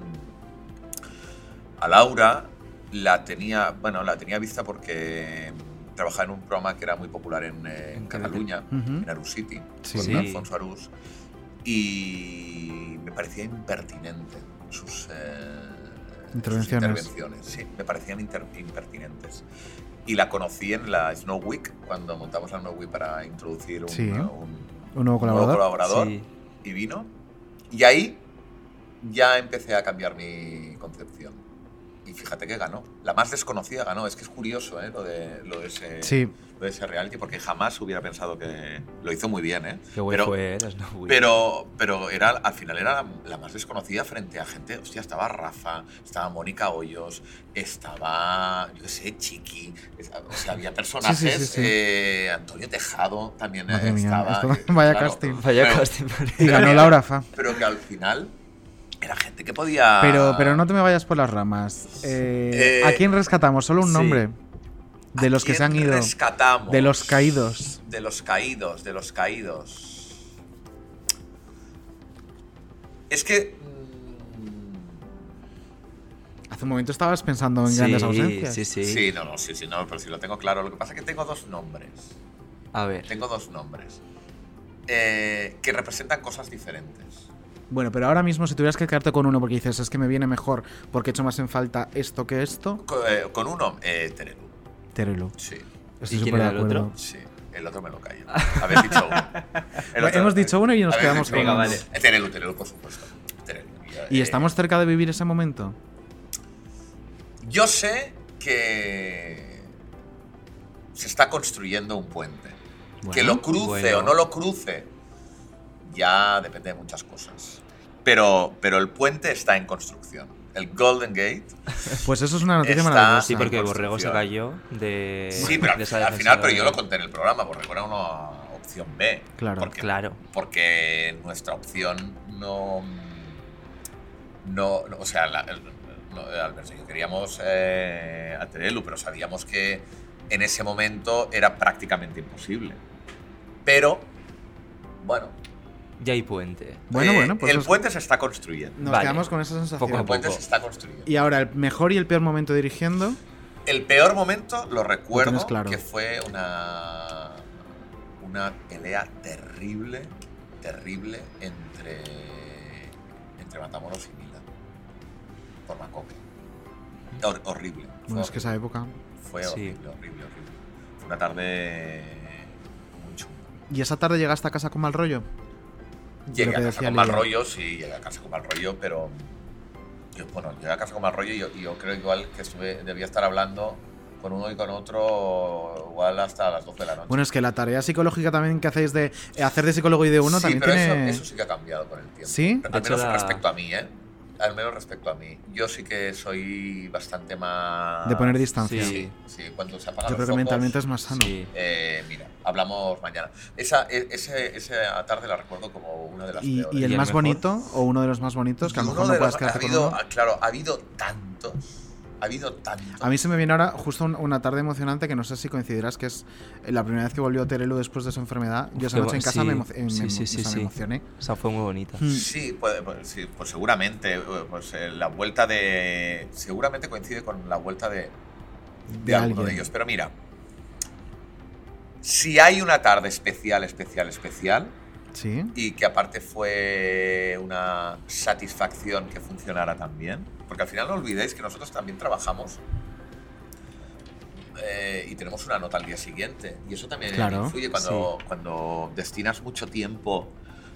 S3: A Laura la tenía, bueno, la tenía vista porque trabajaba en un programa que era muy popular en, eh, en Cataluña,
S1: Ujú.
S3: en Arús City,
S1: Sí.
S3: con
S1: Sí.
S3: Alfonso Arús, y me parecía impertinente sus, eh, sus
S1: Intervenciones.
S3: intervenciones. Sí, me parecían inter- impertinentes. Y la conocí en la Snow Week, cuando montamos la Snow Week para introducir un,
S1: Sí.
S3: un-
S1: Un nuevo colaborador.
S3: colaborador,
S2: Sí.
S3: Y vino. Y ahí ya empecé a cambiar mi concepción. Y fíjate que ganó. La más desconocida ganó. Es que es curioso ¿eh? lo, de, lo, de ese,
S1: Sí.
S3: lo de ese reality, porque jamás hubiera pensado que lo hizo muy bien. ¿eh?
S2: Qué guay
S3: pero,
S2: Snow Week.
S3: pero, pero era, al final era la, la más desconocida frente a gente. Hostia, estaba Rafa, estaba Mónica Hoyos, estaba, yo qué sé, Chiqui. O sea, había personajes.
S1: Sí, sí, sí, sí.
S3: eh, Antonio Tejado también
S1: mía,
S3: estaba.
S1: esto-
S3: eh,
S1: vaya
S3: claro,
S1: casting.
S2: Vaya
S3: pero-
S2: casting.
S1: Y ganó Laura Fa.
S3: Pero que al final era gente que podía.
S1: Pero, pero no te me vayas por las ramas. Eh,
S3: Eh,
S1: ¿A quién rescatamos? Solo un
S2: sí.
S1: nombre. De los que se han
S3: ¿Quién
S1: ido.
S3: Rescatamos.
S1: De los caídos.
S3: De los caídos, de los caídos. Es que.
S1: Hace un momento estabas pensando en
S2: Sí,
S1: grandes ausencias.
S2: sí, sí.
S3: Sí, no, no, sí, sí, no, pero sí lo tengo claro. Lo que pasa es que tengo dos nombres.
S2: A ver.
S3: Tengo dos nombres. eh, que representan cosas diferentes.
S1: Bueno, pero ahora mismo si tuvieras que quedarte con uno porque dices es que me viene mejor porque he hecho más en falta esto que esto,
S3: eh, con uno, eh, Terelu.
S1: Terelu.
S3: Sí.
S1: Estoy
S2: ¿Y quién era el
S1: acuerdo.
S2: otro?
S3: Sí. El otro me lo callo. Habéis dicho uno. El otro-
S1: Hemos dicho uno y nos quedamos con
S3: uno.
S2: vale.
S3: Eh, Terelu, Terelu, por supuesto. Terelu.
S1: ¿Y
S3: Eh,
S1: estamos cerca de vivir ese momento?
S3: Yo sé que se está construyendo un puente. que lo cruce
S2: bueno.
S3: o no lo cruce, ya depende de muchas cosas. Pero, pero el puente está en construcción. El Golden Gate.
S1: Pues eso es una noticia
S3: Está-
S1: maravillosa.
S2: Sí, porque Borrego se cayó de.
S3: Sí, pero
S2: de esa
S3: al, final, pero yo lo conté en el programa, Borrego era una opción B.
S1: Claro.
S3: Porque,
S2: Claro.
S3: porque nuestra opción no. No, no, o sea, la, el- no, Albert y yo queríamos eh, a Terelu, pero sabíamos que en ese momento era prácticamente imposible. Pero, bueno,
S2: Ya hay puente.
S1: Bueno,
S3: eh,
S1: bueno, pues
S3: el
S1: os-
S3: puente se está construyendo.
S1: Nos quedamos con esa sensación.
S3: El puente se está construyendo.
S1: Y ahora, el mejor y el peor momento dirigiendo.
S3: El peor momento lo recuerdo
S1: claro.
S3: que fue una una pelea terrible, terrible entre entre Matamoros y Mila por Macoque. Hor- horrible. Fue
S1: Bueno, es que esa época.
S3: Fue
S1: Sí.
S3: horrible, horrible, horrible. Fue una tarde muy chunga.
S1: ¿Y esa tarde llegaste a casa con mal rollo?
S3: Llegué a casa
S1: decía
S3: con mal rollo, sí, llegué a casa con mal rollo, pero yo, bueno, llegué a casa con mal rollo y yo, y yo creo igual que estuve, debía estar hablando con uno y con otro igual hasta las 12 de la noche.
S1: Bueno, es que la tarea psicológica también que hacéis de eh, hacer de psicólogo y de uno
S3: sí,
S1: también
S3: pero
S1: tiene.
S3: eso, eso sí que ha cambiado con el tiempo.
S1: ¿Sí?
S3: Al
S1: hecho,
S3: menos
S1: la-
S3: respecto a mí, ¿eh? Al menos respecto a mí. Yo sí que soy bastante más...
S1: De poner distancia.
S3: Sí, sí, cuando se apagan
S1: Yo
S3: los
S1: creo que
S3: focos,
S1: mentalmente es más sano.
S3: eh, mira, hablamos mañana. Esa, e- ese, esa tarde la recuerdo como una de las
S1: ¿Y,
S3: peores.
S1: y el más bonito o uno de los más bonitos que a lo
S3: Y
S1: mejor
S3: uno
S1: no
S3: de
S1: puedas
S3: los-
S1: quedarte
S3: ha Claro, ha habido tantos. Ha habido tantos.
S1: A mí se me viene ahora justo un- una tarde emocionante que no sé si coincidirás que es la primera vez que volvió Terelu después de su enfermedad. Yo esa noche en
S2: bu-
S1: casa
S2: sí,
S1: me, emo- eh, me
S2: sí,
S1: emo-
S2: sí,
S1: o
S2: sí,
S1: sea, me emocioné.
S2: Esa fue muy bonita.
S3: Sí, pues, pues, sí, pues seguramente. eh, Pues eh, la vuelta de. Seguramente coincide con la vuelta de. De,
S1: De
S3: alguno
S1: alguien.
S3: de ellos. Pero mira. Si hay una tarde especial, especial, especial.
S1: Sí.
S3: Y que aparte fue una satisfacción que funcionara tan bien. Porque al final no olvidéis que nosotros también trabajamos. eh, y tenemos una nota al día siguiente. Y eso también
S1: Claro,
S3: influye cuando, cuando destinas mucho tiempo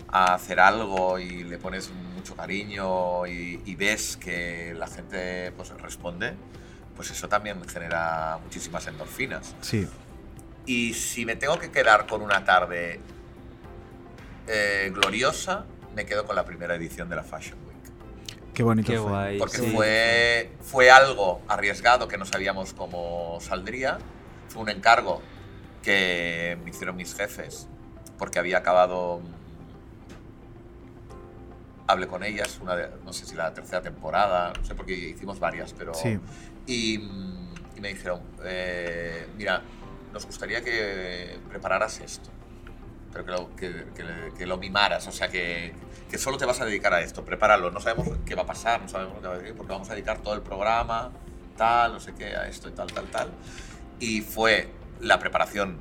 S3: a hacer algo y le pones mucho cariño y, y ves que la gente pues, responde, pues eso también genera muchísimas endorfinas.
S1: Sí.
S3: Y si me tengo que quedar con una tarde eh, gloriosa, me quedo con la primera edición de la Fashion Week.
S1: Qué bonito
S2: Qué
S1: fue.
S2: guay.
S3: Porque
S2: sí.
S3: fue, fue algo arriesgado que no sabíamos cómo saldría. Fue un encargo que me hicieron mis jefes porque había acabado. Hablé con ellas, una de- no sé si la tercera temporada, no sé porque hicimos varias, pero.
S1: Sí.
S3: Y, mm, y me dijeron: eh, Mira, nos gustaría que prepararas esto, pero que lo, que, que- que lo mimaras, o sea, que, que solo te vas a dedicar a esto, prepáralo. No sabemos qué va a pasar, no sabemos lo que va a decir, porque vamos a dedicar todo el programa, tal, no sé qué, a esto y tal, tal, tal. Y fue la preparación,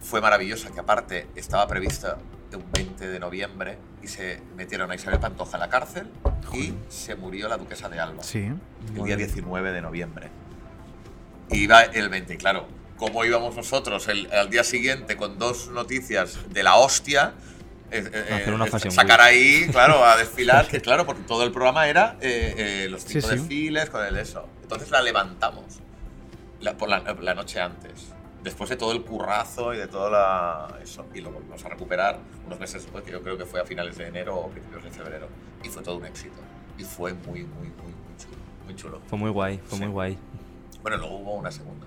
S3: fue maravillosa, que aparte estaba prevista un 20 de noviembre y se metieron a Isabel Pantoja en la cárcel y se murió la duquesa de Alba
S1: Sí.
S3: el día 19 de noviembre. Iba el 20, y claro, ¿cómo íbamos nosotros el, al día siguiente con dos noticias de la hostia? eh, eh,
S2: Hacer una
S3: eh, sacar ahí, claro, a desfilar, que claro, porque todo el programa era eh, eh, los
S1: Sí,
S3: cinco
S1: sí.
S3: desfiles con el eso. Entonces la levantamos la, por la, la noche antes, después de todo el currazo y de toda la eso, y lo volvimos a recuperar unos meses después, que yo creo que fue a finales de enero o principios de febrero, y fue todo un éxito. Y fue muy, muy, muy, muy chulo. Muy chulo.
S2: Fue muy guay, fue muy guay.
S3: Bueno, luego hubo una segunda.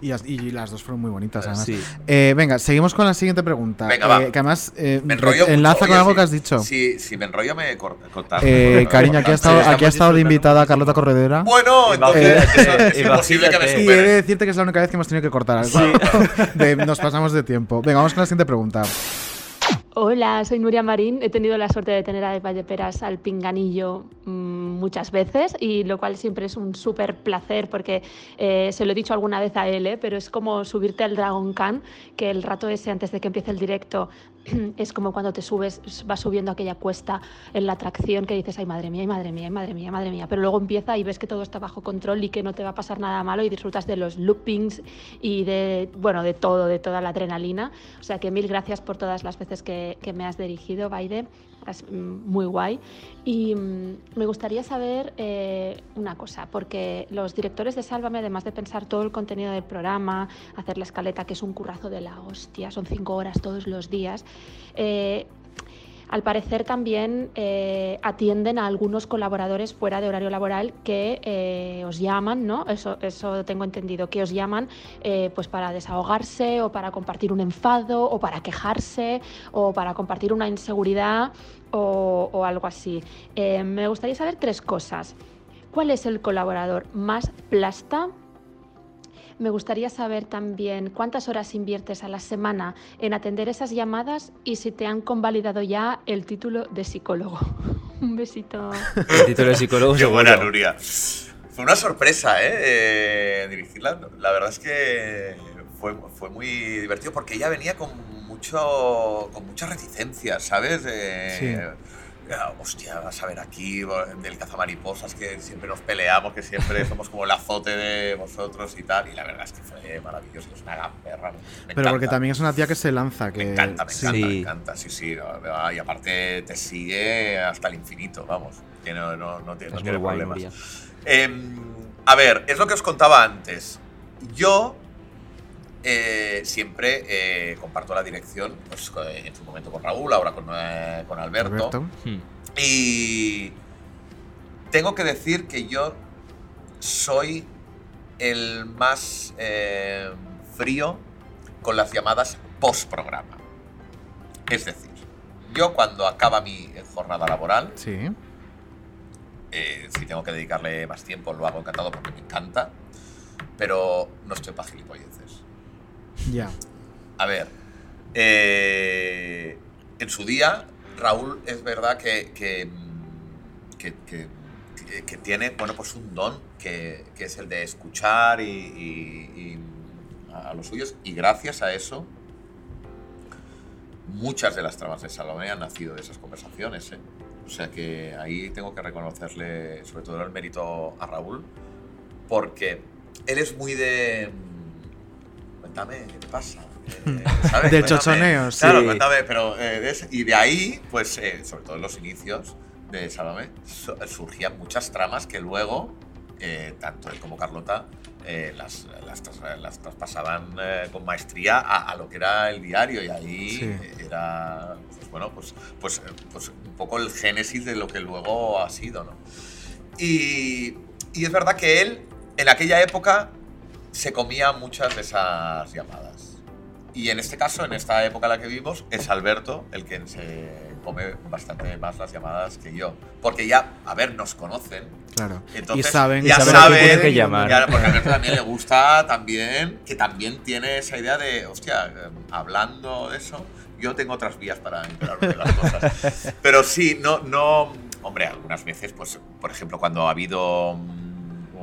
S1: Y, as- y las dos fueron muy bonitas, además.
S2: sí.
S1: Eh, venga, seguimos con la siguiente pregunta.
S3: Venga,
S1: eh,
S3: va.
S1: Que además eh,
S3: mucho.
S1: enlaza con
S3: Oye,
S1: algo
S3: si-
S1: que has dicho.
S3: Si, si me enrollo, me cor- cortas.
S1: Eh, cariño, aquí ha estado, aquí ha estado de invitada Carlota Corredera.
S3: Bueno, entonces
S1: Eh,
S3: eso es imposible que me
S1: Y he de decirte que es la única vez que hemos tenido que cortar algo. De- nos pasamos de tiempo. Venga, vamos con la siguiente pregunta.
S17: Hola, soy Nuria Marín. He tenido la suerte de tener a Valdeperas al pinganillo mm, muchas veces y lo cual siempre es un súper placer porque eh, se lo he dicho alguna vez a él, ¿eh? pero es como subirte al Dragon Khan, que el rato ese antes de que empiece el directo es como cuando te subes, vas subiendo aquella cuesta en la atracción que dices, ay madre mía, ay madre mía, ay madre mía, madre mía, pero luego empieza y ves que todo está bajo control y que no te va a pasar nada malo y disfrutas de los loopings y de, bueno, de todo, de toda la adrenalina. O sea que mil gracias por todas las veces que, que me has dirigido, Baide. Es mm, muy guay. Y mm, me gustaría saber eh, una cosa, porque los directores de Sálvame, además de pensar todo el contenido del programa, hacer la escaleta, que es un currazo de la hostia, son cinco horas todos los días, eh, al parecer también eh, atienden a algunos colaboradores fuera de horario laboral que eh, os llaman, ¿no? Eso, eso tengo entendido, que os llaman eh, pues para desahogarse o para compartir un enfado o para quejarse o para compartir una inseguridad o, o algo así. Me gustaría saber tres cosas. ¿Cuál es el colaborador más plasta? Me gustaría saber también cuántas horas inviertes a la semana en atender esas llamadas y si te han convalidado ya el título de psicólogo. Un besito.
S2: El título de psicólogo
S3: Qué
S2: seguro.
S3: buena, Nuria. Fue una sorpresa, ¿eh? Eh, dirigirla. La verdad es que fue, fue muy divertido porque ella venía con mucho con muchas reticencias, ¿sabes? Eh, ah, Hostia, vas a ver aquí del cazamariposas que siempre nos peleamos, que siempre somos como el azote de vosotros y tal. Y la verdad es que fue maravilloso, es una gamberra. me
S1: Pero porque también es una tía que se lanza. Que,
S3: Me encanta, me
S1: sí.
S3: encanta, me encanta, sí, sí. no, Y aparte te sigue hasta el infinito, vamos. Que no, no, no tiene, tiene problemas. Em, a ver, es lo que os contaba antes. Yo eh, siempre eh, comparto la dirección, pues en su momento con Raúl, ahora con, eh, con Alberto.
S1: Alberto.
S2: Hmm.
S3: Y tengo que decir que yo soy el más eh, frío con las llamadas post-programa. Es decir, yo cuando acaba mi jornada laboral,
S1: Sí.
S3: eh, si tengo que dedicarle más tiempo, lo hago encantado porque me encanta, pero no estoy para gilipolleces.
S1: Ya.
S3: A ver, eh, en su día, Raúl es verdad que, que, tiene bueno, pues un don que, es el de escuchar y a los suyos, y gracias a eso, muchas de las tramas de Salomé han nacido de esas conversaciones. ¿eh? O sea que ahí tengo que reconocerle sobre todo el mérito a Raúl, porque él es muy de... Cuéntame, ¿qué te pasa? Eh, ¿sabes?
S1: Del
S3: Cuéntame.
S1: chochoneo, sí.
S3: Claro, cuéntame, pero... eh, y de ahí, pues, eh, sobre todo en los inicios de Salomé, su- surgían muchas tramas que luego, tanto él como Carlota, las, las, las traspasaban con maestría a, a lo que era el diario y ahí
S1: Sí.
S3: era, pues, bueno, pues, pues, pues un poco el génesis de lo que luego ha sido, ¿no? Y, y es verdad que él, en aquella época, se comía muchas de esas llamadas. Y en este caso, en esta época en la que vivimos, es Alberto el que se come bastante más las llamadas que yo. Porque ya, a ver, nos conocen.
S1: Claro.
S3: Entonces,
S1: y saben,
S3: ya
S1: saben
S3: saben,
S2: que llamar.
S3: ya, porque a Alberto también le gusta también, que también tiene esa idea de, hostia, eh, hablando de eso, yo tengo otras vías para enterarme de las cosas. Pero sí, no, no, hombre, algunas veces, pues, por ejemplo, cuando ha habido mm,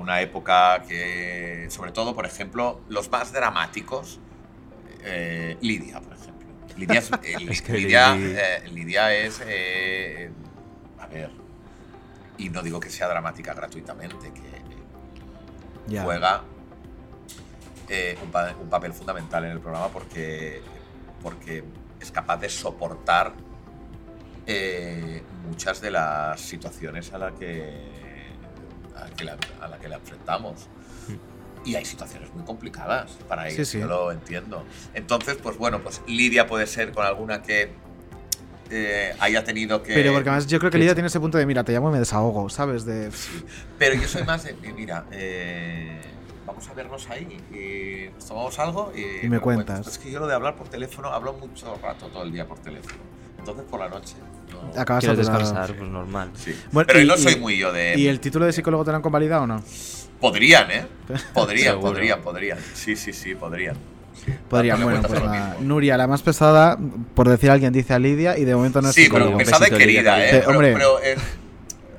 S3: una época que, sobre todo, por ejemplo, los más dramáticos, eh, Lidia, por ejemplo. Lidia es, eh,
S2: Es que
S3: Lidia,
S2: Lidi-
S3: eh, Lidia es, eh, a ver, y no digo que sea dramática gratuitamente, que juega un, pa- un papel fundamental en el programa porque, porque es capaz de soportar muchas de las situaciones a las que, a que la, a la que la enfrentamos. Y hay situaciones muy complicadas para
S1: Sí,
S3: ellos,
S1: sí.
S3: yo lo entiendo. Entonces, pues bueno, pues Lidia puede ser con alguna que eh, haya tenido que...
S1: Pero porque además yo creo que Lidia tiene ese punto de, mira, te llamo y me desahogo, ¿sabes? De...
S3: Pero yo soy más de, de, mira, eh, vamos a vernos ahí y nos tomamos algo y,
S1: Y me
S3: lo
S1: cuentas.
S3: Es que yo lo de hablar por teléfono, hablo mucho rato, todo el día por teléfono. Entonces por la noche. no-
S1: Acabas saturado.
S2: descansar, pues normal.
S3: Sí.
S1: Bueno,
S3: Pero
S1: y-
S3: no soy
S1: y-
S3: muy yo de...
S1: ¿Y el título de psicólogo te lo han convalidado o no?
S3: Podrían, ¿eh? Podrían, podrían, podrían. Sí, sí, sí, podrían. Sí.
S1: Podrían,
S3: Dándole
S1: bueno, pues
S3: a lo
S1: nada.
S3: mismo.
S1: Nuria, la más pesada, por decir alguien, dice a Lidia y de momento no es
S3: Sí,
S1: psicólogo.
S3: pero pesada y
S2: Lidia,
S3: querida, ¿eh? Pero,
S1: hombre.
S3: pero, eh,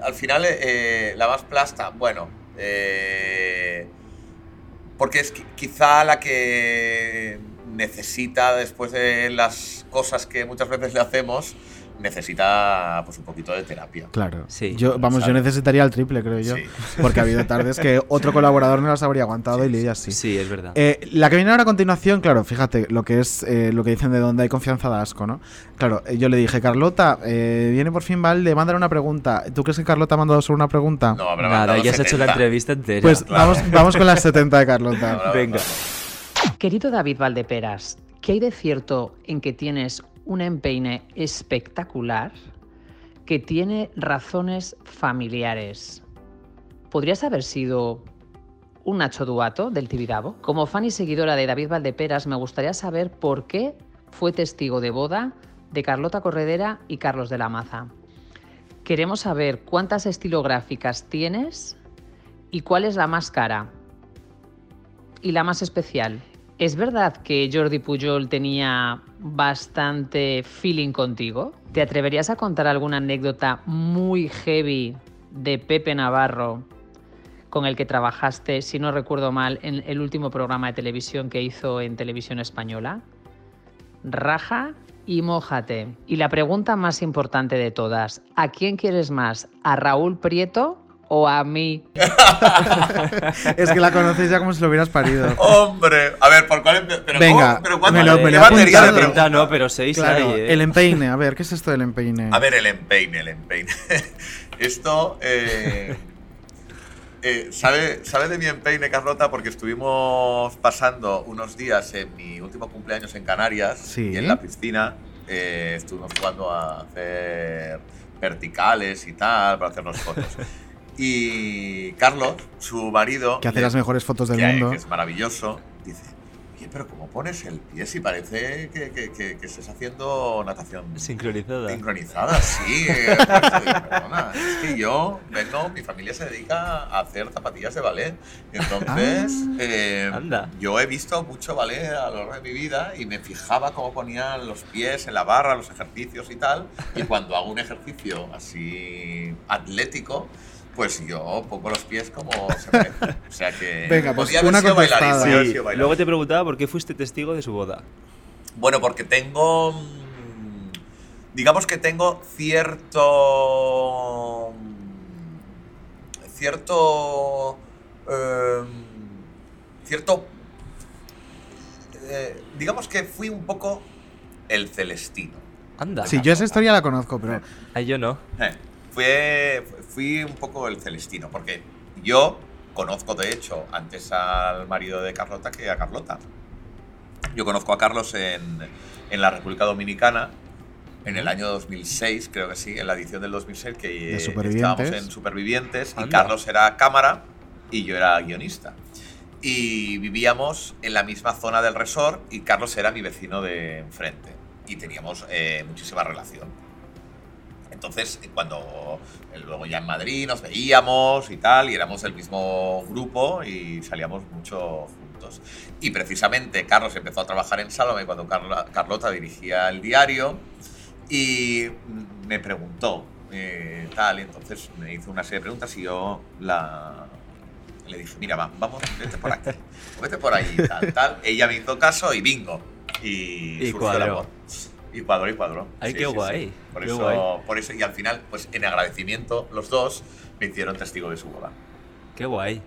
S3: al final, eh, la más plasta, bueno, eh, porque es qui- quizá la que necesita, después de las cosas que muchas veces le hacemos, necesita pues un poquito de terapia.
S1: Claro.
S2: Sí.
S1: Yo, vamos, yo
S3: ¿sabes?
S1: necesitaría el triple, creo yo.
S3: Sí.
S1: Porque ha habido tardes que otro colaborador no las habría aguantado y Lidia sí.
S2: Sí, es verdad.
S1: Eh, la que viene ahora a continuación, claro, fíjate, lo que es eh, lo que dicen de donde hay confianza da asco, ¿no? Claro, eh, yo le dije, Carlota, eh, viene por fin Val, le mandan una pregunta. ¿Tú crees que Carlota ha mandado solo una pregunta?
S3: No, habrá
S2: Nada, ya has hecho la
S3: 70.
S2: entrevista entera.
S1: pues
S3: claro.
S1: vamos, vamos con las 70 de Carlota.
S2: Venga.
S15: Querido David Valdeperas, ¿qué hay de cierto en que tienes un empeine espectacular que tiene razones familiares? ¿Podrías haber sido un Nacho Duato del Tibidabo? Como fan y seguidora de David Valdeperas, me gustaría saber por qué fue testigo de boda de Carlota Corredera y Carlos de la Maza. Queremos saber cuántas estilográficas tienes ¿Y cuál es la más cara? Y la más especial. ¿Es verdad que Jordi Pujol tenía bastante feeling contigo? ¿Te atreverías a contar alguna anécdota muy heavy de Pepe Navarro con el que trabajaste, si no recuerdo mal, en el último programa de televisión que hizo en televisión española? Raja y mójate. Y la pregunta más importante de todas, ¿a quién quieres más? ¿A Raúl Prieto o a mí?
S1: es que la conoces ya como si lo hubieras parido.
S3: Hombre, a ver, ¿por cuál? empe- Pero,
S1: Venga.
S3: ¿Pero cuánto?
S1: me lo, me
S3: ¿Qué
S1: lo
S3: batería de
S2: no, pero seis
S1: Claro,
S2: hay, ¿eh?
S1: El empeine, a ver, ¿qué es esto del empeine?
S3: A ver, el empeine, el empeine. Esto, eh, eh, ¿sabe, ¿sabe de mi empeine, Carlota? Porque estuvimos pasando unos días en mi último cumpleaños en Canarias
S1: Sí.
S3: y en la piscina eh, estuvimos jugando a hacer verticales y tal, para hacernos fotos. Y Carlos, su marido,
S1: Que hace
S3: le-
S1: las mejores fotos del
S3: que-
S1: mundo.
S3: que es maravilloso, dice, oye, pero ¿cómo pones el pie si parece que, que, que, que estés haciendo natación
S2: Sincronizada.
S3: Sincronizada, sí. eh, digo, perdona, es que yo vengo, mi familia se dedica a hacer zapatillas de ballet. Entonces,
S1: Ah.
S3: eh,
S2: Anda.
S3: yo he visto mucho ballet a lo largo de mi vida y me fijaba cómo ponían los pies en la barra, los ejercicios y tal. Y cuando hago un ejercicio así atlético, pues yo pongo los pies como se merece. O sea que.
S1: Venga, pues
S3: podía haber
S1: una
S3: sido bailarín, haber sido bailarín.
S2: Luego te preguntaba por qué fuiste testigo de su boda.
S3: Bueno, porque tengo. mm, Digamos que tengo cierto. mm, Cierto. em, cierto. eh, digamos que fui un poco el celestino.
S2: Anda.
S1: Sí, yo esa historia la conozco, pero
S2: Ay, yo no.
S3: Eh, fue- fui un poco el celestino, porque yo conozco, de hecho, antes al marido de Carlota que a Carlota. Yo conozco a Carlos en, en la República Dominicana en el año 2006, creo que sí, en la edición del 2006, que estábamos en Supervivientes y
S2: Anda.
S3: Carlos era cámara y yo era guionista. Y vivíamos en la misma zona del resort y Carlos era mi vecino de enfrente. Y teníamos eh, muchísima relación. Entonces, eh, cuando eh, luego ya en Madrid nos veíamos y tal, y éramos del mismo grupo y salíamos mucho juntos. Y precisamente Carlos empezó a trabajar en Sálvame cuando Carla- Carlota dirigía el diario y me preguntó eh, tal, y entonces me hizo una serie de preguntas y yo la, le dije, mira, va, vamos, vete por aquí, vete por allí, tal, tal. Ella me hizo caso y bingo. Y,
S2: Y
S3: surgió el amor. Y cuadró y cuadró.
S2: Ay, qué guay,
S3: Por,
S2: qué
S3: eso,
S2: guay.
S3: por eso, y al final, pues en agradecimiento, los dos me hicieron testigo de su boda.
S2: Qué guay.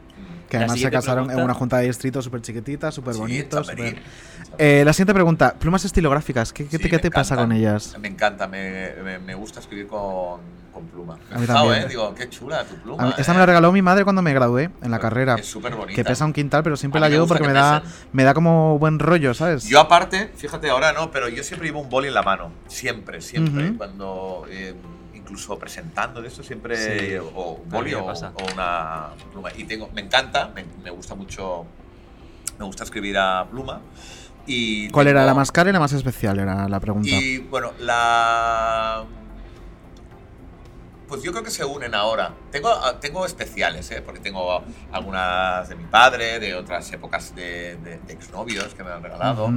S1: que además se casaron en una junta de distrito súper chiquitita, súper
S3: Sí,
S1: bonito.
S3: Chamberí.
S1: Eh, la siguiente pregunta, plumas estilográficas, ¿qué, qué
S3: Sí,
S1: te, qué
S3: me
S1: te pasa con ellas?
S3: Me encanta, me, me, me gusta escribir con, con pluma. Me
S1: A mí
S3: fijado,
S1: también.
S3: ¿eh? Digo, qué chula tu pluma.
S1: Mí- esta
S3: ¿eh?
S1: me la regaló mi madre cuando me gradué en la carrera.
S3: Es súper bonita.
S1: Que pesa un quintal, pero siempre
S3: A
S1: la llevo porque
S3: que
S1: me da,
S3: pesen.
S1: me da como buen rollo, ¿sabes?
S3: Yo aparte, fíjate ahora no, pero yo siempre llevo un boli en la mano. Siempre, siempre.
S1: Ujú.
S3: Cuando, eh, incluso presentando de esto, siempre
S2: Sí,
S3: o un
S2: a
S3: boli o, o una pluma. Y tengo, me encanta, me, me gusta mucho, me gusta escribir a pluma. Y
S1: ¿Cuál era la más cara y la más especial? Era la pregunta.
S3: Y bueno, la. Pues yo creo que se unen ahora. Tengo, ah, tengo especiales, ¿eh? porque tengo algunas de mi padre, de otras épocas de, de- de exnovios que me han regalado.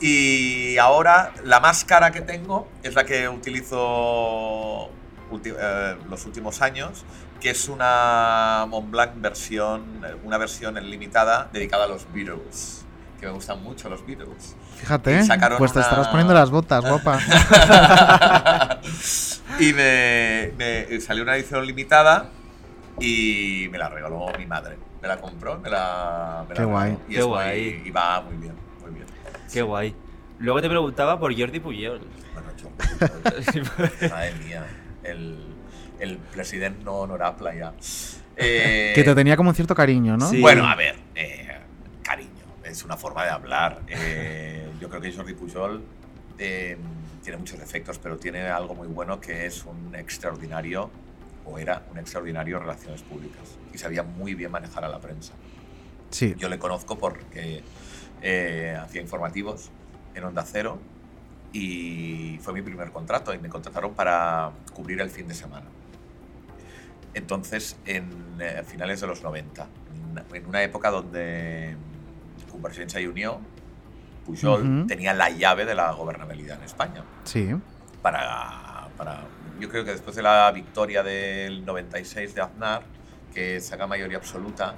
S3: Y ahora la más cara que tengo es la que utilizo ulti- eh, los últimos años, que es una Montblanc versión, una versión limitada dedicada a los Beatles, que me gustan mucho los Beatles.
S1: Fíjate, pues te
S3: una-
S1: estarás poniendo las botas, guapa.
S3: y me, me salió una edición limitada y me la regaló mi madre. Me la compró, me la, me la
S1: Qué
S3: regaló.
S1: guay.
S3: Y
S2: Qué
S3: es muy-
S2: guay.
S3: y va muy bien, muy bien.
S2: Qué guay. Luego te preguntaba por Jordi Puyol.
S3: Bueno, yo- Madre mía, el, el presidente no honorable ya. Eh,
S1: que te tenía como un cierto cariño, ¿no?
S2: Sí.
S3: Bueno, a ver, eh, es una forma de hablar. Eh, yo creo que Jordi Pujol eh, tiene muchos defectos, pero tiene algo muy bueno que es un extraordinario, o era un extraordinario relaciones públicas. Y sabía muy bien manejar a la prensa.
S1: Sí.
S3: Yo le conozco porque eh, hacía informativos en Onda Cero y fue mi primer contrato y me contrataron para cubrir el fin de semana. Entonces, en eh, finales de los 90, en- en una época donde Convergencia y Unión, Pujol
S1: Ujú.
S3: tenía la llave de la gobernabilidad en España
S1: Sí.
S3: para, para- yo creo que después de la victoria del 96 de Aznar, que saca mayoría absoluta,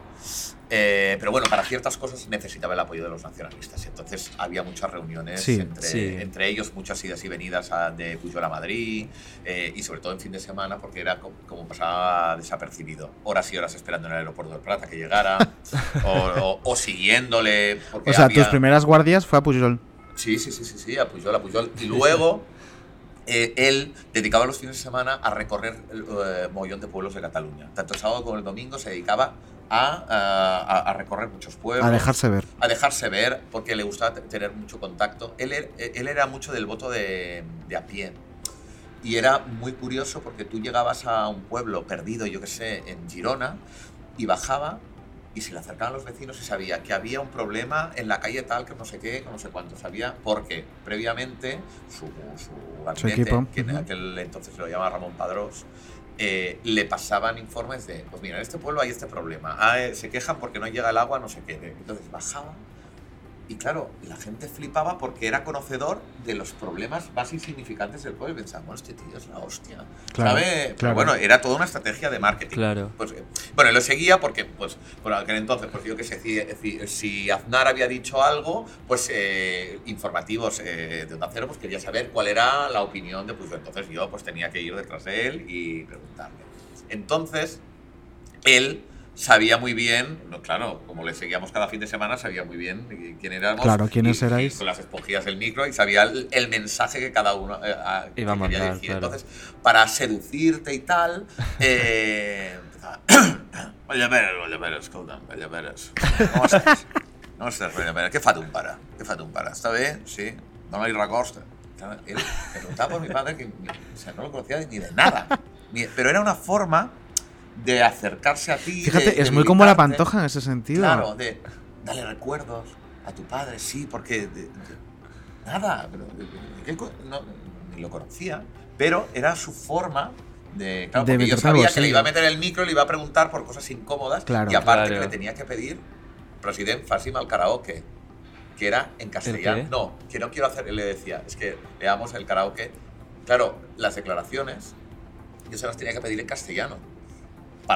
S3: eh, pero bueno, para ciertas cosas necesitaba el apoyo de los nacionalistas. Entonces había muchas reuniones
S1: Sí,
S3: entre,
S2: sí.
S3: entre ellos, muchas idas y venidas a- de Pujol a Madrid, eh, y sobre todo en fin de semana, porque era co- como, pasaba desapercibido. Horas y horas esperando en el aeropuerto de Plata que llegara, o, o- o siguiéndole.
S1: O sea,
S3: había-
S1: tus primeras guardias fue a Pujol.
S3: Sí, sí, sí, sí, sí, a Pujol, a Pujol. Y luego eh, él dedicaba los fines de semana a recorrer el eh, mogollón de pueblos de Cataluña. Tanto el sábado como el domingo se dedicaba a, a- a recorrer muchos pueblos.
S1: A dejarse ver.
S3: A dejarse ver, porque le gustaba te- tener mucho contacto. Él, er- él era mucho del voto de, de a pie. Y era muy curioso porque tú llegabas a un pueblo perdido, yo qué sé, en Girona, y bajaba y se le acercaban los vecinos y sabía que había un problema en la calle tal, que no sé qué, que no sé cuánto. Sabía porque previamente su, su gabinete,
S1: equipo,
S3: que en aquel entonces se lo llamaba Ramón Padrós, eh, le pasaban informes de, pues mira, en este pueblo hay este problema, Ah, eh, se quejan porque no llega el agua, no sé qué. Entonces bajaba y claro, la gente flipaba porque era conocedor de los problemas más insignificantes del pueblo. Y pensaban, bueno, este tío es la hostia.
S1: Claro,
S3: ¿Sabe? Pero bueno, era toda una estrategia de marketing.
S2: Claro.
S3: Pues, eh, bueno, lo seguía porque, pues, por aquel entonces, pues yo qué sé, si, Aznar había dicho algo, pues eh, informativos eh, de Onda Cero, pues quería saber cuál era la opinión de Pujol. Entonces yo, pues tenía que ir detrás de él y preguntarle. Entonces, él sabía muy bien, no, claro, como le seguíamos cada fin de semana, sabía muy bien quién éramos.
S1: Claro, quiénes
S3: y- y
S1: erais.
S3: con las esponjillas del micro y sabía el, el mensaje que cada uno eh, a- que
S2: a
S3: quería
S2: mandar,
S3: dirigir.
S2: claro.
S3: Entonces, para seducirte y tal, eh, empezaba, Oye, Pérez, oye, Pérez, escolta'm, oye, Pérez. Com estàs? Com estàs, oye, Pérez? Què fa ton pare? Què fa ton pare? ¿Està bé? Sí. No li recosta. Él preguntaba por mi padre que o sea, no lo conocía ni de nada. Ni- pero era una forma de acercarse a ti.
S1: Fíjate,
S3: de- de
S1: es muy como la pantoja en ese sentido.
S3: Claro, de dale recuerdos a tu padre, sí, porque de- de- nada, pero no, ni lo conocía, pero era su forma de, claro,
S1: De
S3: porque yo que le iba a meter el micro y le iba a preguntar por cosas incómodas
S1: Claro.
S3: y aparte
S2: Claro.
S3: que le tenía que pedir presidente Fasim al karaoke, que era en castellano. No, que no quiero hacer, él le decía, es que leamos el karaoke. Claro, las declaraciones yo se las tenía que pedir en castellano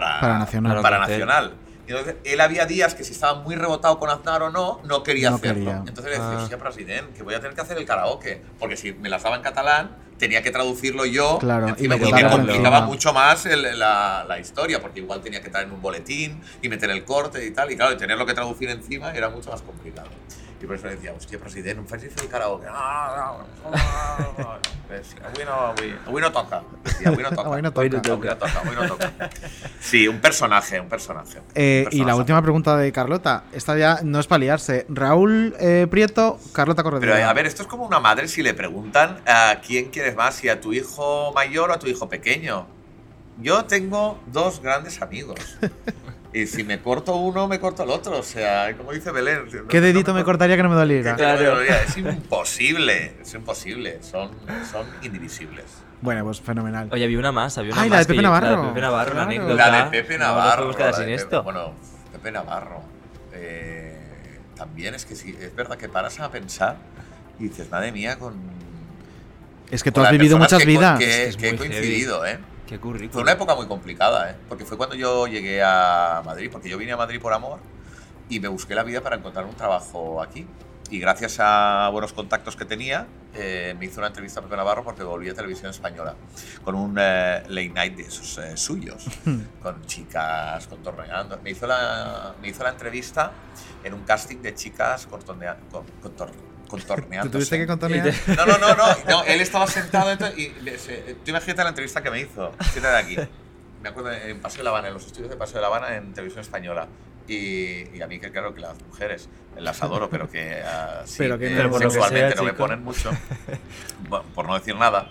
S3: para,
S1: Para Nacional.
S3: para Nacional. Y entonces, él había días que si estaba muy rebotado con Aznar o no, no quería
S1: No
S3: hacerlo.
S1: quería.
S3: Entonces le decía,
S2: Ah.
S3: presidente, que voy a tener que hacer el karaoke. Porque si me las daba en catalán, tenía que traducirlo yo.
S1: Claro, y
S3: encima, y me
S1: por
S3: complicaba
S1: encima.
S3: mucho más el- la, la historia, porque igual tenía que traer un boletín y meter el corte y tal. Y claro, y tenerlo que traducir encima era mucho más complicado. Y por eso le decía, hostia, president, em facis fer el karaoke. No, no, no, no. Pues, avui no, avui, avui no toca. Decía, avui no toca.
S1: Avui no
S3: Avui no
S1: toca.
S3: toca, avui no toca. Sí, un personaje, un personaje.
S1: Eh,
S3: Un
S1: y la última pregunta de Carlota. Esta ya no es para liarse. Raúl eh, Prieto, Carlota
S3: Pero
S1: Corredera.
S3: a ver, esto es como una madre si le preguntan a quién quieres más, si a tu hijo mayor o a tu hijo pequeño. Yo tengo dos grandes amigos. Y si me corto uno, me corto el otro. O sea, como dice Belén. no-
S1: ¿Qué
S3: no
S1: dedito me
S3: cor-
S1: cortaría que no me doliera?
S3: no doliera. Es imposible. Es imposible. Son, son indivisibles.
S1: Bueno, pues fenomenal.
S2: Oye, había una más, había una
S1: Ay,
S2: más.
S1: la de Pepe
S2: yo- La
S1: Navarro.
S2: de Pepe Navarro, una
S1: Claro.
S2: anécdota.
S3: La de Pepe
S2: No, no
S3: Navarro.
S2: quedar
S3: la
S2: sin
S3: de Pepe-
S2: esto.
S3: Bueno, Pepe Navarro. eh, también es que sí, es verdad que paras a pensar y dices, madre mía, con.
S1: Es que tú has vivido muchas
S3: que
S1: vidas.
S3: Que,
S2: Es
S3: que he
S2: heavy.
S3: coincidido, ¿eh?
S2: Qué currículum.
S3: Fue una época muy complicada, ¿eh? Porque fue cuando yo llegué a Madrid, porque yo vine a Madrid por amor y me busqué la vida para encontrar un trabajo aquí. Y gracias a buenos contactos que tenía, eh, me hizo una entrevista a Pepe Navarro porque volví a Televisión Española con un eh, late night de esos eh, suyos, con chicas contorneando. Me hizo, la, me hizo la entrevista en un casting de chicas contornea- con- contor-
S1: ¿Te tuviste que contornear?
S3: No, no, no, no, no, él estaba sentado y se- tú imagínate la entrevista que me hizo. Siéntate aquí. Me acuerdo en Paseo de La Habana, en los estudios de Paseo de La Habana en televisión española. Y, y a mí que claro que las mujeres las adoro, pero que ah, sí,
S1: Pero que
S3: eh,
S1: no- por que
S3: sexualmente
S2: sea,
S3: no me ponen mucho, bueno, por no decir nada.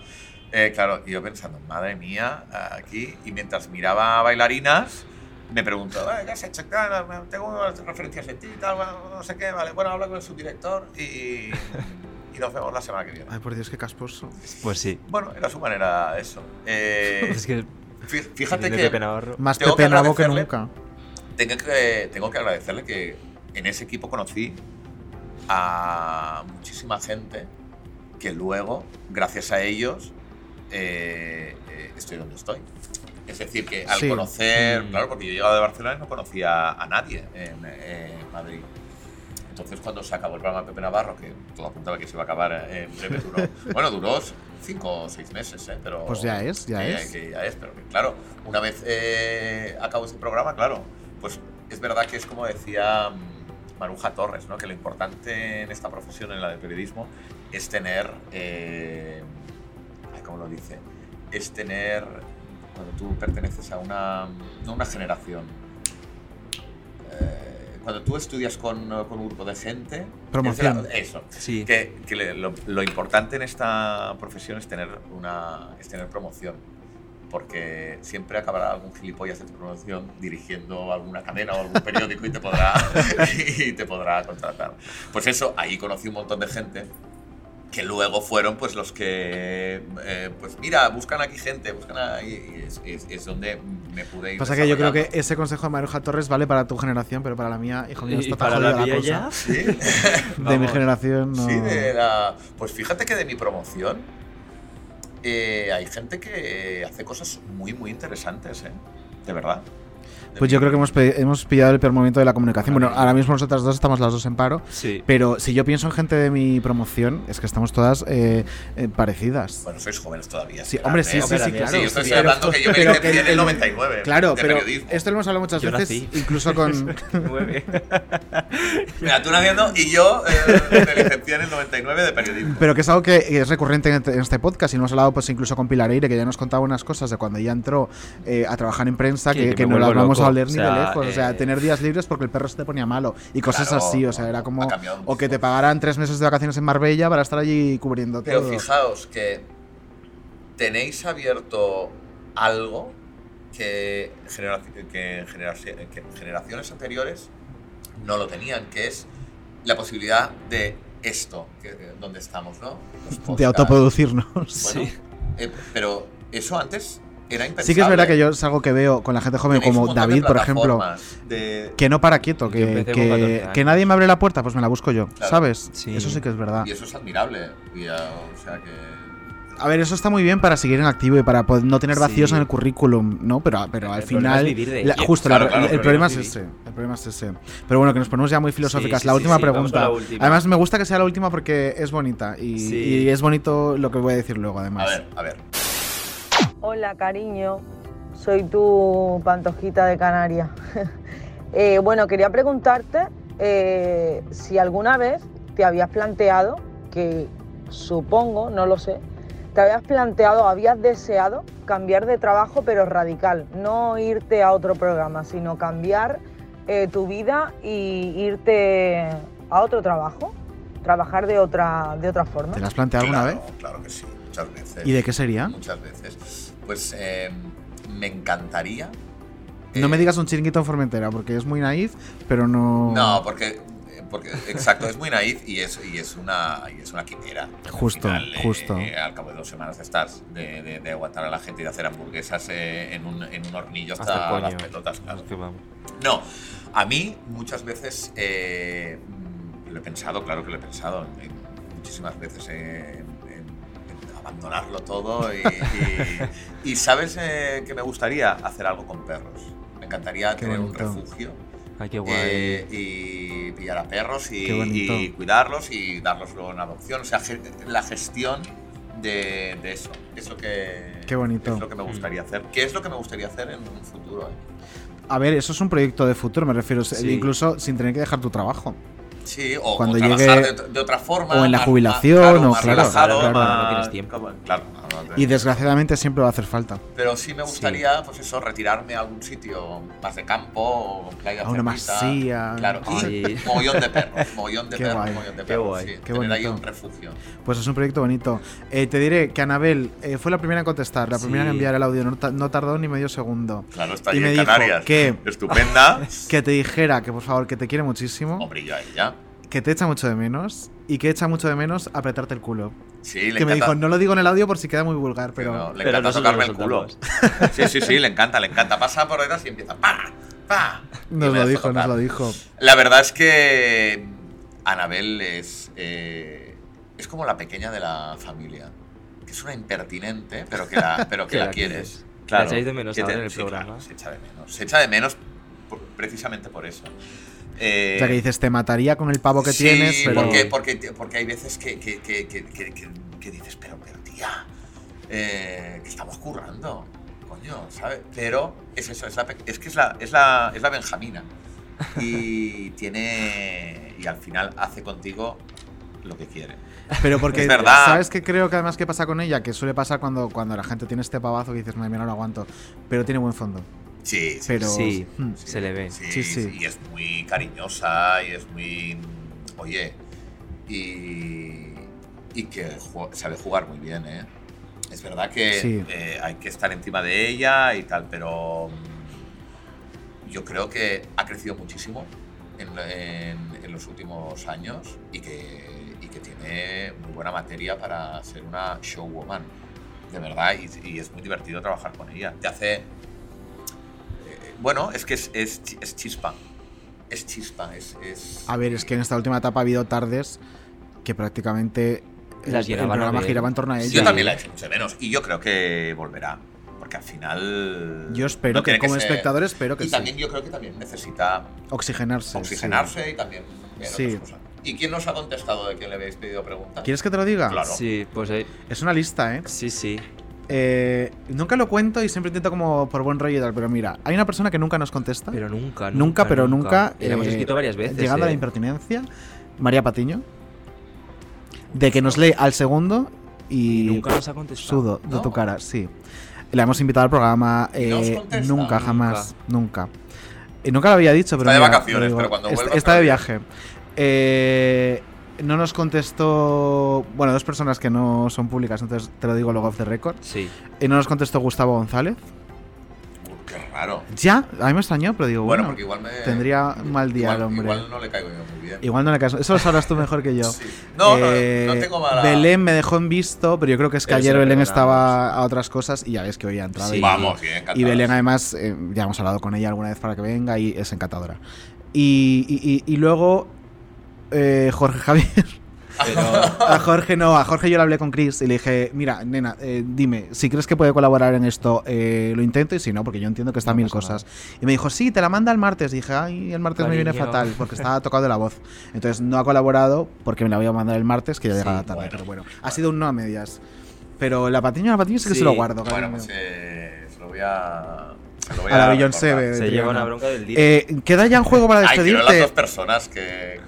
S3: Eh, claro, y yo pensando, madre mía, aquí, y mientras miraba a bailarinas, me preguntó, "Eh, ¿qué has hecho? Tengo unas referencias de ti, tal, no sé qué, vale, bueno, habla con el subdirector y, y nos vemos la semana que viene.
S1: Ay, por Dios, qué casposo.
S2: Pues sí.
S3: Bueno, era su manera eso. Eh,
S2: Es que
S3: Fí- Fíjate que.
S2: Pepe Navarro.
S1: Más
S3: tengo
S1: Pepe Nabo que nunca.
S3: Tengo que, tengo que agradecerle que en ese equipo conocí a muchísima gente que luego, gracias a ellos, eh, eh, estoy donde estoy. Es decir, que al
S1: Sí.
S3: conocer,
S2: Mm.
S3: claro, porque yo he llegado de Barcelona y no conocía a nadie en, en Madrid. Entonces, cuando se acabó el programa de Pepe Navarro, que todo apuntaba que se iba a acabar en breve, duró, bueno, duró cinco o seis meses, ¿eh? Pero,
S1: Pues ya es, ya
S3: que
S1: es.
S3: que ya es, pero que, claro, una vez eh, acabó ese programa, claro, pues es verdad que es como decía mm, Maruja Torres, ¿no? que lo importante en esta profesión, en la del periodismo, es tener, eh, ¿cómo lo dice? Es tener, cuando tú perteneces a una, no una generación, eh, cuando tú estudias con, con un grupo de gente,
S1: Promoción.
S3: es eso,
S2: Sí.
S3: que, que lo, lo importante en esta profesión es tener, una, es tener promoción. Porque siempre acabará algún gilipollas de tu promoción dirigiendo alguna cadena o algún periódico y te podrá, y te podrá contratar. Pues eso, ahí conocí un montón de gente que luego fueron pues los que, eh, pues mira, buscan aquí gente, buscan ahí, y es, es- es donde me pude ir.
S1: Pasa que yo creo que ese consejo de Maruja Torres vale para tu generación, pero para la mía, hijo mío,
S2: ¿Y
S1: está
S2: para la
S1: la, cosa.
S2: ya?
S3: ¿Sí?
S1: De mi generación no.
S3: Sí, de la- Pues fíjate que de mi promoción eh, hay gente que hace cosas muy, muy interesantes, ¿eh? De verdad.
S1: Pues yo creo que hemos, hemos pillado el peor momento de la comunicación. Bueno, ahora mismo nosotras dos estamos las dos en paro.
S2: Sí.
S1: Pero si yo pienso en gente de mi promoción, es que estamos todas eh, eh, parecidas.
S3: Bueno, sois jóvenes todavía.
S1: Sí, hombre,
S3: ¿eh?
S1: sí, sí, sí, claro.
S3: Sí, yo estoy
S1: Pero-
S3: hablando que yo me
S1: pero
S3: licencié en el
S1: el-
S3: 99.
S1: Claro,
S3: de
S1: pero
S3: periodismo.
S1: esto lo hemos hablado muchas
S2: Yo
S1: veces,
S2: nací.
S1: incluso con...
S3: Mira, tú naciendo y yo eh, me licencié en el 99 de periodismo.
S1: Pero que es algo que es recurrente en este- este podcast y hemos hablado pues incluso con Pilar Eire, que ya nos contaba unas cosas de cuando ella entró eh, a trabajar en prensa
S2: Que-
S1: que,
S2: que
S1: que no las
S2: vuelvo
S1: vamos a
S2: loco.
S1: oler
S2: O
S1: ni de lejos. O sea,
S2: eh,
S1: tener días libres porque el perro se te ponía malo y cosas
S3: Claro,
S1: así. O sea, era como... O que te pagaran tres meses de vacaciones en Marbella para estar allí cubriendo
S3: Pero
S1: todo.
S3: fijaos que tenéis abierto algo que, genera- que generaci- que generaciones anteriores no lo tenían, que es la posibilidad de esto, que, donde estamos, ¿no?
S1: De autoproducirnos.
S3: Bueno, eh, pero eso antes era impensable.
S1: Sí que es verdad que yo es algo que veo con la gente joven
S3: Tenéis
S1: como David, por ejemplo,
S3: de-
S1: que no para quieto, que,
S2: empecé con 14
S1: que, nadie me abre la puerta, pues me la busco yo,
S3: Claro.
S1: ¿sabes?
S2: Sí.
S1: Eso sí que es verdad.
S3: Y eso es admirable. y, ah, o sea que...
S1: A ver, eso está muy bien para seguir en activo y para poder no tener vacíos
S2: Sí.
S1: en el currículum, ¿no? Pero, pero al
S2: El
S1: final.
S2: es
S1: la- justo,
S3: Claro,
S1: la-
S3: claro,
S1: el
S3: el
S1: problema es ese. El problema es ese. Pero bueno, que nos ponemos ya muy filosóficas.
S2: Sí,
S1: la última
S2: sí, sí, vamos
S1: pregunta.
S2: con la última.
S1: Además, me gusta que sea la última porque es bonita. Y,
S2: Sí.
S1: y es bonito lo que voy a decir luego,
S3: A
S1: además.
S3: ver, a ver.
S18: Hola, cariño. Soy tu pantojita de Canarias. Eh, bueno, quería preguntarte eh, si alguna vez te habías planteado, que supongo, no lo sé, te habías planteado, habías deseado cambiar de trabajo, pero radical. No irte a otro programa, sino cambiar eh, tu vida y irte a otro trabajo, trabajar de otra, de otra forma.
S1: ¿Te la has planteado alguna
S3: Claro,
S1: vez?
S3: Claro que sí, muchas veces.
S1: ¿Y de qué sería?
S3: Muchas veces. Pues eh, me encantaría.
S1: No
S3: eh,
S1: me digas un chiringuito en Formentera porque es muy naif, pero no.
S3: No, porque, porque exacto, es muy naif y es, y es, una, y es una quimera.
S1: Justo,
S3: Al final, eh,
S1: justo.
S3: al cabo de dos semanas de estar, de, de- de aguantar a la gente y de hacer hamburguesas eh, en, un, en un hornillo hasta,
S2: Hasta
S3: las pelotas. claro.
S2: Es que vamos.
S3: No, a mí muchas veces eh, lo he pensado, claro que lo he pensado, en- en- muchísimas veces eh, abandonarlo todo y, y- y sabes eh, que me gustaría hacer algo con perros. Me encantaría
S1: Qué
S3: tener un refugio
S2: Ay, qué guay.
S3: eh, y pillar a perros y, cuidarlos y darlos luego en adopción. O sea, la gestión de, de eso. Es lo que
S1: Qué bonito.
S3: es lo que me gustaría hacer. ¿Qué es lo que me gustaría hacer en un futuro? eh?
S1: A ver, eso es un proyecto de futuro, me refiero.
S2: Sí.
S1: Incluso sin tener que dejar tu trabajo.
S3: Sí, o,
S1: Cuando
S3: o
S1: llegue-
S3: trabajar de, de otra forma.
S1: o en la jubilación,
S3: más,
S1: o
S3: claro, más
S1: claro,
S3: relajado,
S1: claro,
S2: no tienes tiempo.
S3: Claro,
S1: Y desgraciadamente siempre va a hacer falta.
S3: Pero sí me gustaría, pues eso, retirarme a algún sitio más de campo, o playa
S1: A una
S3: cerquita.
S1: masía.
S3: Claro, y mogollón de perros, mogollón de
S1: Qué
S3: perros,
S1: guay,
S3: mogollón de
S2: qué
S3: perros,
S2: guay,
S3: sí,
S1: qué
S3: tener ahí un refugio.
S1: Pues es un proyecto bonito. Eh, te diré que Anabel eh, fue la primera en contestar, la primera en enviar el audio, no, no tardó ni medio segundo.
S3: Claro, está
S1: Y
S3: ahí
S1: me
S3: en
S1: dijo
S3: Canarias.
S1: que-
S3: Estupenda.
S1: Que te dijera que por favor que te quiere muchísimo,
S3: Hombre, yo a ella.
S1: Que te echa mucho de menos y que echa mucho de menos apretarte el culo.
S3: Sí, le
S1: que me dijo, no lo digo en el audio por si queda muy vulgar, pero...
S3: No, le encanta tocarme el culo. Sí, sí, sí, le encanta, le encanta. Pasa por detrás y empieza. ¡Pa! ¡Pa!
S1: Nos lo dijo, nos lo dijo.
S3: La verdad es que Anabel es, eh, es como la pequeña de la familia. Que es una impertinente, pero que la, pero que la
S2: la
S3: quieres.
S2: quieres.
S3: Claro.
S2: La echáis de menos
S3: que
S2: ahora en el
S3: sí,
S2: programa.
S3: claro, se echa de menos. Se echa de menos por- precisamente por eso. Eh,
S1: O sea, que dices, te mataría con el pavo que
S3: sí,
S1: tienes, pero...
S3: Porque, porque, porque hay veces que, que, que, que, que- que- que dices, pero, pero tía, eh, que estamos currando, coño, ¿sabes? Pero es eso, es, la es que es la, es, la, es la Benjamina. Y tiene. Y al final hace contigo lo que quiere.
S1: Pero porque,
S3: Es verdad.
S1: ¿sabes qué creo que además que pasa con ella? Que suele pasar cuando, cuando la gente tiene este pavazo que dices, madre mía, no lo aguanto. Pero tiene buen fondo.
S3: Sí, sí,
S1: Pero,
S2: Sí,
S1: hmm.
S2: se le ve.
S3: Sí,
S1: Sí, sí.
S3: Y es muy cariñosa y es muy. Oye. Y. Y que sabe jugar muy bien, ¿eh? Es verdad que
S1: Sí.
S3: eh, hay que estar encima de ella y tal, pero. mm, Yo creo que ha crecido muchísimo en, en- en los últimos años y que, y que tiene muy buena materia para ser una showwoman. De verdad, y, y es muy divertido trabajar con ella. Te hace bueno, es que es, es, es chispa. Es chispa, es. es-
S1: A ver, es que en esta última etapa ha habido tardes que prácticamente el,
S2: Las
S1: el
S2: a
S1: programa giraba en torno a ella.
S3: Yo también la he hecho mucho menos. Y yo creo que volverá. Porque al final.
S1: Yo espero
S3: no
S1: que como
S3: ser-
S1: espectador espero que
S3: Y
S1: sí.
S3: también yo creo que también necesita
S1: Oxigenarse.
S3: oxigenarse y también.
S1: Sí.
S3: ¿Y quién nos ha contestado de quién le habéis pedido preguntas?
S1: ¿Quieres que te lo diga?
S3: Claro.
S2: Sí, pues eh,
S1: Es una lista, ¿eh?
S2: sí, sí.
S1: Eh, nunca lo cuento y siempre intento como por buen rollo y tal, pero mira, hay una persona que nunca nos contesta.
S2: Pero nunca, nunca.
S1: Nunca, pero nunca.
S2: La hemos
S1: eh,
S2: escrito varias veces.
S1: Llegando a la
S2: eh.
S1: impertinencia, María Patiño. De que nos lee al segundo y.
S2: Y nunca nos ha contestado.
S1: Sudo de
S3: ¿No?
S1: tu cara, sí. La hemos invitado al programa.
S3: ¿Y no os
S1: eh,
S3: contesta?
S1: nunca, jamás. Nunca. Y nunca lo había dicho, pero.
S3: Está de vacaciones,
S1: digo,
S3: pero cuando vuelva
S1: Está de
S3: estará
S1: viaje. Eh, no nos contestó. Bueno, dos personas que no son públicas, entonces te lo digo luego off the record.
S2: Sí.
S1: Y no nos contestó Gustavo González.
S3: Qué raro.
S1: Ya, a mí me extrañó, pero digo,
S3: Bueno,
S1: bueno,
S3: porque igual me.
S1: tendría un mal día
S3: igual,
S1: el hombre.
S3: Igual no le caigo yo muy bien.
S1: Igual no le caes. Eso lo sabrás tú mejor que yo.
S3: Sí. No, no,
S1: Eh,
S3: no tengo mala.
S1: Belén me dejó en visto, pero yo creo que es que ayer Belén estaba a otras cosas y ya ves que hoy ha entrado.
S2: Sí.
S1: y-
S3: Vamos, bien, encantada.
S1: Y Belén, además, eh, ya hemos hablado con ella alguna vez para que venga y es encantadora. Y, y- y- y luego, eh, Jorge Javier.
S2: Pero
S1: A Jorge no, a Jorge yo le hablé con Chris y le dije, mira, nena, eh, dime, si crees que puede colaborar en esto, eh, lo intento y si no, porque yo entiendo que está
S2: No
S1: mil cosas. Y me dijo, sí, te la manda el martes. Y dije, ay, el martes me viene fatal porque estaba tocado de la voz. Entonces no ha colaborado porque me la voy a mandar el martes, que ya
S2: Sí,
S1: llega tarde,
S3: bueno,
S1: pero bueno. Ha sido un no a medias. Pero la patiño, la patiño sí que
S2: Sí,
S1: se lo guardo,
S3: Bueno, pues eh, se lo voy a. Se lo voy
S1: a la Beyoncé. de
S2: se lleva una bronca del día.
S1: Eh, queda ya en juego para
S3: Ay, las
S1: despedirte.
S3: dos personas que.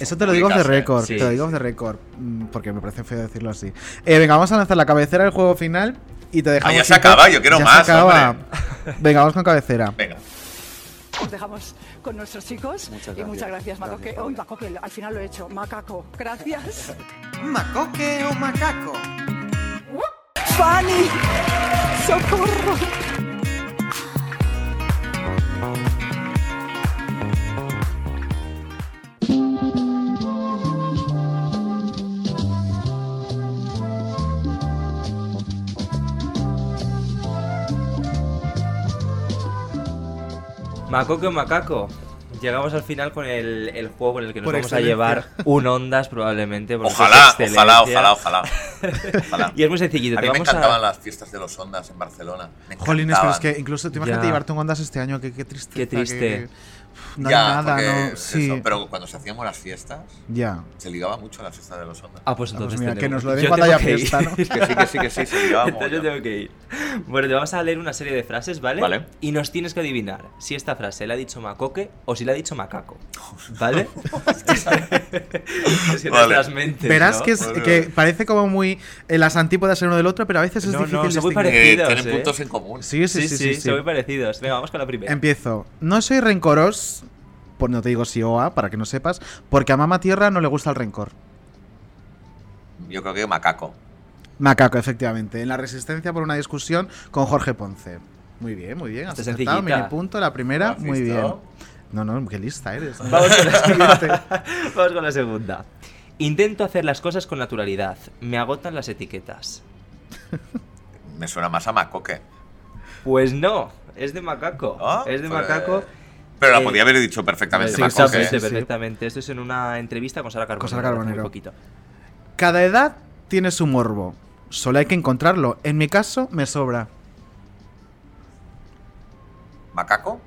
S1: Eso te lo digo de récord,
S2: Sí,
S1: te lo digo
S2: sí.
S1: de récord, mm, porque me parece feo decirlo así. Eh, venga, vamos a lanzar la cabecera del juego final y te dejamos.
S3: Ah, ya se acaba, yo quiero
S1: Ya
S3: más,
S1: Se acaba. Venga, vamos con cabecera.
S3: Venga.
S19: Os dejamos con nuestros chicos.
S2: Muchas
S19: Y
S2: gracias.
S19: muchas gracias, Macoque. Uy, Macoque, al final lo he hecho. Macaco. Gracias.
S11: ¿Macoque o macaco?
S19: ¡Fanny! ¡Socorro!
S2: Macoque o macaco. Llegamos al final con el, el juego con el que nos
S1: Por
S2: vamos a llevar un ondas probablemente.
S3: Ojalá, ojalá, ojalá, ojalá, ojalá.
S2: Y es muy sencillito.
S3: A mí me
S2: a-
S3: encantaban las fiestas de los Ondas en Barcelona. Me
S1: Jolines, pero es que incluso te imagínate llevarte un Ondas este año, qué, qué triste.
S2: Qué triste.
S1: No
S3: Ya,
S1: hay nada,
S3: porque
S1: ¿no?
S3: es
S1: Sí.
S3: eso, pero cuando se hacían buenas fiestas,
S1: Ya.
S3: se ligaba mucho la fiesta de los Ondas.
S2: Ah, pues
S1: Ah,
S2: entonces
S1: pues mira, que nos lo den cuando haya
S2: que ir.
S1: fiesta, ¿no?
S3: Que sí, que sí, que sí, se ligaba
S2: Entonces yo tengo que ir. Bueno, te vamos a leer una serie de frases, ¿vale?
S3: Vale.
S2: Y nos tienes que adivinar si esta frase la ha dicho macoque o si la ha dicho macaco. ¿Vale? es que
S3: Vale.
S2: nuestras mentes,
S1: Verás
S2: ¿no?
S1: que, es-
S3: Vale,
S1: que
S3: vale.
S1: parece como muy en las antípodas el uno del otro, pero a veces es
S2: No, no,
S1: difícil
S2: son muy.
S3: Eh,
S2: parecidos,
S3: tienen
S2: ¿eh?
S3: puntos en común.
S1: Sí, sí, sí, sí, sí.
S2: son muy parecidos. Venga, vamos con la primera.
S1: Empiezo. No soy rencoros, pues no te digo si o a, para que no sepas, porque a Mama Tierra no le gusta el rencor.
S3: Yo creo que macaco.
S1: Macaco, efectivamente. En la resistencia por una discusión con Jorge Ponce. Muy bien, muy bien. Has
S2: Esta es
S1: acertado,
S2: sencillita.
S1: mini punto, la primera,
S3: ¿Has
S1: muy bien. No, no, qué lista eres.
S2: Vamos con, la. Vamos con la segunda. Intento hacer las cosas con naturalidad. Me agotan las etiquetas.
S3: Me suena más a Macoque.
S2: Pues no, es de macaco. es de
S3: pues-
S2: macaco.
S3: Pero la
S2: Eh,
S3: podía haber dicho perfectamente
S2: Sí,
S3: Macoque.
S2: exactamente, perfectamente. Esto es en una entrevista con Sara Carbonero.
S1: Con Sara Carbonero.
S2: poquito.
S1: Cada edad tiene su morbo. Solo hay que encontrarlo. En mi caso, me sobra.
S3: ¿Macaco?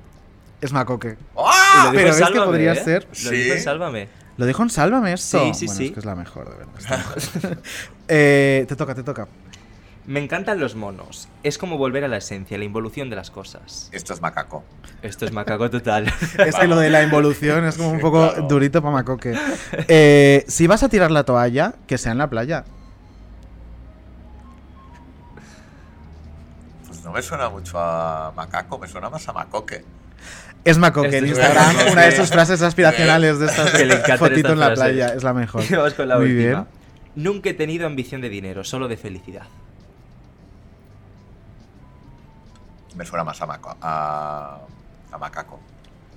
S1: Es Macoque.
S3: ¡Ah!
S1: Pero ves que
S2: Sálvame,
S1: podría
S2: ¿eh?
S1: ser.
S2: Lo dijo en Sálvame.
S1: ¿Lo dijo en Sálvame esto?
S2: Sí, sí,
S1: bueno,
S2: sí.
S1: es que es la mejor, de verdad. es. Eh, te toca, te toca.
S2: Me encantan los monos. Es como volver a la esencia, la involución de las cosas.
S3: Esto es macaco.
S2: Esto es macaco total.
S1: Es que lo de la involución es como un poco durito para Macoque. Eh, si vas a tirar la toalla, que sea en la playa.
S3: Pues no me suena mucho a macaco, me suena más a macoque.
S1: Es Macoque en
S2: Esto
S1: Instagram, una de sus frases aspiracionales de estas
S2: Que le
S1: fotito en la playa, es la mejor.
S2: Vamos con la
S1: Muy
S2: última.
S1: bien.
S2: Nunca he tenido ambición de dinero, solo de felicidad.
S3: Me suena más a, maco, a, a macaco.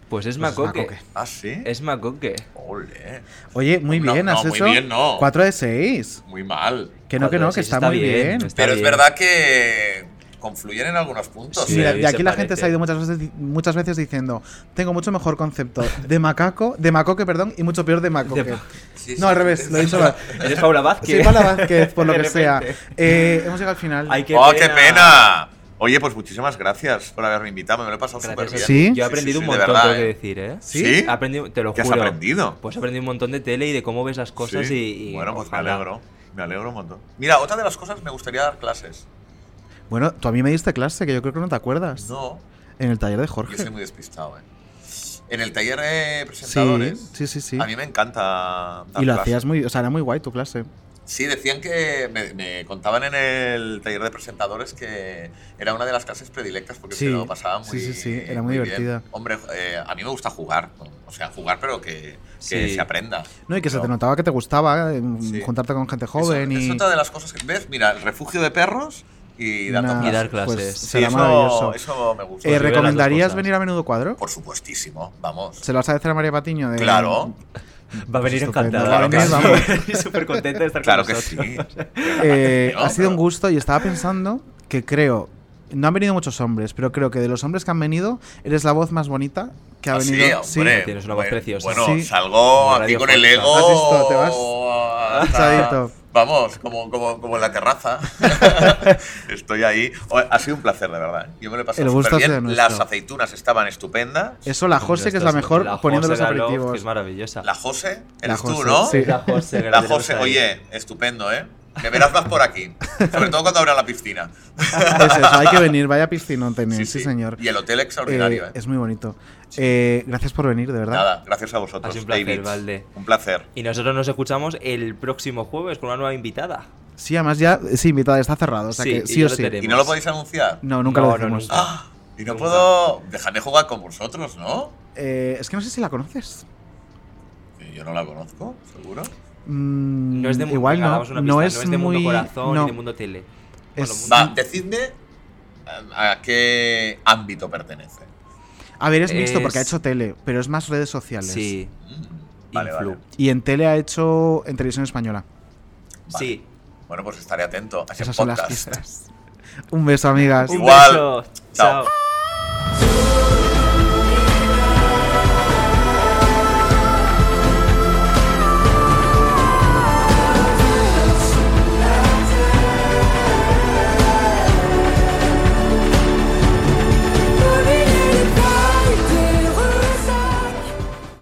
S2: Pues es
S1: Pues es
S2: macoque.
S3: ¿Ah, sí?
S2: Es macoque.
S3: Ole.
S1: Oye, muy
S3: No,
S1: bien,
S3: no,
S1: has
S3: muy
S1: hecho
S3: bien, no.
S1: 4 de 6.
S3: Muy mal.
S1: Que no, que no, que está, muy bien.
S3: Pero es verdad que confluyen en algunos puntos.
S1: Mira,
S3: ¿eh?
S1: y aquí la gente se ha ido muchas veces, muchas veces diciendo, tengo mucho mejor concepto de macaco, de macoque, perdón, y mucho peor de macoque.
S2: De-
S3: Sí,
S1: no,
S3: sí,
S1: al revés,
S3: sí.
S1: lo he dicho mal.
S2: Eres Paula Vázquez.
S1: Sí, Paula Vázquez, por lo que sea. Eh, hemos llegado al final.
S2: Ay, qué
S3: ¡Oh,
S2: pena.
S3: qué pena! Oye, pues muchísimas gracias por haberme invitado, me lo he pasado súper bien.
S2: ti. Yo he aprendido un
S3: de
S2: montón,
S3: verdad,
S2: tengo que
S3: ¿eh?
S2: decir, ¿eh?
S3: ¿Sí?
S2: He aprendido, te lo
S3: ¿Qué has
S2: juro.
S3: aprendido?
S2: Pues he aprendido un montón de tele y de cómo ves las cosas
S3: Sí.
S2: y, y
S3: Bueno, pues me alegro. Me alegro un montón. Mira, otra de las cosas me gustaría dar clases.
S1: Bueno, tú a mí me diste clase, que yo creo que no te acuerdas.
S3: No.
S1: En el taller de
S3: Yo
S1: Jorge.
S3: soy muy despistado, ¿eh? En el taller de presentadores.
S1: Sí, sí, sí.
S3: A mí me encanta dar
S1: Y lo
S3: clases.
S1: hacías muy, o sea, era muy guay tu clase.
S3: Sí, decían que me, me contaban en el taller de presentadores que era una de las clases predilectas porque
S1: Sí,
S3: se lo pasaba muy
S1: sí, sí, sí, era muy
S3: bien.
S1: divertida.
S3: Hombre, eh, a mí me gusta jugar, ¿no? o sea, jugar pero que, que
S2: Sí.
S3: se aprenda.
S1: No, y que se
S3: Pero
S1: te notaba que te gustaba eh,
S3: Sí.
S1: juntarte con gente
S3: eso-
S1: joven
S3: Es
S1: y.
S3: otra de las cosas que ves, mira, el refugio de perros y dando
S1: Nah,
S2: Y dar
S3: clases.
S1: Pues
S3: Sí,
S1: será
S3: eso,
S1: maravilloso.
S3: eso me gusta.
S1: Eh,
S2: Pues
S1: ¿Recomendarías venir a menudo cuadro?
S3: Por supuestísimo, vamos.
S1: ¿Se lo vas a decir a María Patiño? De...
S3: Claro.
S2: Va a venir
S1: Estupendo,
S2: encantada.
S3: Claro sí.
S2: súper contenta de estar
S3: Claro
S2: con
S3: que sí.
S2: nosotros.
S1: Eh, ha sido un gusto y estaba pensando que creo. No han venido muchos hombres, pero creo que de los hombres que han venido, eres la voz más bonita que ha
S3: Ah, sí,
S1: venido.
S3: hombre.
S2: Tienes una voz
S3: Bueno,
S2: preciosa.
S3: Bueno,
S1: Sí.
S3: salgo aquí con el ego.
S1: ¿Has visto? Te vas
S3: hasta-
S1: Echadito.
S3: Vamos, como, como, como en la terraza. Estoy ahí. Ha sido un placer, de verdad. Yo me lo he pasado súper bien.
S1: nuestro.
S3: Las aceitunas estaban estupendas.
S1: Eso, la José, que es la mejor,
S2: La
S1: poniendo los aperitivos.
S2: Que es maravillosa.
S3: La José,
S1: La
S3: eres tú, ¿no?
S1: sí.
S2: La José. que
S3: La
S2: ahí.
S3: oye, estupendo, ¿eh? Me verás más por aquí. Sobre todo cuando abra la piscina.
S1: Es eso, hay que venir, vaya piscinón tenéis, sí,
S3: Sí, sí.
S1: señor.
S3: Y el hotel extraordinario,
S1: Eh,
S3: ¿eh?
S1: Es muy bonito. Eh, gracias por venir, de verdad.
S3: Nada, gracias a
S2: Ha
S3: vosotros,
S2: sido un placer,
S3: David.
S2: Valde.
S3: Un placer.
S2: Y nosotros nos escuchamos el próximo jueves con una nueva invitada.
S1: Sí, además ya, sí, invitada, está cerrado. O sea
S2: Sí,
S1: que
S2: y
S1: sí o sí.
S2: tenemos.
S3: ¿Y no lo podéis anunciar?
S1: No, nunca
S2: No,
S1: lo
S2: no,
S1: decimos.
S2: nunca.
S3: Ah, y no
S2: Nunca.
S3: puedo. Dejadme jugar con vosotros, ¿no?
S1: Eh, es que no sé si la conoces.
S3: Que Yo no la conozco, seguro.
S1: Mm,
S2: No es de
S1: igual no.
S2: una
S1: no
S2: pista,
S1: es
S2: no es de
S1: muy.
S2: Mundo Corazón
S1: no.
S2: ni de Mundo Tele.
S1: Es-
S2: Bueno,
S3: Va, decidme eh, a qué ámbito pertenece.
S1: A ver, es mixto
S2: Es-
S1: porque ha hecho tele, pero es más redes sociales.
S2: Sí.
S3: Vale, vale.
S1: Y en tele ha hecho en televisión española.
S2: Sí.
S3: Bueno, pues estaré atento a ese
S1: Esas son las
S3: podcast.
S1: pistas. Un beso, amigas.
S2: Un
S3: Igual.
S2: beso.
S3: Chao.
S2: Chao.